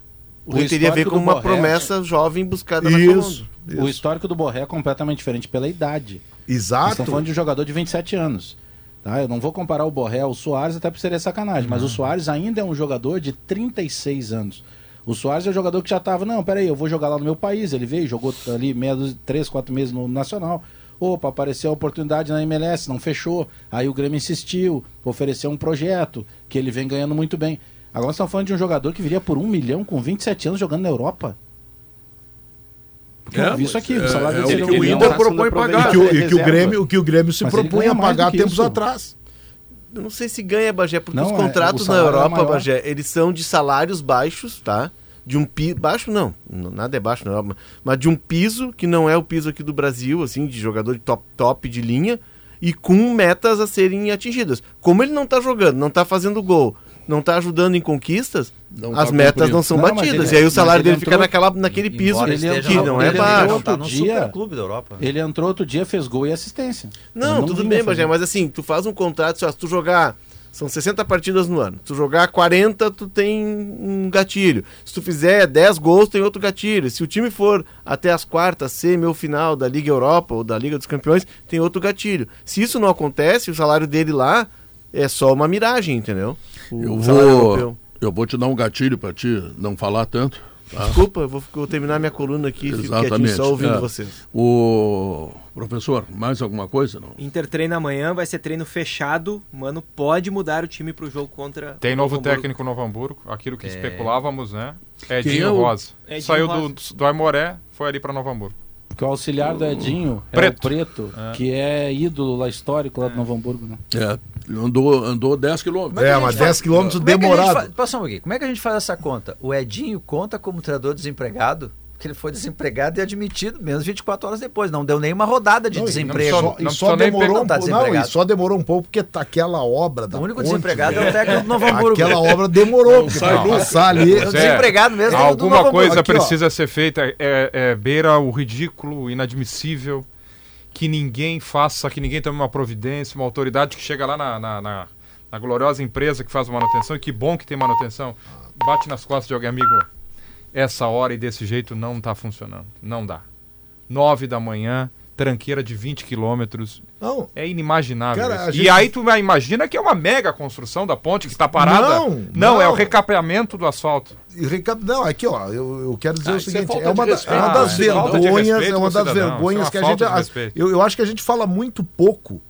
[SPEAKER 3] O,
[SPEAKER 6] O
[SPEAKER 3] Renteria veio
[SPEAKER 6] histórico
[SPEAKER 3] como
[SPEAKER 6] do
[SPEAKER 3] uma
[SPEAKER 6] Borré-
[SPEAKER 3] promessa jovem buscada na
[SPEAKER 2] Isso,
[SPEAKER 3] Colômbia.
[SPEAKER 6] O histórico do Borré é completamente diferente pela idade.
[SPEAKER 2] Exato.
[SPEAKER 6] estamos falando de um jogador de 27 anos. Tá? Eu não vou comparar o Borré ao Soares, até por seria sacanagem, mas o Soares ainda é um jogador de 36 anos. O Soares é um jogador que já estava, não, peraí, eu vou jogar lá no meu país. Ele veio, jogou ali meia três, quatro meses no Nacional. Opa, apareceu a oportunidade na MLS, não fechou. Aí o Grêmio insistiu, ofereceu um projeto, que ele vem ganhando muito bem. Agora nós estamos falando de um jogador que viria por um milhão com 27 anos jogando na Europa. Porque eu vi isso aqui, o salário
[SPEAKER 1] é,
[SPEAKER 6] dele
[SPEAKER 1] é o que o. Inter propõe pagar.
[SPEAKER 2] E que, o, e que o. Grêmio, o que o Grêmio se
[SPEAKER 6] Mas
[SPEAKER 2] propunha a pagar tempos
[SPEAKER 6] isso.
[SPEAKER 2] atrás.
[SPEAKER 3] Eu não sei se ganha, Bagé, porque
[SPEAKER 6] Não,
[SPEAKER 3] os
[SPEAKER 6] é,
[SPEAKER 3] contratos na
[SPEAKER 6] é
[SPEAKER 3] Europa,
[SPEAKER 6] maior.
[SPEAKER 3] Bagé, eles são de salários baixos, tá? De um piso. Baixo não, nada é baixo na Europa, mas de um piso que não é o piso aqui do Brasil, assim, de jogador de top, top de linha, e com metas a serem atingidas. Como ele não tá jogando, não tá fazendo gol, não tá ajudando em conquistas,
[SPEAKER 1] Não
[SPEAKER 3] as
[SPEAKER 1] tá
[SPEAKER 3] metas não são
[SPEAKER 6] Não,
[SPEAKER 3] batidas.
[SPEAKER 6] ele-
[SPEAKER 3] e aí o
[SPEAKER 6] mas
[SPEAKER 3] salário
[SPEAKER 6] ele
[SPEAKER 3] dele
[SPEAKER 6] entrou-
[SPEAKER 3] fica naquela, naquele piso
[SPEAKER 6] ele
[SPEAKER 3] que
[SPEAKER 6] entrou-
[SPEAKER 3] não
[SPEAKER 6] ele
[SPEAKER 3] é
[SPEAKER 6] entrou
[SPEAKER 3] baixo.
[SPEAKER 7] Não, tá no
[SPEAKER 6] outro dia-
[SPEAKER 7] clube da Europa.
[SPEAKER 6] Ele entrou outro dia, fez gol e assistência.
[SPEAKER 3] Não,
[SPEAKER 6] Ele
[SPEAKER 3] tudo bem, Bagé, mas assim, tu faz um contrato, se tu jogar. São 60 partidas no ano. Se tu jogar 40, tu tem um gatilho. Se tu fizer 10 gols, tem outro gatilho. Se o time for até as quartas, semi ou final da Liga Europa ou da Liga dos Campeões, tem outro gatilho. Se isso não acontece, o salário dele lá é só uma miragem, entendeu? O
[SPEAKER 1] Eu vou,
[SPEAKER 3] europeu.
[SPEAKER 1] eu vou te dar um gatilho para ti não falar tanto. tá?
[SPEAKER 3] Desculpa, eu vou, vou terminar minha coluna aqui,
[SPEAKER 1] Exatamente.
[SPEAKER 3] só ouvindo
[SPEAKER 1] É.
[SPEAKER 3] vocês.
[SPEAKER 1] O professor, mais alguma coisa? Não?
[SPEAKER 9] Inter treina amanhã, vai ser treino fechado. Mano, pode mudar o time pro jogo contra.
[SPEAKER 5] Tem
[SPEAKER 9] o
[SPEAKER 5] novo
[SPEAKER 9] Hamburgo.
[SPEAKER 5] técnico no Novo Hamburgo, aquilo que
[SPEAKER 7] É.
[SPEAKER 5] especulávamos, né? Edinho
[SPEAKER 1] é o-
[SPEAKER 5] Rosa.
[SPEAKER 9] Edinho
[SPEAKER 5] Saiu
[SPEAKER 9] Rosa.
[SPEAKER 5] do, do Aimoré, foi ali pra Novo Hamburgo.
[SPEAKER 6] Porque o auxiliar do Edinho
[SPEAKER 5] Preto.
[SPEAKER 6] é o Preto,
[SPEAKER 5] É.
[SPEAKER 6] que é ídolo lá histórico lá do Novo Hamburgo. Né?
[SPEAKER 1] É, Andou, andou 10 quilômetros.
[SPEAKER 2] É, mas 10 quilômetros
[SPEAKER 7] Como é
[SPEAKER 2] demorado.
[SPEAKER 7] fa- Passa um pouquinho. Como é que a gente faz essa conta? O Edinho conta como treinador desempregado? Que ele foi desempregado e admitido menos 24 horas depois. Não deu nenhuma rodada de
[SPEAKER 2] Não,
[SPEAKER 7] desemprego.
[SPEAKER 2] Só,
[SPEAKER 5] Não
[SPEAKER 2] e só demorou um
[SPEAKER 7] tá
[SPEAKER 2] pouco. Não,
[SPEAKER 7] desempregado.
[SPEAKER 2] e só demorou um pouco porque tá aquela obra da
[SPEAKER 7] O único
[SPEAKER 2] ponte,
[SPEAKER 7] desempregado
[SPEAKER 2] né?
[SPEAKER 7] é o técnico do Novo Hamburgo.
[SPEAKER 2] Aquela obra demorou, porque
[SPEAKER 1] sai
[SPEAKER 2] pra passar ali.
[SPEAKER 7] O desempregado mesmo é o do
[SPEAKER 5] Alguma
[SPEAKER 7] Novo
[SPEAKER 5] coisa.
[SPEAKER 2] Aqui, ó.
[SPEAKER 5] precisa ser feita. É, é, beira o ridículo, o inadmissível. Que ninguém faça, que ninguém tome uma providência, uma autoridade que chega lá na, na, na- na gloriosa empresa que faz manutenção. E que bom que tem manutenção. Bate nas costas de alguém, amigo. Essa hora e desse jeito não está funcionando. Não dá. Nove da manhã, tranqueira de 20 quilômetros.
[SPEAKER 2] Não,
[SPEAKER 5] É inimaginável.
[SPEAKER 2] Cara,
[SPEAKER 5] isso.
[SPEAKER 2] a
[SPEAKER 5] E
[SPEAKER 2] gente-
[SPEAKER 5] aí tu imagina que é uma mega construção da ponte que está parada.
[SPEAKER 2] Não,
[SPEAKER 5] não, é o
[SPEAKER 2] não.
[SPEAKER 5] recapeamento do asfalto.
[SPEAKER 2] e recap- não, aqui ó, eu, eu quero dizer
[SPEAKER 1] Ah,
[SPEAKER 2] o
[SPEAKER 1] é
[SPEAKER 2] seguinte,
[SPEAKER 1] falta
[SPEAKER 2] é uma, da- é uma das
[SPEAKER 5] Ah, é
[SPEAKER 2] vergonhas,
[SPEAKER 5] respeito
[SPEAKER 2] é uma das
[SPEAKER 5] cidadão,
[SPEAKER 2] vergonhas
[SPEAKER 5] é
[SPEAKER 2] que a gente, eu, eu acho que a gente fala muito pouco.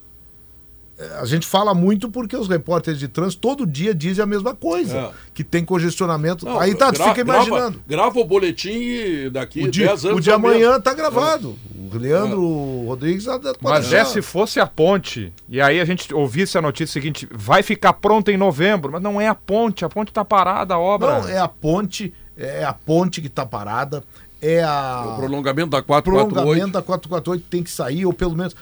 [SPEAKER 2] É, A gente fala muito porque os repórteres de trânsito todo dia dizem a mesma coisa,
[SPEAKER 1] É.
[SPEAKER 2] que tem congestionamento.
[SPEAKER 1] Não,
[SPEAKER 2] Aí tá, tu
[SPEAKER 1] gra-
[SPEAKER 2] fica imaginando.
[SPEAKER 1] Grava, grava o boletim e daqui
[SPEAKER 2] O de,
[SPEAKER 1] 10 anos.
[SPEAKER 2] o de
[SPEAKER 1] é o mesmo.
[SPEAKER 2] amanhã tá gravado. O Leandro Rodrigues tá-
[SPEAKER 5] Mas é se fosse a ponte, e aí a gente ouvisse a notícia seguinte, vai ficar pronta em novembro, mas não é a ponte, a ponte tá parada, a obra.
[SPEAKER 2] Não, é a ponte, é a ponte que tá parada, é a
[SPEAKER 1] O prolongamento da 448.
[SPEAKER 2] prolongamento da 448 tem que sair, ou pelo menos.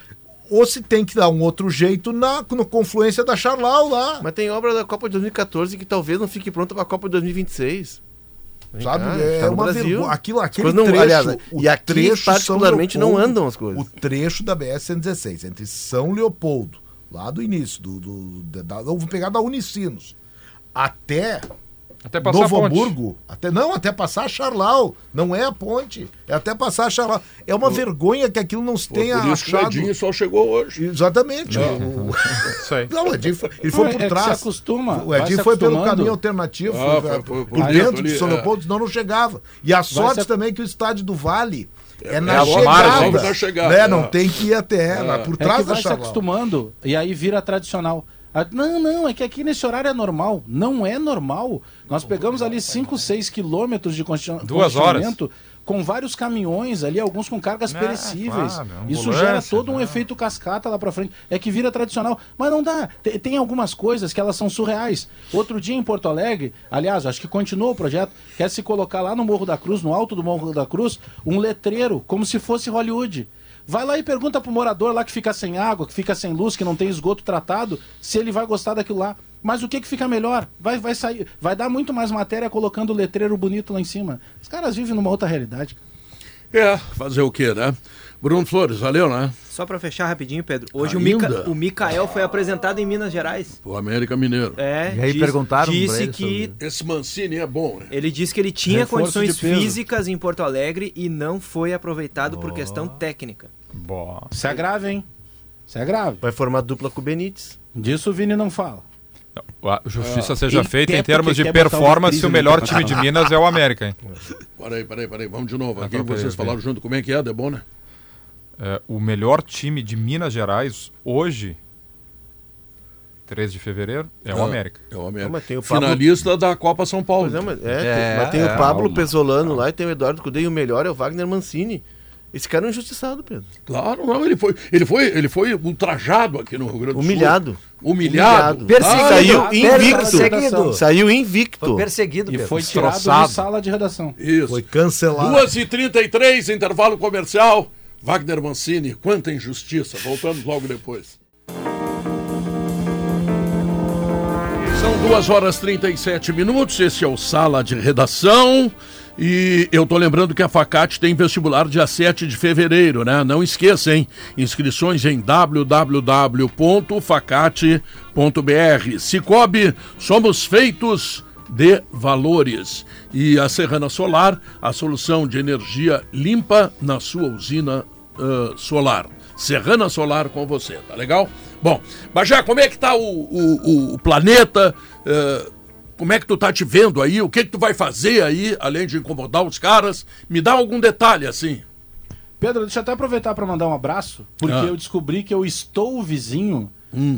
[SPEAKER 2] Ou se tem que dar um outro jeito na, na confluência da Charlau lá.
[SPEAKER 3] Mas tem obra da Copa de 2014 que talvez não fique pronta para a Copa de 2026. Vem
[SPEAKER 2] Sabe?
[SPEAKER 3] cá,
[SPEAKER 2] é
[SPEAKER 3] tá no
[SPEAKER 2] uma
[SPEAKER 3] Brasil.
[SPEAKER 2] vergonha. Aquilo, aquele
[SPEAKER 3] não-
[SPEAKER 2] trecho.
[SPEAKER 3] aliás, e aqui
[SPEAKER 2] trecho
[SPEAKER 3] particularmente não
[SPEAKER 2] Leopoldo,
[SPEAKER 3] andam as coisas.
[SPEAKER 2] O trecho da BS-116, entre São Leopoldo, lá do início, do, do, da, da- vou pegar da Unicinos, até
[SPEAKER 5] Até passar a
[SPEAKER 2] Novo
[SPEAKER 5] ponte.
[SPEAKER 2] Hamburgo, até, não, até passar a Charlau. Não é a ponte, é até passar a Charlau. É uma vergonha que aquilo não se
[SPEAKER 1] Pô,
[SPEAKER 2] tenha
[SPEAKER 1] Por isso que o
[SPEAKER 2] achado.
[SPEAKER 1] Edinho só chegou hoje.
[SPEAKER 2] Exatamente. O-
[SPEAKER 5] Isso aí.
[SPEAKER 2] Não, o Edinho foi, ele foi
[SPEAKER 6] Não,
[SPEAKER 2] por
[SPEAKER 6] é
[SPEAKER 2] trás.
[SPEAKER 6] se acostuma,
[SPEAKER 2] O Edinho foi pelo caminho alternativo,
[SPEAKER 1] Ah,
[SPEAKER 2] foi,
[SPEAKER 1] foi-
[SPEAKER 2] por,
[SPEAKER 1] foi por
[SPEAKER 2] por
[SPEAKER 1] dentro
[SPEAKER 2] dentro
[SPEAKER 1] ali,
[SPEAKER 2] de São
[SPEAKER 1] é.
[SPEAKER 2] Leopoldo, senão não chegava. E a sorte
[SPEAKER 6] se-
[SPEAKER 2] também que o estádio do Vale é,
[SPEAKER 1] é
[SPEAKER 2] na
[SPEAKER 1] a
[SPEAKER 2] chegada.
[SPEAKER 1] chegada,
[SPEAKER 2] né?
[SPEAKER 1] é.
[SPEAKER 2] Não tem que ir até ela, por
[SPEAKER 6] É
[SPEAKER 2] trás
[SPEAKER 6] que
[SPEAKER 2] da
[SPEAKER 6] vai se
[SPEAKER 2] Charlau.
[SPEAKER 6] acostumando e aí vira tradicional. Ah, Não, não, é que aqui nesse horário é normal. Não é normal. Nós pegamos ali 5, 6 quilômetros de congestionamento com vários caminhões ali, alguns com cargas
[SPEAKER 5] É,
[SPEAKER 6] perecíveis.
[SPEAKER 5] claro,
[SPEAKER 6] Isso
[SPEAKER 5] ambulância,
[SPEAKER 6] gera todo um
[SPEAKER 5] né?
[SPEAKER 6] efeito cascata lá pra frente. É que vira tradicional. Mas não dá. Tem, tem algumas coisas que elas são surreais. Outro dia em Porto Alegre, aliás, acho que continua o projeto, quer se colocar lá no Morro da Cruz, no alto do Morro da Cruz, um letreiro, como se fosse Hollywood. Vai lá e pergunta pro morador lá que fica sem água, que fica sem luz, que não tem esgoto tratado, se ele vai gostar daquilo lá. Mas o que que fica melhor? Vai, vai sair, vai dar muito mais matéria colocando o letreiro bonito lá em cima. Os caras vivem numa outra realidade.
[SPEAKER 1] É, fazer o quê, né? Bruno Flores, valeu, né?
[SPEAKER 9] Só pra fechar rapidinho, Pedro. Hoje o? Mica, o Mikael foi apresentado em Minas Gerais.
[SPEAKER 1] O América Mineiro.
[SPEAKER 9] É,
[SPEAKER 7] E aí perguntaram pra
[SPEAKER 9] disse que
[SPEAKER 7] sobre-
[SPEAKER 1] Esse Mancini é bom, né?
[SPEAKER 9] ele disse que ele tinha
[SPEAKER 6] Reforço
[SPEAKER 9] condições físicas em Porto Alegre e não foi aproveitado por questão técnica.
[SPEAKER 5] Bom.
[SPEAKER 6] Isso é grave, hein? Isso é grave.
[SPEAKER 3] Vai formar dupla com o Benítez.
[SPEAKER 6] Disso o Vini não fala.
[SPEAKER 5] A justiça seja
[SPEAKER 6] Ele
[SPEAKER 5] feita em termos de performance,
[SPEAKER 6] crise
[SPEAKER 5] o melhor time de Minas é o América, hein?
[SPEAKER 1] Peraí, peraí, peraí. Vamos de novo.
[SPEAKER 5] Ah,
[SPEAKER 1] Aqui
[SPEAKER 5] tá,
[SPEAKER 1] vocês falaram junto. Como é que é, Debona?
[SPEAKER 5] É, o melhor time de Minas Gerais hoje, 13 de fevereiro, é o América.
[SPEAKER 1] É o América.
[SPEAKER 3] Não, mas tem o Pablo-
[SPEAKER 1] Finalista da Copa São Paulo.
[SPEAKER 3] Pois é, mas, é,
[SPEAKER 7] É,
[SPEAKER 3] tem, mas tem
[SPEAKER 7] é,
[SPEAKER 3] o Pablo
[SPEAKER 4] calma,
[SPEAKER 3] Pesolano lá e tem o Eduardo Cudê e o melhor é o Wagner Mancini. Esse cara é um injustiçado, Pedro.
[SPEAKER 1] Claro, não. Ele foi, ele foi, ele foi ultrajado aqui no Rio Grande do Sul.
[SPEAKER 3] Humilhado.
[SPEAKER 1] Humilhado.
[SPEAKER 7] Perseguido.
[SPEAKER 3] Saiu invicto.
[SPEAKER 7] Perseguido.
[SPEAKER 3] Saiu
[SPEAKER 7] Foi
[SPEAKER 3] invicto.
[SPEAKER 7] perseguido,
[SPEAKER 6] E
[SPEAKER 7] Pedro.
[SPEAKER 6] foi tirado
[SPEAKER 5] Destroçado.
[SPEAKER 6] de sala de redação.
[SPEAKER 1] Isso.
[SPEAKER 2] Foi cancelado.
[SPEAKER 1] 2h33, intervalo comercial. Wagner Mancini, quanta injustiça. Voltamos logo depois. São 2 horas 37 minutos, esse é o Sala de Redação. E eu tô lembrando que a Facate tem vestibular dia 7 de fevereiro, né? Não esqueça, hein? Inscrições em www.facate.br. Cicobi, somos feitos de valores. E a Serrana Solar, a solução de energia limpa na sua usina ah, solar. Serrana Solar com você, tá legal? Bom, Bajá, como é que tá o, o, o planeta? Ah, como é que tu tá te vendo aí? O que que tu vai fazer aí, além de incomodar os caras? Me dá algum detalhe, assim.
[SPEAKER 6] Pedro, deixa eu até aproveitar para mandar um abraço, porque
[SPEAKER 1] Ah.
[SPEAKER 6] eu descobri que eu estou vizinho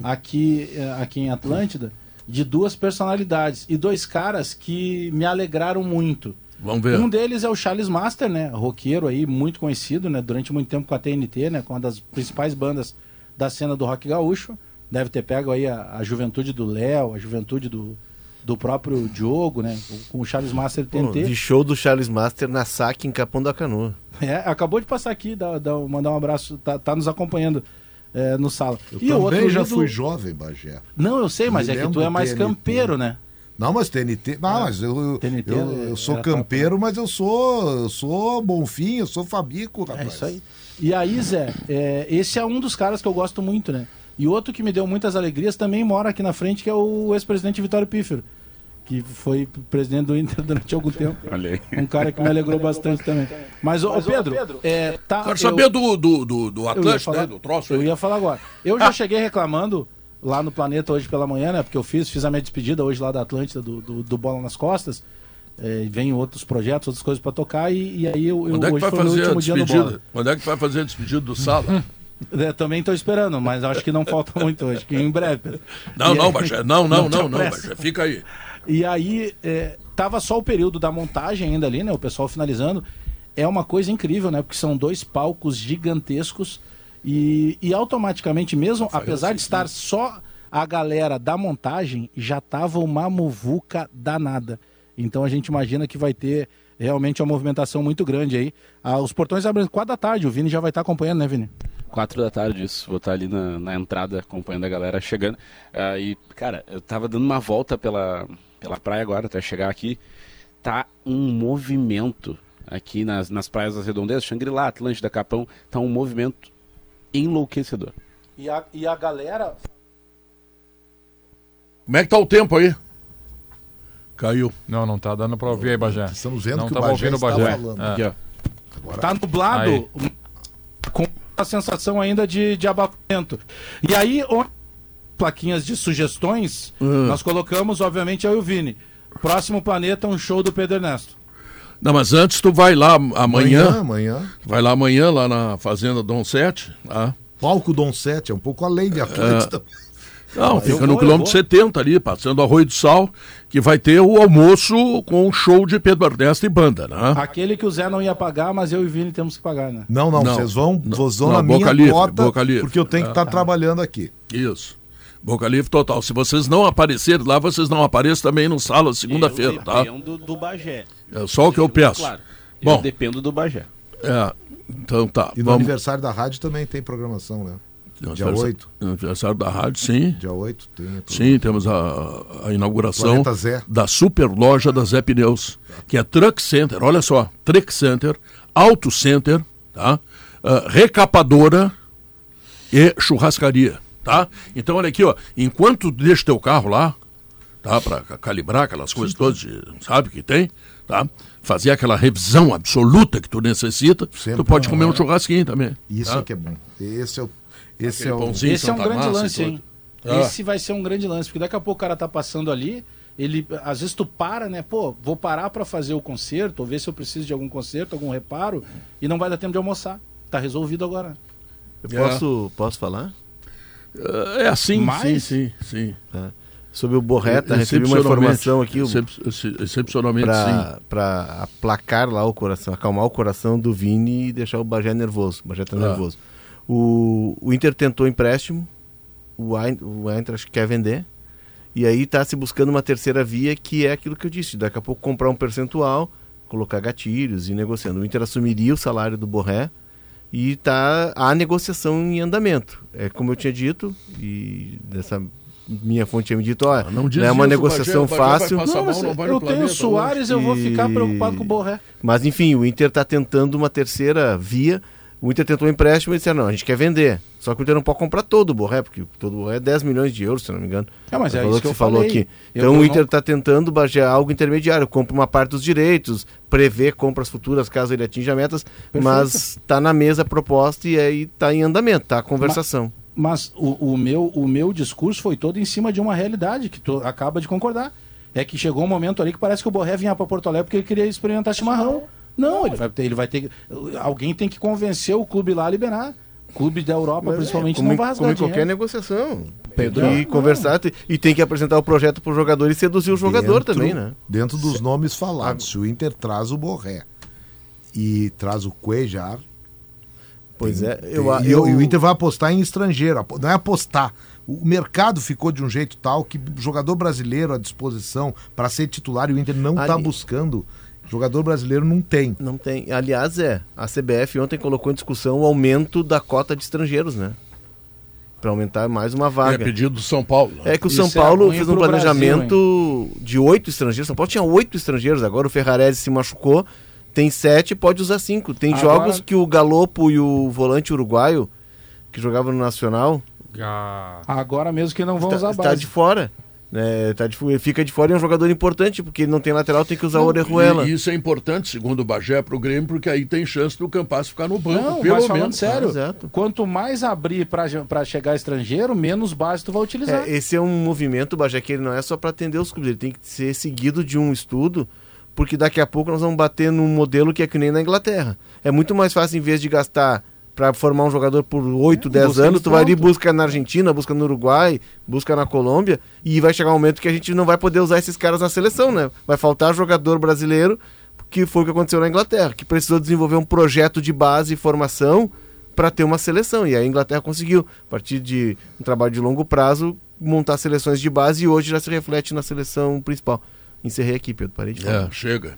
[SPEAKER 6] aqui, eh, aqui em Atlântida de duas personalidades e dois caras que me alegraram muito.
[SPEAKER 1] Vamos ver.
[SPEAKER 6] Um deles é o Charles Master, né? Roqueiro aí, muito conhecido, né? Durante muito tempo com a TNT, né? Com uma das principais bandas da cena do rock gaúcho. deve ter pego aí a, a juventude do Léo, a juventude do, do próprio Diogo, né? Com o Charles Master TNT.
[SPEAKER 3] vi show do Charles Master na saque em Capão da Canoa.
[SPEAKER 6] É, acabou de passar aqui, dá, dá- mandar um abraço, tá, tá nos acompanhando é, no sala.
[SPEAKER 2] Eu
[SPEAKER 6] e o outro
[SPEAKER 2] também já fui jovem, Bagé.
[SPEAKER 6] Não, eu sei, mas
[SPEAKER 2] Me
[SPEAKER 6] é que tu é mais
[SPEAKER 2] TNT.
[SPEAKER 6] campeiro, né?
[SPEAKER 2] Não, mas TNT. Não, mas eu,
[SPEAKER 6] TNT
[SPEAKER 2] eu, eu sou campeiro, mas eu sou, eu sou Bonfim, eu sou Fabico, rapaz.
[SPEAKER 6] É isso aí. E aí, Zé, é, esse é um dos caras que eu gosto muito, né? E outro que me deu muitas alegrias também mora aqui na frente, que é o ex-presidente Vitório Pífero, que foi presidente do Inter durante algum tempo. Um cara que me alegrou bastante também. Mas, ô, Pedro, é, tá,
[SPEAKER 1] Quero
[SPEAKER 6] eu-
[SPEAKER 1] saber do, do, do, do
[SPEAKER 6] eu ia
[SPEAKER 1] Atlântico,
[SPEAKER 6] falar-
[SPEAKER 1] né? Do troço
[SPEAKER 6] Eu
[SPEAKER 1] aí.
[SPEAKER 6] ia falar agora. Eu já cheguei reclamando lá no Planeta hoje pela manhã, né? Porque eu fiz, fiz a minha despedida hoje lá da Atlântida, do, do, do Bola nas Costas. É, vem outros projetos, outras coisas para tocar, e, e aí eu, eu
[SPEAKER 1] Quando é que
[SPEAKER 6] hoje
[SPEAKER 1] vai fazer a
[SPEAKER 6] último dia no
[SPEAKER 1] despedida?
[SPEAKER 6] Bola.
[SPEAKER 1] Quando é que vai fazer a despedida do Sala?
[SPEAKER 6] É, também estou esperando, mas acho que não falta muito hoje, que em breve. Pedro.
[SPEAKER 1] Não,
[SPEAKER 6] E
[SPEAKER 1] não,
[SPEAKER 6] aí-
[SPEAKER 1] Bagé. Não, não, não, não,
[SPEAKER 6] apressa.
[SPEAKER 1] Bagé. Fica aí.
[SPEAKER 6] E aí, é, tava só o período da montagem ainda ali, né? O pessoal finalizando. É uma coisa incrível, né? Porque são dois palcos gigantescos e, e automaticamente, mesmo, apesar de estar só a galera da montagem, já tava uma muvuca danada. Então a gente imagina que vai ter realmente uma movimentação muito grande aí. Ah, os portões abrem quatro da tarde, o Vini já vai estar acompanhando, né, Vini?
[SPEAKER 4] Quatro da tarde, isso. Vou estar ali na, na entrada acompanhando a galera chegando. Ah, e, cara, eu tava dando uma volta pela, pela praia agora até chegar aqui. Tá um movimento aqui nas, nas praias das redondezas, Xangri-Lá, Atlântida, Capão. Tá um movimento enlouquecedor.
[SPEAKER 6] E a, e a galera.
[SPEAKER 1] Como é que tá o tempo aí? Caiu.
[SPEAKER 5] Não, não tá dando pra ouvir aí, Bagé.
[SPEAKER 2] Estamos vendo
[SPEAKER 5] não
[SPEAKER 2] que o
[SPEAKER 5] tava
[SPEAKER 2] Bagé
[SPEAKER 5] ouvindo o
[SPEAKER 2] está
[SPEAKER 5] Bagé.
[SPEAKER 2] falando.
[SPEAKER 5] É.
[SPEAKER 4] Aqui, ó.
[SPEAKER 6] Tá nublado,
[SPEAKER 5] Aí.
[SPEAKER 6] com a sensação ainda de, de abafamento. E aí, onde plaquinhas de sugestões, nós colocamos, obviamente, eu e o Vini. Próximo planeta, um show do Pedro Ernesto.
[SPEAKER 1] Não, mas antes tu vai lá amanhã.
[SPEAKER 2] Amanhã, amanhã.
[SPEAKER 1] Vai lá amanhã, lá na Fazenda Dom Sete. Tá?
[SPEAKER 2] Palco Dom Sete, é um pouco além de Atlântida.
[SPEAKER 1] Não,
[SPEAKER 6] eu
[SPEAKER 1] fica
[SPEAKER 6] vou,
[SPEAKER 1] no quilômetro
[SPEAKER 6] vou.
[SPEAKER 1] 70 ali, passando Arroio do Sal, que vai ter o almoço com o show de Pedro Ernesto e banda, né?
[SPEAKER 6] Aquele que o Zé não ia pagar, mas eu e o Vini temos que pagar, né?
[SPEAKER 2] Não, não,
[SPEAKER 1] Não.
[SPEAKER 2] vocês vão,
[SPEAKER 1] Não.
[SPEAKER 2] vocês vão
[SPEAKER 1] Não,
[SPEAKER 2] na
[SPEAKER 1] Boca
[SPEAKER 2] minha
[SPEAKER 1] Livre,
[SPEAKER 2] cota,
[SPEAKER 1] Boca Livre.
[SPEAKER 2] porque eu tenho que estar trabalhando aqui.
[SPEAKER 1] Isso. Boca Livre total. Se vocês não aparecerem lá, vocês não apareçam também no sala segunda-feira,
[SPEAKER 4] eu
[SPEAKER 1] tá?
[SPEAKER 4] dependo do Bagé.
[SPEAKER 1] É só o que eu peço.
[SPEAKER 4] Claro.
[SPEAKER 1] Bom.
[SPEAKER 4] eu dependo do Bagé.
[SPEAKER 1] É, então tá.
[SPEAKER 2] E no
[SPEAKER 1] Vamos.
[SPEAKER 2] aniversário da rádio também tem programação, né? Dia
[SPEAKER 1] Aniversário-
[SPEAKER 2] 8.
[SPEAKER 1] Aniversário da rádio, sim.
[SPEAKER 2] Dia 8 tem.
[SPEAKER 1] Sim, temos a, a inauguração da super loja da Zé Pneus, que é Truck Center, olha só, Truck Center, Auto Center, tá? Ah, recapadora e churrascaria, tá? Então olha aqui, ó, enquanto tu deixa teu carro lá, tá, para calibrar aquelas coisas todas, de- sabe que tem, tá? Fazer aquela revisão absoluta que tu necessita,
[SPEAKER 2] Sempre.
[SPEAKER 1] tu pode comer um churrasquinho também.
[SPEAKER 2] Isso
[SPEAKER 1] tá?
[SPEAKER 2] é que é bom. Esse é o. Esse
[SPEAKER 1] Aquele
[SPEAKER 2] é o.
[SPEAKER 6] Esse é um grande lance, hein?
[SPEAKER 1] Ah.
[SPEAKER 6] Esse vai ser um grande lance, porque daqui a pouco o cara tá passando ali, ele às vezes tu para, né? Pô, vou parar pra fazer o concerto, ou ver se eu preciso de algum concerto, algum reparo, e não vai dar tempo de almoçar. Tá resolvido agora.
[SPEAKER 3] Eu posso, posso falar?
[SPEAKER 1] É assim,
[SPEAKER 6] Mas-
[SPEAKER 1] sim, sim, sim.
[SPEAKER 3] Sobre o Borreta, recebi uma informação aqui
[SPEAKER 1] Excepcionalmente, sim.
[SPEAKER 3] pra, pra aplacar lá o coração, acalmar o coração do Vini e deixar o Bagé nervoso. O Bagé tá
[SPEAKER 1] Ah.
[SPEAKER 3] nervoso. O, o Inter tentou empréstimo, o, Ein- o Eintracht quer vender, e aí tá se buscando uma terceira via que é aquilo que eu disse, daqui a pouco comprar um percentual, colocar gatilhos e negociando. O Inter assumiria o salário do Borré e tá a negociação em andamento. É como eu tinha dito, e dessa minha fonte tinha me dito, ó,
[SPEAKER 1] não
[SPEAKER 3] não,
[SPEAKER 1] diz
[SPEAKER 3] é uma
[SPEAKER 1] isso,
[SPEAKER 3] negociação
[SPEAKER 1] Bagé,
[SPEAKER 3] fácil.
[SPEAKER 6] Não, mas
[SPEAKER 1] mal, não
[SPEAKER 6] eu tenho Soares, eu vou ficar preocupado com o Borré.
[SPEAKER 3] Mas enfim, o Inter está tentando uma terceira via. O Inter tentou um empréstimo e disseram, não, a gente quer vender. Só que o Inter não pode comprar todo o Borré, porque todo o Borré é 10 milhões de euros, se não me engano.
[SPEAKER 6] É, mas é isso que eu
[SPEAKER 3] você falou
[SPEAKER 6] falei.
[SPEAKER 3] aqui.
[SPEAKER 6] Eu-
[SPEAKER 3] Então
[SPEAKER 6] eu
[SPEAKER 3] o
[SPEAKER 6] não-
[SPEAKER 3] Inter está tentando baixar algo intermediário, compra uma parte dos direitos, prevê compras futuras caso ele atinja metas, mas está na mesa a proposta e aí está em andamento, tá a conversação.
[SPEAKER 6] Mas o, o meu, o meu discurso foi todo em cima de uma realidade que tu acaba de concordar. É que chegou um momento ali que parece que o Borré vinha para Porto Alegre porque ele queria experimentar chimarrão. Não, ele vai ter, ele vai ter. Alguém tem que convencer o clube lá a liberar. Clube da Europa,
[SPEAKER 3] Mas é,
[SPEAKER 6] principalmente,
[SPEAKER 3] como,
[SPEAKER 6] não vai
[SPEAKER 3] como em qualquer negociação. Tem
[SPEAKER 6] Pedro, não.
[SPEAKER 3] conversar te- e tem que apresentar o projeto para o jogador e seduzir o jogador
[SPEAKER 2] Dentro-
[SPEAKER 3] também, né?
[SPEAKER 2] Dentro dos nomes falados. Se o Inter traz o Borré e traz o Cuejar,
[SPEAKER 3] Pois é,
[SPEAKER 2] Eu,
[SPEAKER 3] eu,
[SPEAKER 2] e,
[SPEAKER 3] eu,
[SPEAKER 2] e o Inter vai apostar em estrangeiro, não é apostar. O mercado ficou de um jeito tal que jogador brasileiro à disposição para ser titular e o Inter não está buscando. Jogador brasileiro não tem.
[SPEAKER 3] Não tem. Aliás, é. A CBF ontem colocou em discussão o aumento da cota de estrangeiros, né? Para aumentar mais uma
[SPEAKER 1] É
[SPEAKER 3] vaga.
[SPEAKER 1] pedido do São Paulo.
[SPEAKER 3] É que o
[SPEAKER 6] Isso
[SPEAKER 3] São
[SPEAKER 6] é
[SPEAKER 3] Paulo
[SPEAKER 6] ruim
[SPEAKER 3] fez um planejamento de oito estrangeiros. São Paulo tinha oito estrangeiros, agora o Ferrarese se machucou, tem sete, pode usar cinco. Tem
[SPEAKER 6] Agora-
[SPEAKER 3] jogos que o Galopo e o volante uruguaio, que jogava no Nacional,
[SPEAKER 5] Ah,
[SPEAKER 6] Agora mesmo que não vão usar
[SPEAKER 3] está,
[SPEAKER 6] a
[SPEAKER 3] está
[SPEAKER 6] base.
[SPEAKER 3] de fora. Né? tá de, fica de fora e é um jogador importante, porque ele não tem lateral, tem que usar o Orejuela.
[SPEAKER 1] E isso é importante, segundo o Bagé, para o Grêmio, porque aí tem chance do Campas ficar no banco,
[SPEAKER 6] Não,
[SPEAKER 1] pelo
[SPEAKER 6] mas falando
[SPEAKER 1] menos.
[SPEAKER 6] sério,
[SPEAKER 3] Exato.
[SPEAKER 6] quanto mais abrir para chegar estrangeiro, menos base tu vai utilizar.
[SPEAKER 3] É, esse é um movimento, Bajé, que ele não é só para atender os clubes, ele tem que ser seguido de um estudo, porque daqui a pouco nós vamos bater num modelo que é que nem na Inglaterra. É muito mais fácil, em vez de gastar para formar um jogador por 8, 10
[SPEAKER 6] busca
[SPEAKER 3] anos,
[SPEAKER 6] ele
[SPEAKER 3] tu vai ali busca na Argentina, busca no Uruguai, busca na Colômbia, e vai chegar um momento que a gente não vai poder usar esses caras na seleção, né? Vai faltar jogador brasileiro, que foi o que aconteceu na Inglaterra, que precisou desenvolver um projeto de base e formação para ter uma seleção. E aí a Inglaterra conseguiu, a partir de um trabalho de longo prazo, montar seleções de base e hoje já se reflete na seleção principal. Encerrei aqui, Pedro, parei de falar.
[SPEAKER 1] É, chega.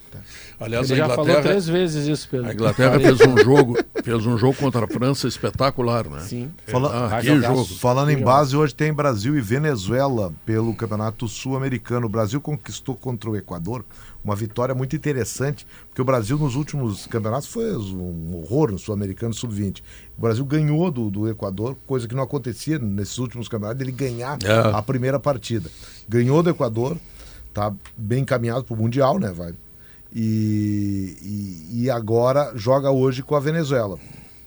[SPEAKER 1] Aliás,
[SPEAKER 6] Ele
[SPEAKER 1] a
[SPEAKER 6] já falou
[SPEAKER 1] Inglaterra,
[SPEAKER 6] três vezes isso, Pedro.
[SPEAKER 1] a Inglaterra fez um jogo, fez um jogo contra a França espetacular, né?
[SPEAKER 3] Sim.
[SPEAKER 2] Fala-
[SPEAKER 1] Ah, que jogo.
[SPEAKER 2] Falando em base, hoje tem Brasil e Venezuela pelo Campeonato Sul-Americano. O Brasil conquistou contra o Equador uma vitória muito interessante, porque o Brasil nos últimos campeonatos foi um horror no Sul-Americano Sub-20. O Brasil ganhou do, do Equador, coisa que não acontecia nesses últimos campeonatos, ele ganhar
[SPEAKER 1] É.
[SPEAKER 2] a primeira partida. Ganhou do Equador, tá bem encaminhado para o Mundial, né? Vai. E, e, e agora joga hoje com a Venezuela.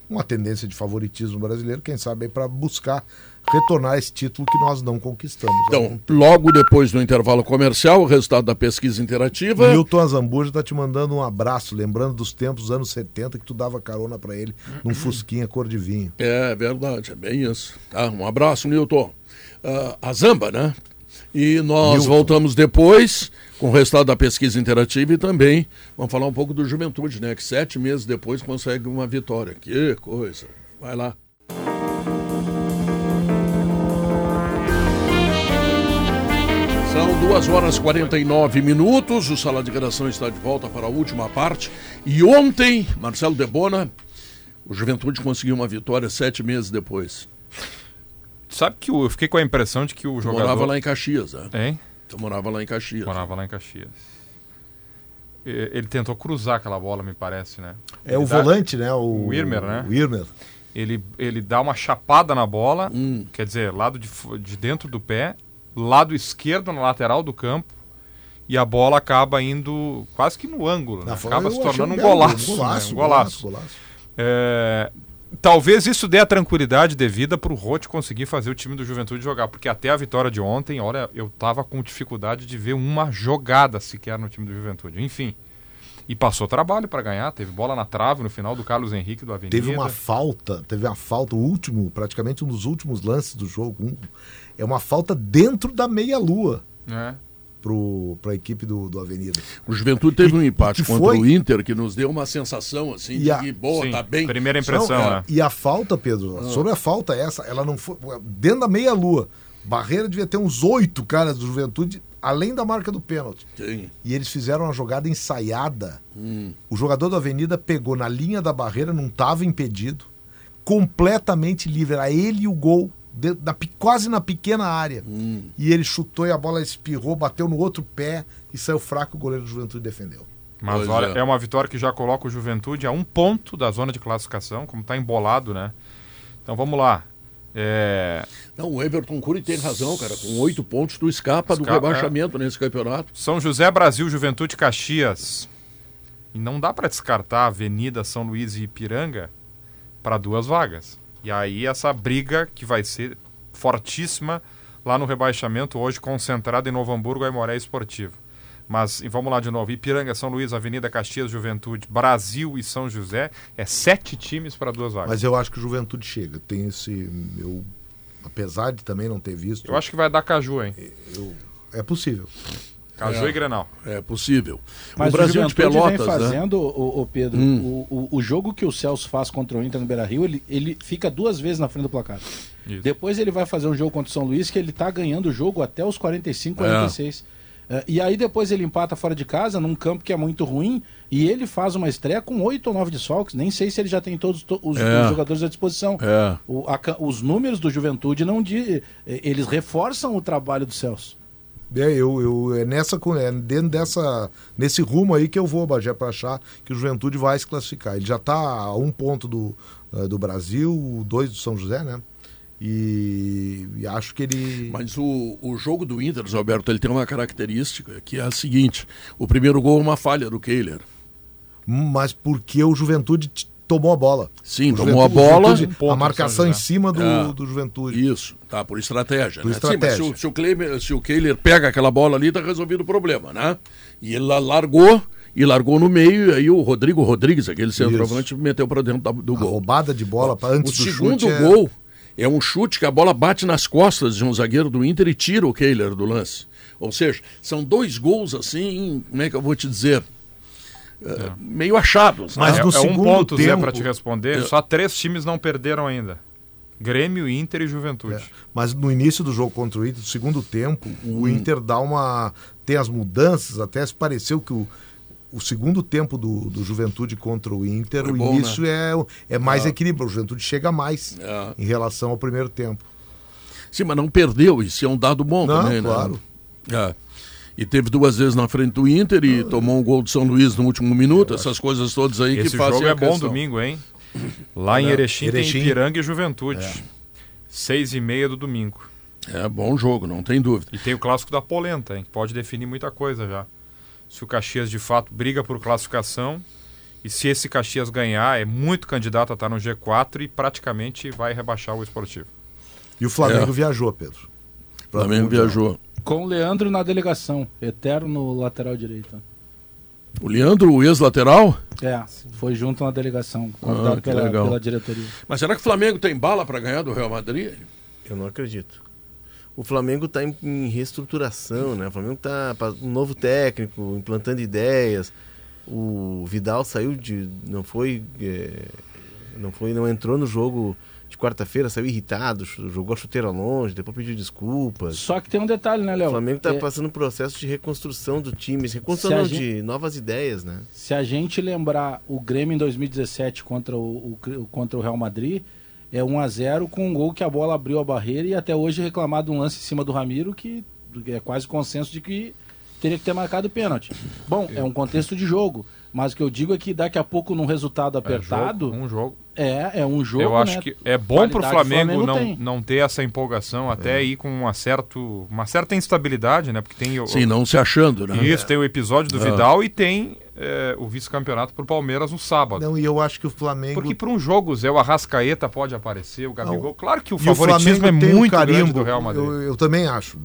[SPEAKER 2] Uma tendência de favoritismo brasileiro, quem sabe aí para buscar retornar esse título que nós não conquistamos.
[SPEAKER 1] Então, logo depois do intervalo comercial, o resultado da pesquisa interativa.
[SPEAKER 2] Milton Azambuja tá te mandando um abraço, lembrando dos tempos dos anos 70 que tu dava carona para ele num fusquinha cor de vinho.
[SPEAKER 1] É verdade, é bem isso. Tá, um abraço, Nilton. Ah, a Zamba, né? E nós voltamos depois com o resultado da pesquisa interativa e também vamos falar um pouco do Juventude, né? Que sete meses depois consegue uma vitória. Que coisa. Vai lá. São duas horas e 49 minutos. O Sala de Redação está de volta para a última parte. E ontem, Marcelo Debona, o Juventude conseguiu uma vitória sete meses depois.
[SPEAKER 5] Sabe que o- eu fiquei com a impressão de que o
[SPEAKER 1] Tu
[SPEAKER 5] jogador...
[SPEAKER 1] morava lá em Caxias, né?
[SPEAKER 5] Hein?
[SPEAKER 1] Tu morava lá em Caxias.
[SPEAKER 5] Morava lá em Caxias. Ele tentou cruzar aquela bola, me parece, né?
[SPEAKER 2] É o
[SPEAKER 5] Ele dá-
[SPEAKER 2] volante, né? O,
[SPEAKER 5] o Irmer, né?
[SPEAKER 2] O Irmer.
[SPEAKER 5] Ele, ele dá uma chapada na bola,
[SPEAKER 1] Hum.
[SPEAKER 5] quer dizer, lado de, de dentro do pé, lado esquerdo na lateral do campo, e a bola acaba indo quase que no ângulo, né?
[SPEAKER 2] Na forma,
[SPEAKER 5] acaba
[SPEAKER 2] eu
[SPEAKER 5] se tornando um golaço.
[SPEAKER 2] Um
[SPEAKER 5] né?
[SPEAKER 2] golaço,
[SPEAKER 5] Um
[SPEAKER 2] golaço,
[SPEAKER 5] golaço.
[SPEAKER 2] golaço.
[SPEAKER 5] É, talvez isso dê a tranquilidade devida para o Rote conseguir fazer o time do Juventude jogar, porque até a vitória de ontem, olha, eu tava com dificuldade de ver uma jogada sequer no time do Juventude. Enfim. E passou trabalho para ganhar, teve bola na trave no final do Carlos Henrique do Avenida.
[SPEAKER 2] Teve uma falta, teve uma falta, o último, praticamente um dos últimos lances do jogo. um- é uma falta dentro da meia-lua
[SPEAKER 5] É.
[SPEAKER 2] para a equipe do, do Avenida.
[SPEAKER 1] O Juventude teve um empate contra
[SPEAKER 2] foi?
[SPEAKER 1] o Inter que nos deu uma sensação assim
[SPEAKER 2] E
[SPEAKER 1] de
[SPEAKER 2] a-
[SPEAKER 1] que boa,
[SPEAKER 5] Sim,
[SPEAKER 1] tá bem.
[SPEAKER 5] primeira impressão,
[SPEAKER 2] Não,
[SPEAKER 5] né?
[SPEAKER 2] E a falta, Pedro, sobre a falta essa, ela não foi. Dentro da meia-lua, Barreira devia ter uns oito caras do Juventude, além da marca do pênalti.
[SPEAKER 1] Sim.
[SPEAKER 2] E eles fizeram uma jogada ensaiada. O jogador da Avenida pegou na linha da barreira, não estava impedido, completamente livre. Era ele e o gol, dentro da quase na pequena área. E ele chutou e a bola espirrou, bateu no outro pé e saiu fraco. O goleiro do Juventude defendeu.
[SPEAKER 5] Mas
[SPEAKER 1] Pois
[SPEAKER 5] olha,
[SPEAKER 1] é.
[SPEAKER 5] é. uma vitória que já coloca o Juventude a um ponto da zona de classificação, como está embolado, né? Então vamos lá. É,
[SPEAKER 1] Não, o Everton Cury tem razão, cara. Com oito pontos, tu escapa, do
[SPEAKER 5] Escapa,
[SPEAKER 1] rebaixamento nesse campeonato.
[SPEAKER 5] São José Brasil, Juventude Caxias. E não dá para descartar Avenida São Luís e Ipiranga para duas vagas. E aí essa briga que vai ser fortíssima lá no rebaixamento, hoje concentrada em Novo Hamburgo, Aimoré Esportivo. Mas e vamos lá de novo: Ipiranga, São Luís, Avenida Caxias, Juventude, Brasil e São José. É sete times para duas vagas.
[SPEAKER 2] Mas eu acho que o Juventude chega. Tem esse. Eu, apesar de também não ter visto.
[SPEAKER 5] Eu acho que vai dar Caju, hein?
[SPEAKER 2] É possível.
[SPEAKER 5] Caju
[SPEAKER 1] É.
[SPEAKER 5] e Grenal.
[SPEAKER 1] É possível.
[SPEAKER 6] Mas
[SPEAKER 1] o Brasil de
[SPEAKER 6] Juventude
[SPEAKER 1] Pelotas,
[SPEAKER 6] vem
[SPEAKER 1] né?
[SPEAKER 6] fazendo, o, Pedro,
[SPEAKER 1] Hum.
[SPEAKER 6] o, o, o jogo que o Celso faz contra o Inter no Beira-Rio, ele, ele fica duas vezes na frente do placar.
[SPEAKER 5] Isso.
[SPEAKER 6] Depois ele vai fazer um jogo contra o São Luís que ele tá ganhando o jogo até os 45,
[SPEAKER 1] É.
[SPEAKER 6] 46. Eh, e aí depois ele empata fora de casa, num campo que é muito ruim, e ele faz uma estreia com oito ou nove desfalques. Nem sei se ele já tem todos to- os,
[SPEAKER 1] É.
[SPEAKER 6] os jogadores à disposição.
[SPEAKER 1] É.
[SPEAKER 6] O- a os números do Juventude não di- eh, eles reforçam o trabalho do Celso.
[SPEAKER 2] É, eu, eu, é, nessa, é dentro dessa, nesse rumo aí que eu vou, Bagé, para achar que o Juventude vai se classificar. Ele já está a um ponto do, eh, do Brasil, dois do São José, né? E, e acho que ele.
[SPEAKER 1] Mas o, o jogo do Inter, Zé Alberto, ele tem uma característica que é a seguinte: o primeiro gol é uma falha do Kehler.
[SPEAKER 2] Mas porque o Juventude tomou a bola.
[SPEAKER 1] Sim,
[SPEAKER 2] O
[SPEAKER 1] tomou a bola.
[SPEAKER 2] Juventude-
[SPEAKER 5] um
[SPEAKER 2] a marcação
[SPEAKER 5] São
[SPEAKER 2] em cima do,
[SPEAKER 1] É.
[SPEAKER 2] do Juventude.
[SPEAKER 1] Isso, tá, por estratégia.
[SPEAKER 2] Por
[SPEAKER 1] né?
[SPEAKER 2] estratégia.
[SPEAKER 1] Sim, mas se o, se, o Kehler, se o Kehler pega aquela bola ali, tá resolvido o problema, né? E ele largou, e largou no meio, e aí o Rodrigo Rodrigues, aquele centroavante, meteu para dentro da- do
[SPEAKER 2] A
[SPEAKER 1] gol.
[SPEAKER 2] roubada de bola pra, antes
[SPEAKER 1] O
[SPEAKER 2] do
[SPEAKER 1] segundo
[SPEAKER 2] chute. é-
[SPEAKER 1] gol é um chute que a bola bate nas costas de um zagueiro do Inter e tira o Kehler do lance. Ou seja, são dois gols assim, como é que eu vou te dizer? É, Meio achados. né?
[SPEAKER 2] Mas
[SPEAKER 5] é,
[SPEAKER 2] no
[SPEAKER 5] é um
[SPEAKER 2] segundo
[SPEAKER 5] ponto, Zé,
[SPEAKER 2] tempo-
[SPEAKER 5] para te responder.
[SPEAKER 1] É.
[SPEAKER 5] Só três times não perderam ainda. Grêmio, Inter e Juventude.
[SPEAKER 2] É. Mas no início do jogo contra o Inter, no segundo tempo, o
[SPEAKER 1] Hum.
[SPEAKER 2] Inter dá uma. tem as mudanças, até se pareceu que o, o segundo tempo do, do Juventude contra o Inter,
[SPEAKER 1] Foi
[SPEAKER 2] o
[SPEAKER 1] bom,
[SPEAKER 2] início é, é mais
[SPEAKER 1] Ah.
[SPEAKER 2] equilíbrio. O Juventude chega mais
[SPEAKER 1] É.
[SPEAKER 2] em relação ao primeiro tempo.
[SPEAKER 1] Sim, mas não perdeu, isso é um dado bom
[SPEAKER 2] Não,
[SPEAKER 1] também,
[SPEAKER 2] claro.
[SPEAKER 1] né? É. E teve duas vezes na frente do Inter e tomou um gol do São Luís no último minuto, essas coisas todas aí
[SPEAKER 5] Esse
[SPEAKER 1] que fazem
[SPEAKER 5] jogo
[SPEAKER 1] a
[SPEAKER 5] é bom
[SPEAKER 1] questão.
[SPEAKER 5] domingo, hein? Lá em
[SPEAKER 1] É.
[SPEAKER 5] Erechim,
[SPEAKER 2] Erechim.
[SPEAKER 5] tem Ipiranga e Juventude. Seis e meia do domingo.
[SPEAKER 1] É bom jogo, não tem dúvida.
[SPEAKER 5] E tem o clássico da polenta, hein? Que pode definir muita coisa já. Se o Caxias de fato briga por classificação e se esse Caxias ganhar, é muito candidato a estar no G4 e praticamente vai rebaixar o esportivo.
[SPEAKER 2] E o Flamengo
[SPEAKER 1] É.
[SPEAKER 2] viajou, Pedro.
[SPEAKER 1] Flamengo
[SPEAKER 2] Mundial.
[SPEAKER 1] viajou.
[SPEAKER 6] Com o Leandro na delegação, eterno lateral direito.
[SPEAKER 1] O Leandro, o ex-lateral?
[SPEAKER 6] É, foi junto na delegação, convidado
[SPEAKER 1] Ah, que
[SPEAKER 6] pela,
[SPEAKER 1] legal.
[SPEAKER 6] pela diretoria.
[SPEAKER 1] Mas será que o Flamengo tem bala para ganhar do Real Madrid?
[SPEAKER 3] Eu não acredito. O Flamengo está em, em reestruturação, né? O Flamengo está um novo técnico, implantando ideias. O Vidal saiu de, não foi, é, não foi, não entrou no jogo de quarta-feira, saiu irritado, jogou a chuteira longe, depois pediu desculpas.
[SPEAKER 6] Só que tem um detalhe, né, Léo?
[SPEAKER 3] O Flamengo está
[SPEAKER 6] É,
[SPEAKER 3] passando um processo de reconstrução do time, reconstrução
[SPEAKER 6] gente-
[SPEAKER 3] de novas ideias, né?
[SPEAKER 6] Se a gente lembrar o Grêmio em 2017 contra o, o- contra o Real Madrid, é 1 a 0 com um gol que a bola abriu a barreira e até hoje reclamado um lance em cima do Ramiro que é quase consenso de que teria que ter marcado pênalti. Bom, é um contexto de jogo, mas o que eu digo é que daqui a pouco num resultado apertado,
[SPEAKER 5] É jogo, um jogo.
[SPEAKER 6] É, é um jogo,
[SPEAKER 5] Eu acho
[SPEAKER 6] né?
[SPEAKER 5] que é bom pro
[SPEAKER 6] Qualidade o
[SPEAKER 5] Flamengo, não,
[SPEAKER 6] tem.
[SPEAKER 5] não ter essa empolgação, até ir com uma, certo, uma certa instabilidade, né? Porque tem o,
[SPEAKER 1] Sim, não se achando, né?
[SPEAKER 5] Isso, tem o episódio do
[SPEAKER 1] É.
[SPEAKER 5] Vidal e tem é, o vice-campeonato pro Palmeiras no sábado.
[SPEAKER 2] Não, e eu acho que o Flamengo.
[SPEAKER 5] Porque para um jogo, Zé, o Arrascaeta pode aparecer, o Gabigol.
[SPEAKER 2] Não.
[SPEAKER 5] Claro que o
[SPEAKER 2] o
[SPEAKER 5] favoritismo
[SPEAKER 2] Flamengo
[SPEAKER 5] é
[SPEAKER 2] tem um
[SPEAKER 5] muito grande
[SPEAKER 2] carimbo,
[SPEAKER 5] do Real Madrid.
[SPEAKER 2] Eu, eu também acho.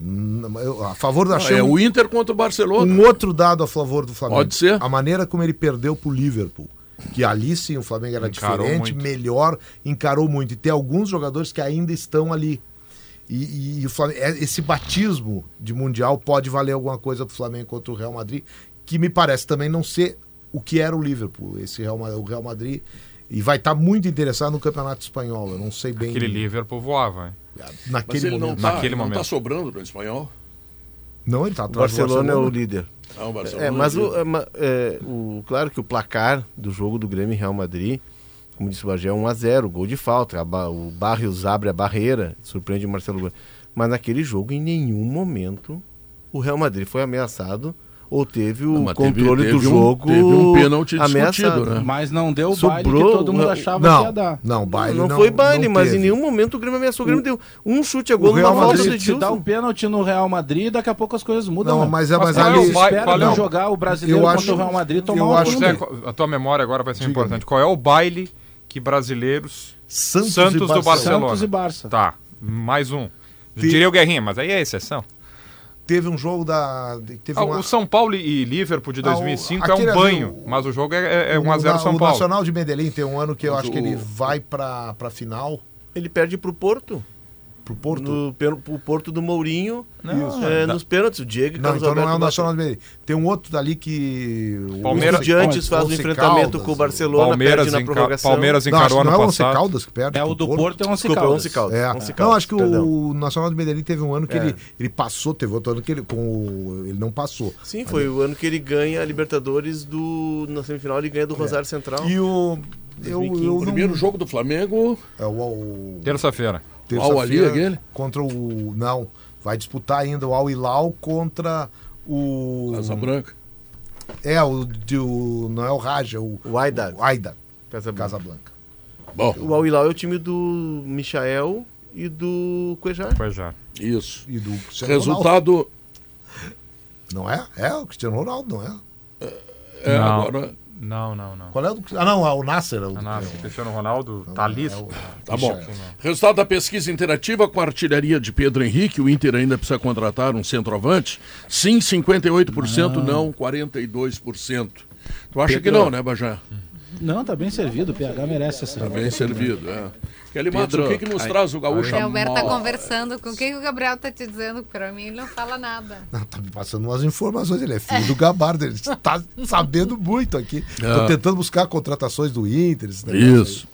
[SPEAKER 2] Eu- a favor da
[SPEAKER 1] É
[SPEAKER 2] chama.
[SPEAKER 1] o Inter contra o Barcelona.
[SPEAKER 2] Um outro dado a favor do Flamengo.
[SPEAKER 1] Pode ser.
[SPEAKER 2] A maneira como ele perdeu pro Liverpool. Que ali sim o Flamengo era
[SPEAKER 5] Encarou
[SPEAKER 2] diferente,
[SPEAKER 5] muito.
[SPEAKER 2] melhor, encarou muito. E tem alguns jogadores que ainda estão ali. E, e- e o Flamengo, é- esse batismo de Mundial pode valer alguma coisa pro Flamengo contra o Real Madrid, que me parece também não ser o que era o Liverpool, esse Real, o Real Madrid. E vai estar muito interessado no Campeonato Espanhol. Eu não sei bem.
[SPEAKER 5] Aquele Liverpool voava. hein?
[SPEAKER 1] Mas
[SPEAKER 2] Naquele
[SPEAKER 1] ele não
[SPEAKER 2] momento.
[SPEAKER 1] tá,
[SPEAKER 5] Naquele
[SPEAKER 1] não
[SPEAKER 5] momento.
[SPEAKER 1] tá sobrando no espanhol.
[SPEAKER 2] Não, ele tá
[SPEAKER 3] O
[SPEAKER 2] atrás do
[SPEAKER 3] Barcelona é o líder.
[SPEAKER 1] Ah, o Barcelona
[SPEAKER 3] É, mas o,
[SPEAKER 1] líder.
[SPEAKER 3] é, é, o- claro que o placar do jogo do Grêmio e Real Madrid, como disse o Bagé, é 1x0, gol de falta. A o Barrios abre a barreira, surpreende o Marcelo Gomes. Mas naquele jogo, em nenhum momento, o Real Madrid foi ameaçado ou teve o
[SPEAKER 1] Não, mas teve-
[SPEAKER 3] controle
[SPEAKER 1] teve
[SPEAKER 3] do
[SPEAKER 1] um-
[SPEAKER 3] jogo
[SPEAKER 1] teve um pênalti discutido, né?
[SPEAKER 6] Mas não deu o baile que
[SPEAKER 3] Sobrou-
[SPEAKER 6] todo mundo
[SPEAKER 3] não-
[SPEAKER 6] achava
[SPEAKER 2] não,
[SPEAKER 6] que ia dar.
[SPEAKER 2] não, baile
[SPEAKER 3] não,
[SPEAKER 2] não,
[SPEAKER 3] foi baile,
[SPEAKER 2] não
[SPEAKER 3] mas
[SPEAKER 2] teve.
[SPEAKER 3] em nenhum momento o Grêmio ameaçou. O Grêmio deu um chute a gol
[SPEAKER 2] o
[SPEAKER 3] numa falta do
[SPEAKER 6] Se dá o
[SPEAKER 3] Edilson.
[SPEAKER 6] pênalti no Real Madrid, daqui a pouco as coisas mudam.
[SPEAKER 2] Não,
[SPEAKER 6] né?
[SPEAKER 2] mas é
[SPEAKER 6] Mas
[SPEAKER 2] mas ali.
[SPEAKER 6] espera
[SPEAKER 5] qual é
[SPEAKER 6] jogar o brasileiro
[SPEAKER 2] eu
[SPEAKER 6] contra
[SPEAKER 2] acho-
[SPEAKER 6] o Real Madrid
[SPEAKER 2] eu
[SPEAKER 6] tomar um
[SPEAKER 2] acho-
[SPEAKER 5] a tua memória agora vai ser importante. Qual é o baile que brasileiros.
[SPEAKER 2] Santos,
[SPEAKER 5] Santos
[SPEAKER 2] e
[SPEAKER 5] do
[SPEAKER 2] Barcelona.
[SPEAKER 6] Santos e Barça.
[SPEAKER 5] Tá, mais um. Eu diria o Guerrinha, mas aí é exceção.
[SPEAKER 2] Teve um jogo da. Teve
[SPEAKER 5] Ah,
[SPEAKER 2] uma...
[SPEAKER 5] O São Paulo e Liverpool de
[SPEAKER 2] Ah, o-
[SPEAKER 5] 2005 é um
[SPEAKER 2] ali,
[SPEAKER 5] banho,
[SPEAKER 2] o-
[SPEAKER 5] mas o jogo é, é
[SPEAKER 2] o
[SPEAKER 5] 1x0
[SPEAKER 2] Na-
[SPEAKER 5] São
[SPEAKER 2] O
[SPEAKER 5] Paulo.
[SPEAKER 2] Nacional de Medellín tem um ano que eu acho
[SPEAKER 1] o-
[SPEAKER 2] que ele vai pra, pra final.
[SPEAKER 3] Ele perde pro Porto.
[SPEAKER 2] Pro Porto?
[SPEAKER 3] No, pro Porto do Mourinho,
[SPEAKER 2] Isso.
[SPEAKER 3] é, nos pênaltis. O Diego
[SPEAKER 2] Não,
[SPEAKER 3] Carlos
[SPEAKER 2] então não é o
[SPEAKER 3] Alberto
[SPEAKER 2] Nacional de Medellín. Tem um outro dali que. o
[SPEAKER 5] Palmeiras-
[SPEAKER 2] Once-
[SPEAKER 3] Estudiantes faz o
[SPEAKER 2] Once
[SPEAKER 3] enfrentamento
[SPEAKER 2] Caldas,
[SPEAKER 3] com o Barcelona,
[SPEAKER 5] Palmeiras,
[SPEAKER 3] perde na
[SPEAKER 5] enca-
[SPEAKER 3] prorrogação.
[SPEAKER 5] Palmeiras
[SPEAKER 2] Não,
[SPEAKER 5] encarou
[SPEAKER 2] não
[SPEAKER 5] ano
[SPEAKER 2] é o Once
[SPEAKER 5] passado.
[SPEAKER 2] Caldas que perde.
[SPEAKER 6] É o do Porto, é um
[SPEAKER 3] Desculpa,
[SPEAKER 6] Caldas.
[SPEAKER 3] 11 Caldas.
[SPEAKER 2] É.
[SPEAKER 3] 11
[SPEAKER 2] Não,
[SPEAKER 3] Caldas,
[SPEAKER 2] acho que
[SPEAKER 3] perdão.
[SPEAKER 2] o Nacional de Medellín teve um ano que
[SPEAKER 3] É.
[SPEAKER 2] ele, ele passou, teve outro ano que ele, com o- ele não passou.
[SPEAKER 3] Sim, foi o ano que ele ganha a Libertadores do. Na semifinal ele ganha do Rosário Central.
[SPEAKER 2] E o. Eu,
[SPEAKER 3] 2015.
[SPEAKER 2] eu
[SPEAKER 1] O
[SPEAKER 2] não-
[SPEAKER 1] primeiro jogo do Flamengo,
[SPEAKER 2] É o, o
[SPEAKER 5] Terça-feira.
[SPEAKER 2] Terça-feira
[SPEAKER 1] aquele?
[SPEAKER 2] contra o. Não, vai disputar ainda o Al Hilal contra o.
[SPEAKER 1] Casa Branca.
[SPEAKER 2] É, o, de, o. Não é o Raja, o.
[SPEAKER 3] O Aidar.
[SPEAKER 2] O Aida,
[SPEAKER 3] Casablanca.
[SPEAKER 2] Casablanca.
[SPEAKER 1] Bom,
[SPEAKER 3] O Al Hilal é o time do Michael e do Cuejar.
[SPEAKER 5] Foi já.
[SPEAKER 1] isso.
[SPEAKER 2] E do Cristiano Ronaldo.
[SPEAKER 1] Resultado.
[SPEAKER 2] Não é? É o Cristiano Ronaldo, não é?
[SPEAKER 1] É,
[SPEAKER 5] Não.
[SPEAKER 1] agora.
[SPEAKER 5] Não, não, não.
[SPEAKER 2] Qual é o do Ah, não, é o Nasser. É o,
[SPEAKER 5] Ah, não,
[SPEAKER 2] é o-
[SPEAKER 5] Cristiano Ronaldo tá ali.
[SPEAKER 2] é o-
[SPEAKER 1] Tá bom. Resultado da pesquisa interativa com a artilharia de Pedro Henrique. O Inter ainda precisa contratar um centroavante? Sim, 58%, não, 42%. Tu acha que não, né, Bajá?
[SPEAKER 6] Não, tá bem servido. O PH merece essa.
[SPEAKER 1] Tá bem servido, é. Kelly Matos, o que, que nos traz o gaúcho?
[SPEAKER 10] O Alberto tá conversando com o que, que o Gabriel tá te dizendo? Pra mim ele não fala nada.
[SPEAKER 2] Não, tá me passando umas informações. Ele é filho do Gabardo, ele está sabendo muito aqui. Tô
[SPEAKER 1] É.
[SPEAKER 2] tentando buscar contratações do Inter.
[SPEAKER 1] Isso.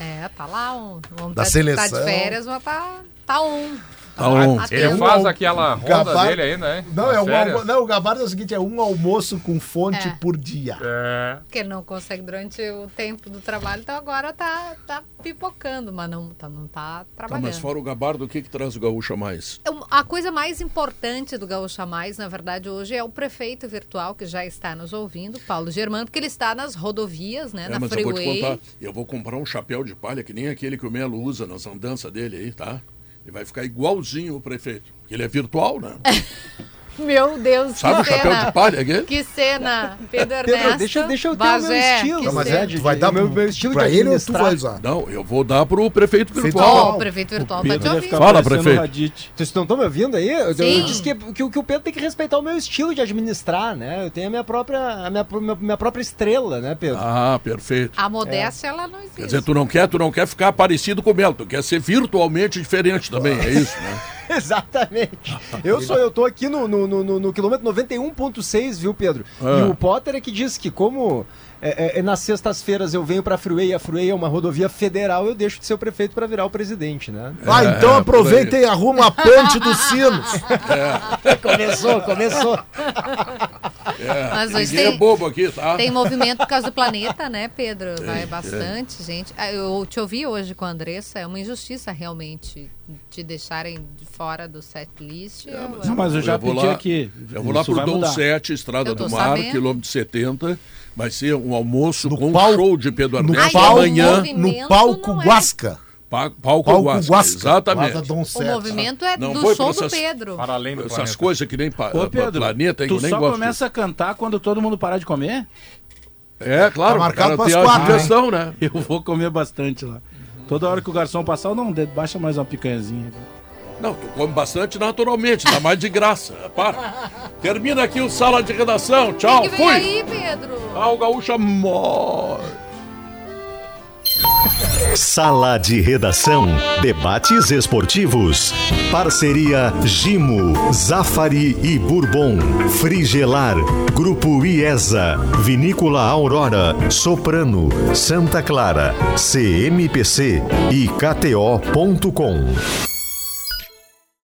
[SPEAKER 10] É, tá lá um. Um
[SPEAKER 2] Da
[SPEAKER 10] tá,
[SPEAKER 2] seleção.
[SPEAKER 10] tá de férias, mas tá, tá um.
[SPEAKER 1] Tá on.
[SPEAKER 10] Atento.
[SPEAKER 5] Ele
[SPEAKER 2] um
[SPEAKER 5] faz aquela roda
[SPEAKER 2] Gabar-
[SPEAKER 5] dele ainda, né?
[SPEAKER 2] Não,
[SPEAKER 5] Nas
[SPEAKER 2] é um almo... não, o Gabardo é o seguinte: é um almoço com fonte
[SPEAKER 10] É.
[SPEAKER 2] por dia.
[SPEAKER 5] É.
[SPEAKER 10] Porque ele não consegue durante o tempo do trabalho, então agora tá, tá pipocando, mas não tá, não tá
[SPEAKER 1] Tá,
[SPEAKER 10] trabalhando.
[SPEAKER 1] mas fora o Gabardo, o que, que traz o gaúcho a mais?
[SPEAKER 10] Um- A coisa mais importante do Gaúcha Mais, na verdade, hoje é o prefeito virtual que já está nos ouvindo, Paulo Germano, porque ele está nas rodovias, né?
[SPEAKER 1] É,
[SPEAKER 10] na
[SPEAKER 1] mas eu vou te
[SPEAKER 10] freeway.
[SPEAKER 1] contar, eu vou comprar um chapéu de palha que nem aquele que o Melo usa nas andanças dele aí, tá? Ele vai ficar igualzinho o prefeito. Ele é virtual, né?
[SPEAKER 10] Meu Deus,
[SPEAKER 1] Sabe o
[SPEAKER 10] que
[SPEAKER 1] chapéu
[SPEAKER 10] cena!
[SPEAKER 1] de palha aquele?
[SPEAKER 10] Que cena! Pedro Ernesto.
[SPEAKER 11] Pedro, deixa, deixa eu ter o meu
[SPEAKER 10] Bagé,
[SPEAKER 11] estilo.
[SPEAKER 2] Não, mas é, tu vai dar
[SPEAKER 11] meu- meu estilo
[SPEAKER 2] pra
[SPEAKER 11] de
[SPEAKER 2] ele ou tu vai usar?
[SPEAKER 1] Não, eu vou dar pro prefeito virtual.
[SPEAKER 10] o prefeito virtual tá
[SPEAKER 6] Pedro
[SPEAKER 10] te ouvindo.
[SPEAKER 1] Fala, prefeito.
[SPEAKER 6] o.
[SPEAKER 11] Vocês não estão me ouvindo aí? Eu, eu
[SPEAKER 10] Sim.
[SPEAKER 11] disse que, que, o- que o Pedro tem que respeitar o meu estilo de administrar, né? Eu tenho a minha própria, a minha, minha, minha própria estrela, né, Pedro?
[SPEAKER 1] Ah, perfeito.
[SPEAKER 10] A modéstia, ela não existe.
[SPEAKER 1] Quer dizer, tu não quer, tu não quer ficar parecido com o Melo, tu quer ser virtualmente diferente também, é isso, né?
[SPEAKER 11] Exatamente. Eu sou, eu tô aqui no, no, no, no- quilômetro 91.6, viu, Pedro?
[SPEAKER 1] Ah.
[SPEAKER 11] E o Potter é que diz que como é, é, é, nas sextas-feiras eu venho pra Freeway, e a Freeway é uma rodovia federal, eu deixo de ser o prefeito pra virar o presidente, né?
[SPEAKER 2] Ah, então
[SPEAKER 1] É,
[SPEAKER 2] aproveita
[SPEAKER 1] por aí.
[SPEAKER 2] e arruma a ponte dos sinos.
[SPEAKER 11] começou, começou.
[SPEAKER 1] É,
[SPEAKER 10] Mas hoje tem-
[SPEAKER 1] é bobo aqui, tá?
[SPEAKER 10] Tem movimento por causa do planeta, né, Pedro? Vai bastante, gente. Ah, Eu te ouvi hoje com a Andressa, é uma injustiça realmente te deixarem de fora do set list. Eu-
[SPEAKER 1] mas-
[SPEAKER 6] Não, mas eu já
[SPEAKER 1] Eu vou
[SPEAKER 6] pedi
[SPEAKER 1] lá-
[SPEAKER 6] aqui.
[SPEAKER 1] Eu vou lá pro Dom
[SPEAKER 6] mudar.
[SPEAKER 1] 7, Estrada do Mar,
[SPEAKER 10] sabendo.
[SPEAKER 1] quilômetro 70. Vai ser um almoço
[SPEAKER 2] No
[SPEAKER 1] com
[SPEAKER 2] palco-
[SPEAKER 1] um show de Pedro
[SPEAKER 2] No
[SPEAKER 1] Ernesto
[SPEAKER 2] palco,
[SPEAKER 1] amanhã.
[SPEAKER 2] no palco
[SPEAKER 10] é.
[SPEAKER 2] Guasca.
[SPEAKER 1] Pa- Palco,
[SPEAKER 2] Palco
[SPEAKER 1] Guasca.
[SPEAKER 2] Guasca.
[SPEAKER 1] Exatamente.
[SPEAKER 10] O movimento é
[SPEAKER 1] Não
[SPEAKER 10] do show
[SPEAKER 1] por
[SPEAKER 10] do
[SPEAKER 1] essas-
[SPEAKER 10] Pedro.
[SPEAKER 5] Para além do
[SPEAKER 1] Essas
[SPEAKER 5] planeta.
[SPEAKER 1] coisas que nem pa-
[SPEAKER 6] Ô, Pedro,
[SPEAKER 1] planeta,
[SPEAKER 6] tu só
[SPEAKER 1] gosto.
[SPEAKER 6] começa a cantar quando todo mundo parar de comer?
[SPEAKER 1] É, claro.
[SPEAKER 2] Tá marcado
[SPEAKER 1] o cara
[SPEAKER 2] pras
[SPEAKER 1] tem a
[SPEAKER 2] quatro,
[SPEAKER 1] digestão, né?
[SPEAKER 6] Eu vou comer bastante lá. Toda hora que o garçom passar, eu não, de- baixa mais uma picanhazinha.
[SPEAKER 1] Não, tu come bastante naturalmente, dá mais de graça. Para. Termina aqui o Sala de Redação. Tchau,
[SPEAKER 10] que
[SPEAKER 1] fui.
[SPEAKER 10] aí, Pedro?
[SPEAKER 1] Ah, o Gaúcha morre.
[SPEAKER 12] Sala de Redação. Debates esportivos. Parceria Gimo, Zafari e Bourbon. Frigelar. Grupo IESA. Vinícola Aurora. Soprano. Santa Clara. CMPC e KTO.com.